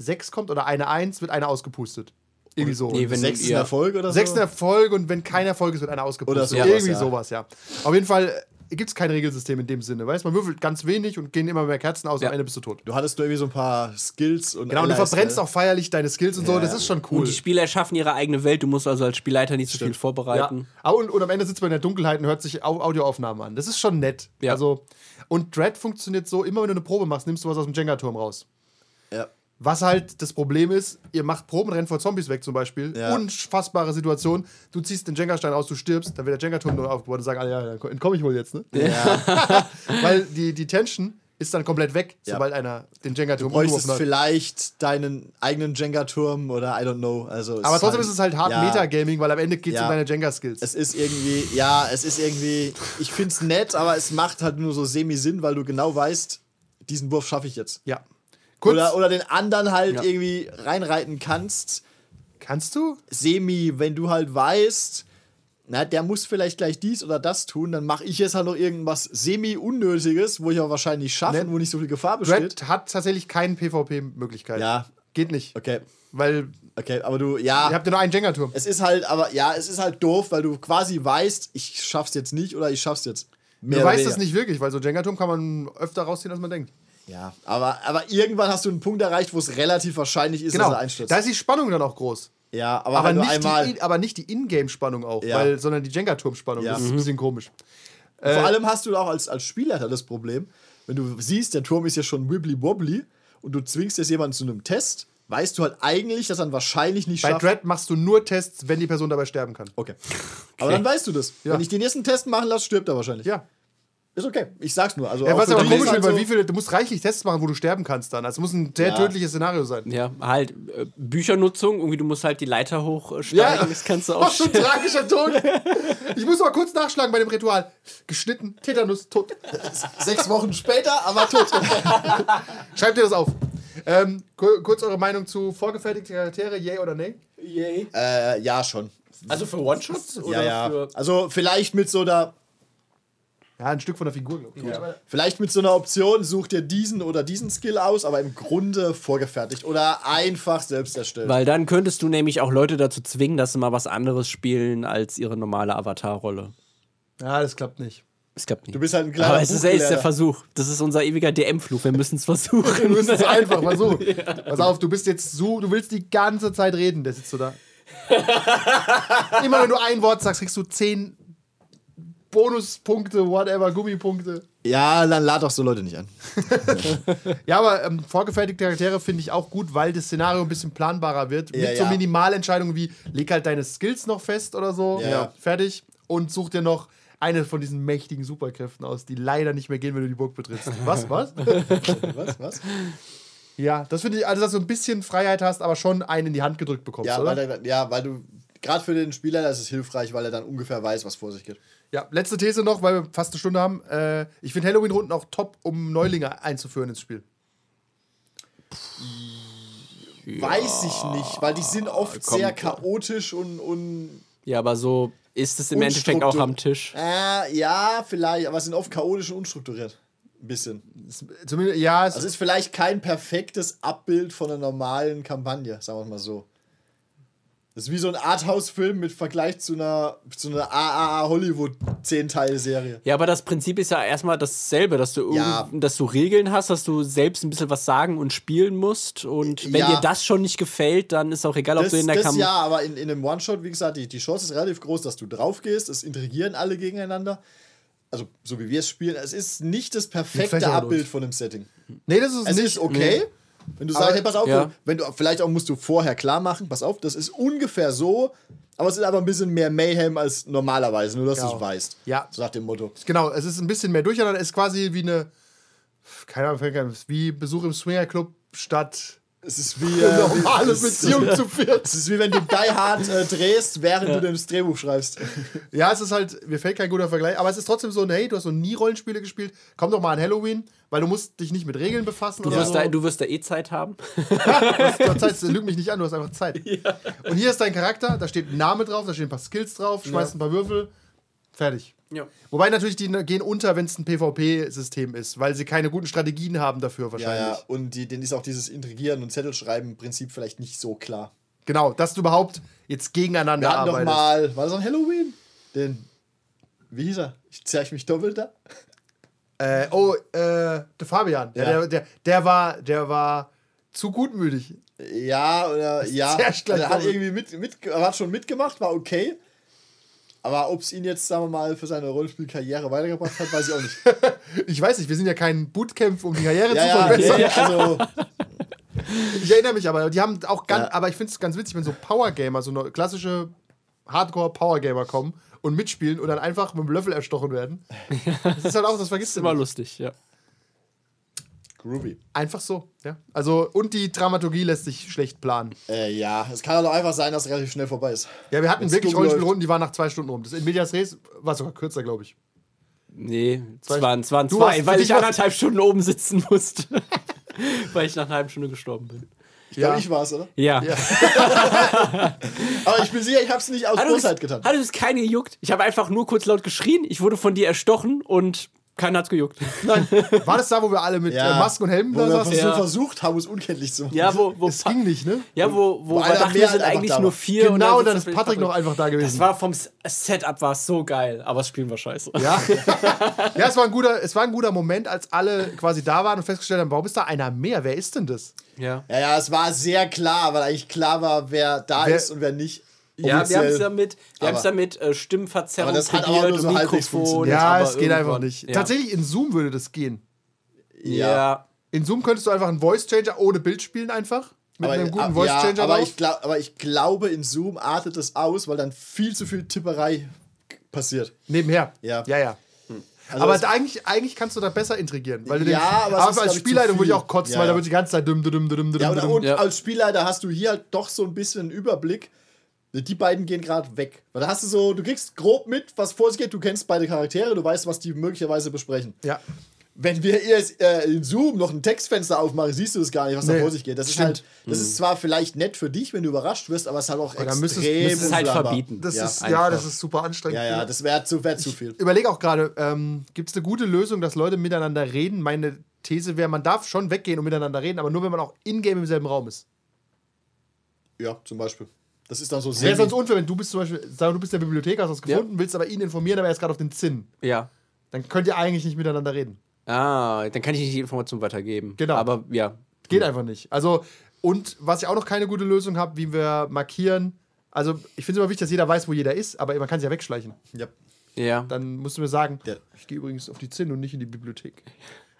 [SPEAKER 3] 6 kommt oder eine 1, wird eine ausgepustet. Irgendwie so.
[SPEAKER 2] Nee, wenn
[SPEAKER 4] Sechsten
[SPEAKER 2] ihr-
[SPEAKER 4] Erfolg oder so?
[SPEAKER 3] Sechsten Erfolg und wenn kein Erfolg ist, wird einer ausgepustet.
[SPEAKER 4] Oder sowas,
[SPEAKER 3] Irgendwie
[SPEAKER 4] ja.
[SPEAKER 3] sowas, ja. Auf jeden Fall gibt es kein Regelsystem in dem Sinne. Weißt man würfelt ganz wenig und gehen immer mehr Kerzen aus und
[SPEAKER 2] Ja.
[SPEAKER 3] am Ende bist du tot.
[SPEAKER 4] Du hattest nur irgendwie so ein paar Skills und.
[SPEAKER 3] Genau, und du verbrennst
[SPEAKER 4] gell?
[SPEAKER 3] auch feierlich deine Skills und so,
[SPEAKER 4] Ja.
[SPEAKER 3] das ist schon cool.
[SPEAKER 2] Und die Spieler schaffen ihre eigene Welt. Du musst also als Spielleiter nicht so viel
[SPEAKER 3] Ja.
[SPEAKER 2] vorbereiten.
[SPEAKER 3] Aber und, und am Ende sitzt man in der Dunkelheit und hört sich Au Audioaufnahmen an. Das ist schon nett.
[SPEAKER 2] Ja.
[SPEAKER 3] Also, und Dread funktioniert so, immer wenn du eine Probe machst, nimmst du was aus dem Jenga-Turm raus.
[SPEAKER 4] Ja.
[SPEAKER 3] Was halt das Problem ist, ihr macht Proben, rennt vor Zombies weg zum Beispiel.
[SPEAKER 4] Ja.
[SPEAKER 3] Unfassbare Situation. Du ziehst den Jenga-Stein raus, du stirbst, dann wird der Jenga-Turm neu aufgebaut und sagen alle, ja, dann entkomme ich wohl jetzt, ne?
[SPEAKER 4] Ja. [LAUGHS]
[SPEAKER 3] Weil die, die Tension ist dann komplett weg,
[SPEAKER 4] Ja.
[SPEAKER 3] sobald einer den Jenga-Turm
[SPEAKER 4] Du
[SPEAKER 3] umgeworfen hat.
[SPEAKER 4] vielleicht deinen eigenen Jenga-Turm oder I don't know. Also
[SPEAKER 3] Aber trotzdem
[SPEAKER 4] halt-
[SPEAKER 3] ist es halt hart
[SPEAKER 4] ja,
[SPEAKER 3] Metagaming, weil am Ende geht es
[SPEAKER 4] Ja.
[SPEAKER 3] um deine Jenga-Skills.
[SPEAKER 4] Es ist irgendwie, ja, es ist irgendwie, ich find's nett, aber es macht halt nur so semi-Sinn, weil du genau weißt, diesen Wurf schaffe ich jetzt.
[SPEAKER 3] Ja. Kurz,
[SPEAKER 4] Oder, oder den anderen halt
[SPEAKER 2] Ja.
[SPEAKER 4] irgendwie reinreiten kannst.
[SPEAKER 3] kannst du?
[SPEAKER 4] Semi, wenn du halt weißt, na, der muss vielleicht gleich dies oder das tun, dann mache ich jetzt halt noch irgendwas semi-unnötiges, wo ich aber wahrscheinlich schaffe und wo nicht so viel Gefahr besteht.
[SPEAKER 3] Dread hat tatsächlich keine PvP-Möglichkeit.
[SPEAKER 4] Ja,
[SPEAKER 3] Geht nicht.
[SPEAKER 4] okay,
[SPEAKER 3] Weil
[SPEAKER 4] okay, aber du,
[SPEAKER 3] ihr
[SPEAKER 4] ja,
[SPEAKER 3] habt ja nur einen Jenga-Turm.
[SPEAKER 4] es ist halt, aber ja, es ist halt doof, weil du quasi weißt, ich schaff's jetzt nicht oder ich schaff's jetzt. Mehr
[SPEAKER 3] Du weißt es nicht wirklich, weil so Jenga-Turm kann man öfter rausziehen, als man denkt.
[SPEAKER 4] Ja, aber, aber irgendwann hast du einen Punkt erreicht, wo es relativ wahrscheinlich ist,
[SPEAKER 3] Genau.
[SPEAKER 4] dass er einstürzt.
[SPEAKER 3] Da ist die Spannung dann auch groß.
[SPEAKER 4] ja, aber,
[SPEAKER 3] Aber
[SPEAKER 4] halt
[SPEAKER 3] nicht,
[SPEAKER 4] einmal.
[SPEAKER 3] die, aber nicht die Ingame-Spannung auch,
[SPEAKER 4] Ja.
[SPEAKER 3] weil, sondern die Jenga-Turm-Spannung.
[SPEAKER 4] Ja.
[SPEAKER 3] Das ist ein bisschen komisch.
[SPEAKER 4] Vor allem hast du auch als, als Spielleiter das Problem, wenn du siehst, der Turm ist ja schon wibbly-wobbly und du zwingst jetzt jemanden zu einem Test, weißt du halt eigentlich, dass er ihn wahrscheinlich nicht
[SPEAKER 3] Bei
[SPEAKER 4] schafft.
[SPEAKER 3] Dread machst du nur Tests, wenn die Person dabei sterben kann.
[SPEAKER 4] Okay. [LAUGHS] Aber dann weißt du das.
[SPEAKER 3] Ja.
[SPEAKER 4] Wenn ich den ersten Test machen lasse, stirbt er wahrscheinlich.
[SPEAKER 3] Ja.
[SPEAKER 4] Ist okay. Ich sag's nur. Also
[SPEAKER 3] ja was aber komisch wird, weil wie viele, du musst reichlich Tests machen, wo du sterben kannst dann. Also es muss ein sehr
[SPEAKER 4] Ja.
[SPEAKER 3] tödliches Szenario sein.
[SPEAKER 2] Ja, halt äh, Büchernutzung, irgendwie du musst halt die Leiter hochsteigen, das kannst du [LAUGHS] auch
[SPEAKER 3] Was für ein tragischer Tod. Ich muss mal kurz nachschlagen bei dem Ritual. Geschnitten, Tetanus, tot.
[SPEAKER 4] Sechs Wochen später, aber tot. [LAUGHS]
[SPEAKER 3] Schreibt dir das auf. Ähm, ku- kurz eure Meinung zu vorgefertigte Charaktere, yay oder nay?
[SPEAKER 2] Yay.
[SPEAKER 4] äh, ja, schon.
[SPEAKER 2] Also für One-Shots?
[SPEAKER 4] Ja,
[SPEAKER 2] Oder
[SPEAKER 4] ja.
[SPEAKER 2] für.
[SPEAKER 4] Also vielleicht mit so einer
[SPEAKER 3] Ja, ein Stück von der Figur, glaube ich.
[SPEAKER 4] Vielleicht mit so einer Option, such dir diesen oder diesen Skill aus, aber im Grunde vorgefertigt oder einfach selbst erstellt.
[SPEAKER 2] Weil dann könntest du nämlich auch Leute dazu zwingen, dass sie mal was anderes spielen als ihre normale Avatar-Rolle.
[SPEAKER 3] Ja, das klappt nicht.
[SPEAKER 2] Es klappt nicht.
[SPEAKER 4] Du bist halt ein kleiner
[SPEAKER 2] Aber es ist selbst der. Versuch. Das ist unser ewiger DM-Fluch. Wir müssen es versuchen.
[SPEAKER 3] Wir müssen es [LAUGHS] einfach versuchen. Pass auf, du bist jetzt so, du willst die ganze Zeit reden, der sitzt du da. Immer wenn du ein Wort sagst, kriegst du zehn Bonuspunkte, whatever, Gummipunkte.
[SPEAKER 4] Ja, dann lad doch so Leute nicht an. [LAUGHS]
[SPEAKER 3] Ja, aber ähm, vorgefertigte Charaktere finde ich auch gut, weil das Szenario ein bisschen planbarer wird.
[SPEAKER 4] Ja,
[SPEAKER 3] mit so
[SPEAKER 4] ja.
[SPEAKER 3] Minimalentscheidungen wie, leg halt deine Skills noch fest oder so.
[SPEAKER 4] Ja.
[SPEAKER 3] Fertig. Und such dir noch eine von diesen mächtigen Superkräften aus, die leider nicht mehr gehen, wenn du die Burg betrittst. Was, was? [LAUGHS]
[SPEAKER 4] Was, was?
[SPEAKER 3] ja, das finde ich, also dass du ein bisschen Freiheit hast, aber schon einen in die Hand gedrückt bekommst,
[SPEAKER 4] Ja,
[SPEAKER 3] oder?
[SPEAKER 4] weil, ja, weil du, gerade für den Spieler ist es hilfreich, weil er dann ungefähr weiß, was vor sich geht.
[SPEAKER 3] Ja, letzte These noch, weil wir fast eine Stunde haben. Äh, ich finde Halloween-Runden auch top, um Neulinge einzuführen ins Spiel.
[SPEAKER 4] Weiß ich nicht, weil die sind oft
[SPEAKER 2] kommt-
[SPEAKER 4] sehr chaotisch und, und
[SPEAKER 2] Ja, aber so ist es im Endeffekt auch am Tisch.
[SPEAKER 4] äh, ja, vielleicht, aber sind oft chaotisch und unstrukturiert. Ein bisschen.
[SPEAKER 3] Zumindest, ja, es
[SPEAKER 4] Also ist vielleicht kein perfektes Abbild von einer normalen Kampagne, sagen wir mal so. Das ist wie so ein Arthouse-Film mit Vergleich zu einer, zu einer AAA Hollywood 10-Teil-Serie.
[SPEAKER 2] Ja, aber das Prinzip ist ja erstmal dasselbe, dass du,
[SPEAKER 4] Ja.
[SPEAKER 2] irgend- dass du Regeln hast, dass du selbst ein bisschen was sagen und spielen musst. Und wenn
[SPEAKER 4] Ja.
[SPEAKER 2] dir das schon nicht gefällt, dann ist auch egal, ob
[SPEAKER 4] Das,
[SPEAKER 2] du in der
[SPEAKER 4] das
[SPEAKER 2] Kamera.
[SPEAKER 4] ja, aber in, in einem One-Shot, wie gesagt, die, die Chance ist relativ groß, dass du drauf gehst. Es interagieren alle gegeneinander. Also, so wie wir es spielen. Es ist nicht das perfekte Abbild
[SPEAKER 3] los.
[SPEAKER 4] von dem Setting.
[SPEAKER 3] nee, das ist
[SPEAKER 4] Es
[SPEAKER 3] nicht.
[SPEAKER 4] ist okay. Wenn du sagst, hey, pass auf,
[SPEAKER 2] Ja.
[SPEAKER 4] wenn du, vielleicht auch musst du vorher klar machen, pass auf, das ist ungefähr so, aber es ist aber ein bisschen mehr Mayhem als normalerweise, nur dass
[SPEAKER 3] Ja.
[SPEAKER 4] du es weißt.
[SPEAKER 3] Ja.
[SPEAKER 4] So nach dem Motto.
[SPEAKER 3] Genau, es ist ein bisschen mehr durcheinander. Es ist quasi wie eine. Keine Ahnung, wie Besuch im Swingerclub statt
[SPEAKER 4] Es ist wie,
[SPEAKER 3] eine
[SPEAKER 4] äh,
[SPEAKER 3] normale
[SPEAKER 4] ist-
[SPEAKER 3] Beziehung zu viert.
[SPEAKER 4] Es ist wie wenn du Die Hard äh, drehst, während du das Drehbuch schreibst.
[SPEAKER 3] Ja, es ist halt, mir fällt kein guter Vergleich, aber es ist trotzdem so, hey, du hast noch nie Rollenspiele gespielt, komm doch mal an Halloween, weil du musst dich nicht mit Regeln befassen
[SPEAKER 2] Du
[SPEAKER 3] oder
[SPEAKER 2] wirst,
[SPEAKER 3] so.
[SPEAKER 2] da, du wirst da eh Zeit haben. [LAUGHS]
[SPEAKER 3] Du hast Zeit, lüg mich nicht an, du hast einfach Zeit. Und hier ist dein Charakter, da steht ein Name drauf, da stehen ein paar Skills drauf, schmeißt ein paar Würfel, fertig.
[SPEAKER 2] Ja.
[SPEAKER 3] Wobei natürlich die gehen unter, wenn es ein PvP-System ist, weil sie keine guten Strategien haben dafür
[SPEAKER 4] Ja,
[SPEAKER 3] wahrscheinlich.
[SPEAKER 4] ja. Und die, denen ist auch dieses Intrigieren und Zettelschreiben im Prinzip vielleicht nicht so klar.
[SPEAKER 3] Genau, dass du überhaupt jetzt gegeneinander
[SPEAKER 4] Wir hatten doch
[SPEAKER 3] arbeitest.
[SPEAKER 4] mal, war das an Halloween? Den, wie hieß er? Ich zeig mich doppelt da.
[SPEAKER 3] Äh, oh, äh, der Fabian, ja.
[SPEAKER 4] Ja.
[SPEAKER 3] der, der, der, war, der war zu gutmütig.
[SPEAKER 4] Ja, oder ja.
[SPEAKER 3] sehr schlecht
[SPEAKER 4] er hat irgendwie mit, mit, er hat schon mitgemacht, war okay. Aber ob es ihn jetzt, sagen wir mal, für seine Rollenspielkarriere weitergebracht hat, weiß ich auch nicht. [LAUGHS]
[SPEAKER 3] Ich weiß nicht, wir sind ja kein Bootcamp, um die Karriere
[SPEAKER 4] ja,
[SPEAKER 3] zu
[SPEAKER 4] ja,
[SPEAKER 3] verbessern.
[SPEAKER 4] ja, also, [LAUGHS]
[SPEAKER 3] Ich erinnere mich aber, die haben auch ganz,
[SPEAKER 4] Ja.
[SPEAKER 3] aber ich finde es ganz witzig, wenn so Power-Gamer, so eine klassische Hardcore-Power-Gamer kommen und mitspielen und dann einfach mit dem Löffel erstochen werden. [LAUGHS] Das ist halt auch, das vergisst
[SPEAKER 2] Ist
[SPEAKER 3] du
[SPEAKER 2] immer
[SPEAKER 3] immer.
[SPEAKER 2] lustig, ja.
[SPEAKER 4] Groovy.
[SPEAKER 3] Einfach so, ja. Also, und die Dramaturgie lässt sich schlecht planen.
[SPEAKER 4] Äh, ja, es kann auch einfach sein, dass es relativ schnell vorbei ist.
[SPEAKER 3] Ja, wir hatten
[SPEAKER 4] Wenn's
[SPEAKER 3] wirklich. Rollenspielrunden, die waren nach zwei Stunden rum. Das in Medias Res war sogar kürzer, glaube ich.
[SPEAKER 2] Nee, es waren, es waren
[SPEAKER 3] Du
[SPEAKER 2] zwei,
[SPEAKER 3] hast-
[SPEAKER 2] weil ich anderthalb Stunden oben sitzen musste. [LAUGHS] weil ich nach einer halben Stunde gestorben bin.
[SPEAKER 4] Ich glaube,
[SPEAKER 3] Ja.
[SPEAKER 4] ich war es, oder?
[SPEAKER 2] Ja. [LAUGHS]
[SPEAKER 4] Aber ich bin sicher, ich habe es nicht aus Bosheit getan.
[SPEAKER 2] hat uns keine gejuckt. Ich habe einfach nur kurz laut geschrien. Ich wurde von dir erstochen und keiner hat's gejuckt. [LAUGHS]
[SPEAKER 3] Nein, war das da, wo wir alle mit äh, Masken und Helmen
[SPEAKER 4] wo
[SPEAKER 3] da
[SPEAKER 4] wir
[SPEAKER 3] saßen?
[SPEAKER 2] Ja.
[SPEAKER 4] versucht haben, es unkenntlich zu machen.
[SPEAKER 2] Ja, wo, wo,
[SPEAKER 3] Es ging nicht, ne?
[SPEAKER 2] ja, wo, wo,
[SPEAKER 4] Wo
[SPEAKER 2] wir dachten,
[SPEAKER 4] mehr
[SPEAKER 2] wir sind eigentlich nur vier.
[SPEAKER 3] Genau, und dann
[SPEAKER 2] sitzt
[SPEAKER 3] ist
[SPEAKER 2] da
[SPEAKER 3] Patrick noch einfach da
[SPEAKER 2] Das
[SPEAKER 3] gewesen.
[SPEAKER 2] war vom Setup war so geil, aber das Spielen war scheiße.
[SPEAKER 3] Ja, [LAUGHS] ja es, war ein guter, es war ein guter Moment, als alle quasi da waren und festgestellt haben, warum ist da einer mehr? Wer ist denn das?
[SPEAKER 2] Ja,
[SPEAKER 4] Ja, ja, es war sehr klar, weil eigentlich klar war, wer da
[SPEAKER 3] Wer-
[SPEAKER 4] ist und wer nicht.
[SPEAKER 2] Ja wir haben es damit, wir
[SPEAKER 4] Aber-
[SPEAKER 2] haben's damit äh, Stimmverzerrung
[SPEAKER 4] Aber das hat aber
[SPEAKER 2] probiert
[SPEAKER 4] nur so
[SPEAKER 2] Mikrofon.
[SPEAKER 3] Ja,
[SPEAKER 2] aber
[SPEAKER 3] es geht einfach nicht.
[SPEAKER 2] Ja.
[SPEAKER 3] Tatsächlich in Zoom würde das gehen.
[SPEAKER 2] Ja.
[SPEAKER 3] In Zoom könntest du einfach einen Voice Changer ohne Bild spielen einfach. Mit
[SPEAKER 4] aber,
[SPEAKER 3] einem guten
[SPEAKER 4] ab-
[SPEAKER 3] Voice
[SPEAKER 4] ja,
[SPEAKER 3] Changer
[SPEAKER 4] aber,
[SPEAKER 3] drauf.
[SPEAKER 4] ich glaub, aber ich glaube, in Zoom artet es aus, weil dann viel zu viel Tipperei passiert.
[SPEAKER 3] Nebenher.
[SPEAKER 4] Ja.
[SPEAKER 3] Ja, ja.
[SPEAKER 4] Also
[SPEAKER 3] aber eigentlich, eigentlich kannst du da besser intrigieren. Weil du
[SPEAKER 4] Ja, aber es ist,
[SPEAKER 3] als Spielleitung würde ich auch kotzen,
[SPEAKER 4] Ja,
[SPEAKER 3] weil da
[SPEAKER 4] ja.
[SPEAKER 3] wird die ganze Zeit dumm, dumm, dumm, dumm,
[SPEAKER 4] Ja, und,
[SPEAKER 3] dumm.
[SPEAKER 4] und
[SPEAKER 2] Ja.
[SPEAKER 4] als Spielleiter hast du hier halt doch so ein bisschen einen Überblick. Die beiden gehen gerade weg. Weil da hast du so, du kriegst grob mit, was vor sich geht, du kennst beide Charaktere, du weißt, was die möglicherweise besprechen.
[SPEAKER 3] Ja.
[SPEAKER 4] Wenn wir jetzt äh, in Zoom noch ein Textfenster aufmachen, siehst du das gar nicht, was
[SPEAKER 3] Nee,
[SPEAKER 4] da vor sich geht. Das ist
[SPEAKER 3] stimmt.
[SPEAKER 4] halt, das ist zwar vielleicht nett für dich, wenn du überrascht wirst, aber es ist halt auch extrem
[SPEAKER 3] müsstest-
[SPEAKER 2] Das
[SPEAKER 3] müsstest
[SPEAKER 2] ist halt verbieten.
[SPEAKER 3] Das
[SPEAKER 4] Ja,
[SPEAKER 3] ist, ja,
[SPEAKER 2] einfach.
[SPEAKER 3] das ist super anstrengend.
[SPEAKER 4] Ja, ja, das wäre zu, wär zu viel.
[SPEAKER 3] überlege auch gerade, ähm, gibt es eine gute Lösung, dass Leute miteinander reden? Meine These wäre, man darf schon weggehen und miteinander reden, aber nur wenn man auch in-game im selben Raum ist.
[SPEAKER 4] Ja, zum Beispiel. Das ist dann so
[SPEAKER 3] Wäre
[SPEAKER 4] sehr.
[SPEAKER 3] sonst unfair, wenn du bist zum Beispiel, sag, du bist der Bibliothek, hast was gefunden, willst aber ihn informieren, aber er ist gerade auf den Zinn.
[SPEAKER 2] ja.
[SPEAKER 3] Dann könnt ihr eigentlich nicht miteinander reden.
[SPEAKER 2] Ah, dann kann ich nicht die Information weitergeben.
[SPEAKER 3] Genau.
[SPEAKER 2] Aber ja.
[SPEAKER 3] Geht einfach nicht. Also, und was ich auch noch keine gute Lösung habe, wie wir markieren. Also, ich finde es immer wichtig, dass jeder weiß, wo jeder ist, aber man kann sich ja wegschleichen.
[SPEAKER 4] ja.
[SPEAKER 2] Ja.
[SPEAKER 3] Dann musst du mir sagen,
[SPEAKER 4] Ja.
[SPEAKER 3] ich gehe übrigens auf die Zinn und nicht in die Bibliothek. [LAUGHS]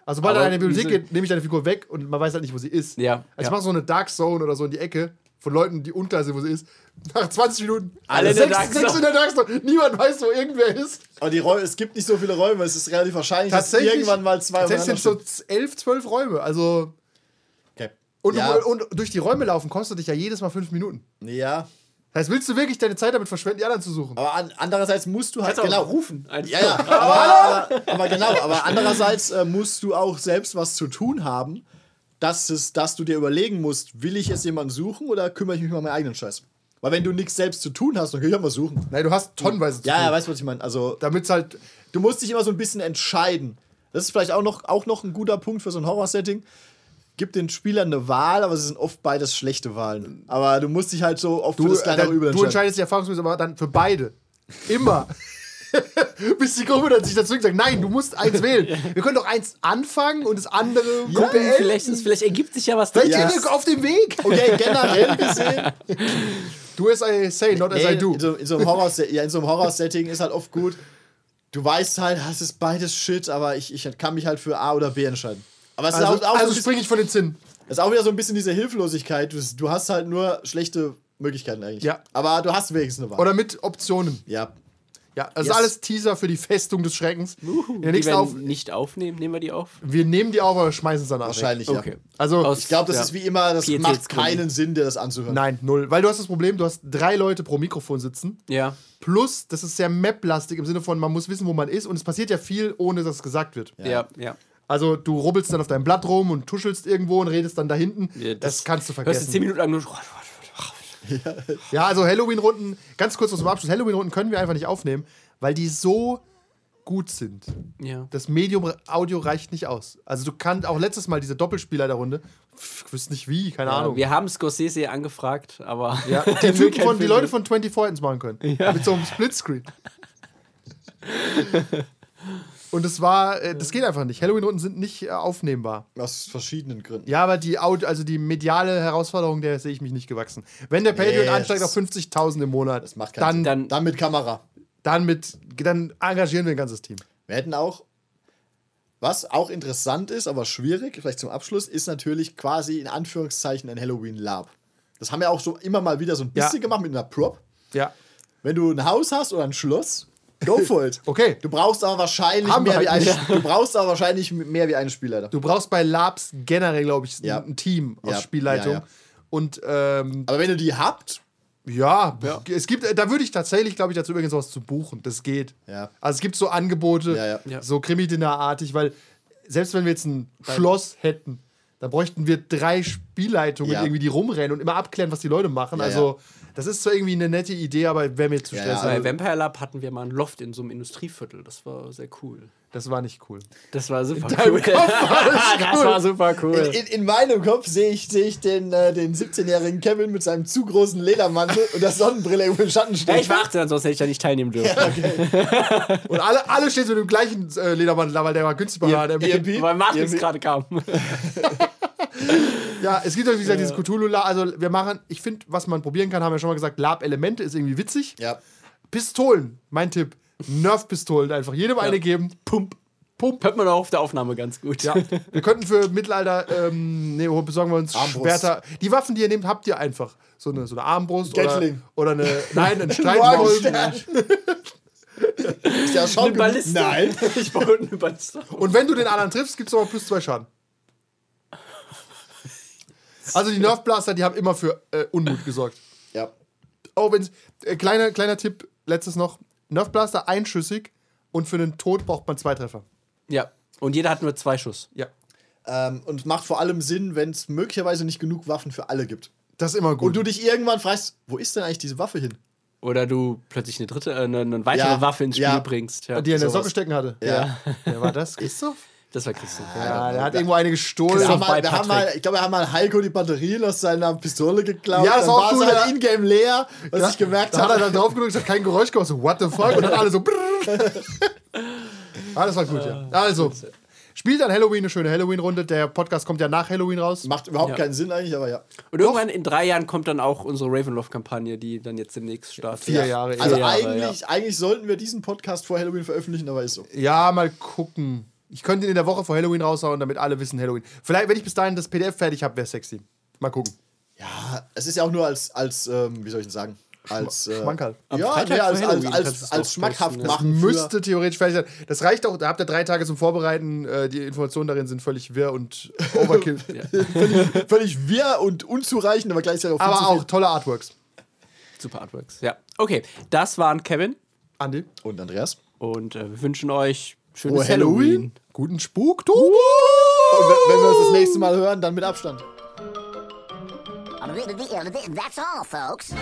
[SPEAKER 3] Also, sobald er in die Bibliothek geht, nehme ich deine Figur weg und man weiß halt nicht, wo sie ist.
[SPEAKER 2] Ja,
[SPEAKER 3] Also, ich
[SPEAKER 2] ja.
[SPEAKER 3] mache so eine Dark Zone oder so in die Ecke, von Leuten, die unklar sind, wo sie ist. Nach 20 Minuten
[SPEAKER 2] Alle in der
[SPEAKER 3] sechs,
[SPEAKER 2] Dark
[SPEAKER 3] sechs in der Dark Zone. Niemand weiß, wo irgendwer ist.
[SPEAKER 4] Aber die Räume, es gibt nicht so viele Räume, es ist relativ wahrscheinlich, dass
[SPEAKER 3] Tatsächlich.
[SPEAKER 4] irgendwann mal zwei
[SPEAKER 3] Tatsächlich sind so 11, 12 Räume. Also.
[SPEAKER 4] okay.
[SPEAKER 3] Und,
[SPEAKER 4] ja,
[SPEAKER 3] du, und durch die Räume laufen kostet dich ja jedes Mal 5 Minuten.
[SPEAKER 4] ja,
[SPEAKER 3] Das heißt, willst du wirklich deine Zeit damit verschwenden, die anderen zu suchen?
[SPEAKER 4] aber an, andererseits musst du halt
[SPEAKER 2] Kannst auch
[SPEAKER 4] genau
[SPEAKER 2] rufen. Einfach.
[SPEAKER 4] Ja, ja, [LAUGHS] aber, aber, aber genau, aber andererseits äh, musst du auch selbst was zu tun haben, dass, es, dass du dir überlegen musst, will ich jetzt jemanden suchen oder kümmere ich mich um meinen eigenen Scheiß? Weil wenn du nichts selbst zu tun hast, dann kann ich auch mal suchen.
[SPEAKER 3] Nein, du hast tonnenweise zu
[SPEAKER 4] Ja,
[SPEAKER 3] tun.
[SPEAKER 4] ja, weißt du, was ich meine? Also,
[SPEAKER 3] Damit halt.
[SPEAKER 4] du musst dich immer so ein bisschen entscheiden. Das ist vielleicht auch noch, auch noch ein guter Punkt für so ein Horror-Setting. Gib den Spielern eine Wahl, aber es sind oft beides schlechte Wahlen. Aber du musst dich halt so oft
[SPEAKER 3] Du,
[SPEAKER 4] für das kleinere
[SPEAKER 3] äh,
[SPEAKER 4] Übel
[SPEAKER 3] du
[SPEAKER 4] entscheiden.
[SPEAKER 3] entscheidest dich erfahrungsgemäß aber dann für beide. Immer. [LAUGHS] [LAUGHS] Bis die Gruppe dann sich dazu sagt, nein, du musst eins [LAUGHS] wählen. Wir können doch eins anfangen und das andere
[SPEAKER 2] Gucken,
[SPEAKER 3] beenden.
[SPEAKER 2] vielleicht, ist, vielleicht ergibt sich ja was
[SPEAKER 3] Vielleicht
[SPEAKER 4] Ja.
[SPEAKER 3] wir auf dem Weg.
[SPEAKER 4] Okay, generell gesehen,
[SPEAKER 3] Do as I say, not as I
[SPEAKER 4] Nee,
[SPEAKER 3] do.
[SPEAKER 4] in, so, in, so einem Horror ja, in so einem Horror-Setting ist halt oft gut. Du weißt halt, es ist beides Shit, aber ich, ich kann mich halt für A oder B entscheiden. Aber es ist,
[SPEAKER 3] Also,
[SPEAKER 4] auch, auch so
[SPEAKER 3] also springe ich von den Zinnen.
[SPEAKER 4] es ist auch wieder so ein bisschen diese Hilflosigkeit. Du, du hast halt nur schlechte Möglichkeiten eigentlich.
[SPEAKER 3] Ja.
[SPEAKER 4] Aber du hast wenigstens eine Wahl.
[SPEAKER 3] Oder mit Optionen.
[SPEAKER 4] ja.
[SPEAKER 3] Ja, das
[SPEAKER 4] Yes.
[SPEAKER 3] ist alles Teaser für die Festung des Schreckens. In der
[SPEAKER 2] Die
[SPEAKER 3] nächsten auf,
[SPEAKER 2] nicht aufnehmen. Nehmen wir die auf?
[SPEAKER 3] wir nehmen die auf, aber schmeißen es danach.
[SPEAKER 4] Wahrscheinlich,
[SPEAKER 3] Weg.
[SPEAKER 4] ja.
[SPEAKER 2] Okay.
[SPEAKER 3] Also,
[SPEAKER 2] Aus-
[SPEAKER 4] Ich glaube, das
[SPEAKER 2] Ja.
[SPEAKER 4] ist wie immer, das macht
[SPEAKER 2] Pietätsgründe.
[SPEAKER 4] keinen Sinn, dir das anzuhören.
[SPEAKER 3] nein, null. Weil du hast das Problem, du hast drei Leute pro Mikrofon sitzen.
[SPEAKER 2] Ja.
[SPEAKER 3] Plus, das ist sehr map-lastig im Sinne von, man muss wissen, wo man ist. Und es passiert ja viel, ohne dass es gesagt wird.
[SPEAKER 2] Ja, ja.
[SPEAKER 3] Also, du rubbelst dann auf deinem Blatt rum und tuschelst irgendwo und redest dann da hinten.
[SPEAKER 2] Ja,
[SPEAKER 3] das, kannst du
[SPEAKER 2] Hörst du
[SPEAKER 3] vergessen.
[SPEAKER 2] 10 Minuten lang nur. [LAUGHS]
[SPEAKER 3] Ja, also Halloween-Runden, ganz kurz zum Abschluss: Halloween-Runden können wir einfach nicht aufnehmen, weil die so gut sind.
[SPEAKER 2] Ja.
[SPEAKER 3] Das Medium Audio reicht nicht aus. Also, du kannst auch letztes Mal diese Doppelspieler der Runde, ich wüsste nicht wie, keine Ahnung.
[SPEAKER 2] Wir haben Scorsese angefragt, aber.
[SPEAKER 3] Ja, [LAUGHS] die, Typen von, die Leute von 24 hätten es machen können. Mit so einem Splitscreen. [LAUGHS] Und es war, äh, das geht einfach nicht. Halloween-Runden sind nicht äh, aufnehmbar.
[SPEAKER 4] Aus verschiedenen Gründen.
[SPEAKER 3] Ja, aber die Audio, also die mediale Herausforderung, der sehe ich mich nicht gewachsen. Wenn der Patreon
[SPEAKER 4] Nee,
[SPEAKER 3] ansteigt auf 50.000 im Monat,
[SPEAKER 4] Das macht
[SPEAKER 3] dann,
[SPEAKER 4] Sinn. Dann mit Kamera.
[SPEAKER 3] dann mit, dann engagieren wir ein ganzes Team.
[SPEAKER 4] Wir hätten auch, was auch interessant ist, aber schwierig, vielleicht zum Abschluss, ist natürlich quasi in Anführungszeichen ein Halloween Lab. Das haben wir auch so immer mal wieder so ein bisschen
[SPEAKER 3] Ja.
[SPEAKER 4] gemacht mit einer Prop.
[SPEAKER 3] Ja.
[SPEAKER 4] Wenn du ein Haus hast oder ein Schloss, go for it.
[SPEAKER 3] Okay.
[SPEAKER 4] Du brauchst aber wahrscheinlich
[SPEAKER 3] Haben
[SPEAKER 4] mehr wie
[SPEAKER 3] halt
[SPEAKER 4] ein, du brauchst aber wahrscheinlich mehr wie einen Spielleiter.
[SPEAKER 3] Du brauchst bei Labs generell, glaube ich,
[SPEAKER 4] Ja.
[SPEAKER 3] ein Team aus
[SPEAKER 4] Ja.
[SPEAKER 3] Spielleitung.
[SPEAKER 4] Ja.
[SPEAKER 3] Und ähm,
[SPEAKER 4] Aber wenn du die habt,
[SPEAKER 3] Ja, es gibt, da würde ich tatsächlich, glaube ich, dazu übrigens was zu buchen. Das geht.
[SPEAKER 4] Ja.
[SPEAKER 3] Also es gibt so Angebote, so Krimi-Dinner-artig, weil selbst wenn wir jetzt ein Schloss hätten, dann bräuchten wir drei Spielleitungen
[SPEAKER 4] Ja.
[SPEAKER 3] irgendwie, die rumrennen und immer abklären, was die Leute machen.
[SPEAKER 4] Ja,
[SPEAKER 3] also das ist zwar irgendwie eine nette Idee, aber wäre mir zu
[SPEAKER 4] Ja,
[SPEAKER 3] stressig.
[SPEAKER 4] ja.
[SPEAKER 2] Bei Vampire Lab hatten wir mal ein Loft in so einem Industrieviertel. Das war sehr cool.
[SPEAKER 3] Das war nicht cool.
[SPEAKER 2] Das war super cool.
[SPEAKER 3] Kopf war [LAUGHS] das
[SPEAKER 2] das
[SPEAKER 3] cool.
[SPEAKER 2] war super cool.
[SPEAKER 4] in, in, in meinem Kopf sehe ich, sehe ich den, äh, den 17-jährigen Kevin mit seinem zu großen Ledermantel und der Sonnenbrille im Schatten
[SPEAKER 2] ja,
[SPEAKER 4] stehen.
[SPEAKER 2] ich war 18, ansonsten hätte ich da nicht teilnehmen dürfen.
[SPEAKER 3] Und alle, alle stehen mit dem gleichen äh, Ledermantel da, weil der war günstig bei H&M.
[SPEAKER 4] EMP?
[SPEAKER 2] Weil Matrix gerade kam. [LAUGHS]
[SPEAKER 3] Ja, es gibt ja, wie gesagt, dieses Cthulhu-Lab. Also wir machen, ich finde, was man probieren kann, haben wir schon mal gesagt, Lab-Elemente ist irgendwie witzig.
[SPEAKER 4] Ja.
[SPEAKER 3] Pistolen, mein Tipp. Nerf-Pistolen einfach. Jedem eine geben. Pump. Pump.
[SPEAKER 2] Hört man auch auf der Aufnahme ganz gut.
[SPEAKER 3] Ja, wir könnten für Mittelalter, ähm, nee, wo besorgen wir uns
[SPEAKER 4] Armbrust.
[SPEAKER 3] Schwerter. Die Waffen, die ihr nehmt, habt ihr einfach. So eine, so eine Armbrust oder,
[SPEAKER 4] Gatling.
[SPEAKER 3] oder eine, [LAUGHS] nein, ein.
[SPEAKER 4] Morgenstern. Ist ja schon
[SPEAKER 2] Eine Balliste.
[SPEAKER 4] Nein. [LAUGHS]
[SPEAKER 2] Ich baue eine Balliste.
[SPEAKER 3] Und wenn du den anderen triffst, gibt es nochmal plus zwei Schaden. Also die Nerf-Blaster, die haben immer für äh, Unmut gesorgt.
[SPEAKER 4] Ja.
[SPEAKER 3] Oh, wenn äh, kleiner, kleiner Tipp, letztes noch. Nerf-Blaster einschüssig und für einen Tod braucht man zwei Treffer.
[SPEAKER 2] Ja. Und jeder hat nur zwei Schuss.
[SPEAKER 3] Ja.
[SPEAKER 4] Ähm, und macht vor allem Sinn, wenn es möglicherweise nicht genug Waffen für alle gibt.
[SPEAKER 3] Das ist immer gut.
[SPEAKER 4] Und du dich irgendwann fragst, wo ist denn eigentlich diese Waffe hin?
[SPEAKER 2] Oder du plötzlich eine dritte, äh, eine, eine weitere
[SPEAKER 4] Ja.
[SPEAKER 2] Waffe ins Spiel
[SPEAKER 4] Ja.
[SPEAKER 2] bringst. Ja.
[SPEAKER 3] die er in der. Socke stecken hatte.
[SPEAKER 4] Ja.
[SPEAKER 3] Wer war das? [LAUGHS] Christoph?
[SPEAKER 2] Das war Christoph.
[SPEAKER 3] Ja, der hat irgendwo eine gestohlen.
[SPEAKER 4] Wir haben mal, wir haben mal, ich glaube, wir haben mal Heiko die Batterien aus seiner Pistole geklaut.
[SPEAKER 3] Ja, das
[SPEAKER 4] dann
[SPEAKER 3] war auch cool,
[SPEAKER 4] halt
[SPEAKER 3] ja.
[SPEAKER 4] in-game leer, was
[SPEAKER 3] Ja,
[SPEAKER 4] ich gemerkt
[SPEAKER 3] da hat er
[SPEAKER 4] habe.
[SPEAKER 3] dann drauf gedrückt, es hat kein Geräusch gemacht, so what the fuck und dann alle so brrrr. [LAUGHS] ah, das war gut, ja. Also, spielt dann Halloween eine schöne Halloween-Runde. Der Podcast kommt ja nach Halloween raus.
[SPEAKER 4] Macht überhaupt
[SPEAKER 2] Ja.
[SPEAKER 4] keinen Sinn eigentlich, aber ja.
[SPEAKER 2] Und irgendwann in drei Jahren kommt dann auch unsere Ravenloft-Kampagne, die dann jetzt demnächst startet.
[SPEAKER 3] Vier Jahre.
[SPEAKER 4] Also
[SPEAKER 2] Jahre,
[SPEAKER 4] eigentlich, eigentlich sollten wir diesen Podcast vor Halloween veröffentlichen, aber ist so.
[SPEAKER 3] Ja, mal gucken. Ich könnte ihn in der Woche vor Halloween raushauen, damit alle wissen Halloween. Vielleicht, wenn ich bis dahin das PDF fertig habe, wäre sexy. Mal gucken.
[SPEAKER 4] Ja, ja, es ist ja auch nur als, als ähm, wie soll ich denn sagen? Als äh,
[SPEAKER 3] Schmankerl.
[SPEAKER 4] Ja,
[SPEAKER 2] Freitag vor
[SPEAKER 4] als, als, als, als schmackhaft
[SPEAKER 2] posten, ja.
[SPEAKER 4] machen.
[SPEAKER 3] Müsste theoretisch fertig sein. Das reicht auch, da habt ihr drei Tage zum Vorbereiten. Äh, die Informationen darin sind völlig wirr und [LAUGHS] Overkill.
[SPEAKER 4] völlig, völlig wirr und unzureichend, aber gleichzeitig auch
[SPEAKER 3] Aber auch
[SPEAKER 4] viel.
[SPEAKER 3] tolle Artworks.
[SPEAKER 2] Super Artworks. Ja. Okay, das waren Kevin
[SPEAKER 3] Andi.
[SPEAKER 4] Und Andreas?
[SPEAKER 2] und äh, wir wünschen euch schönes
[SPEAKER 4] Oh, Halloween.
[SPEAKER 2] Halloween.
[SPEAKER 3] Guten Spuktober!
[SPEAKER 4] Und wenn, wenn wir uns das nächste Mal hören, dann mit Abstand.
[SPEAKER 5] That's all, folks.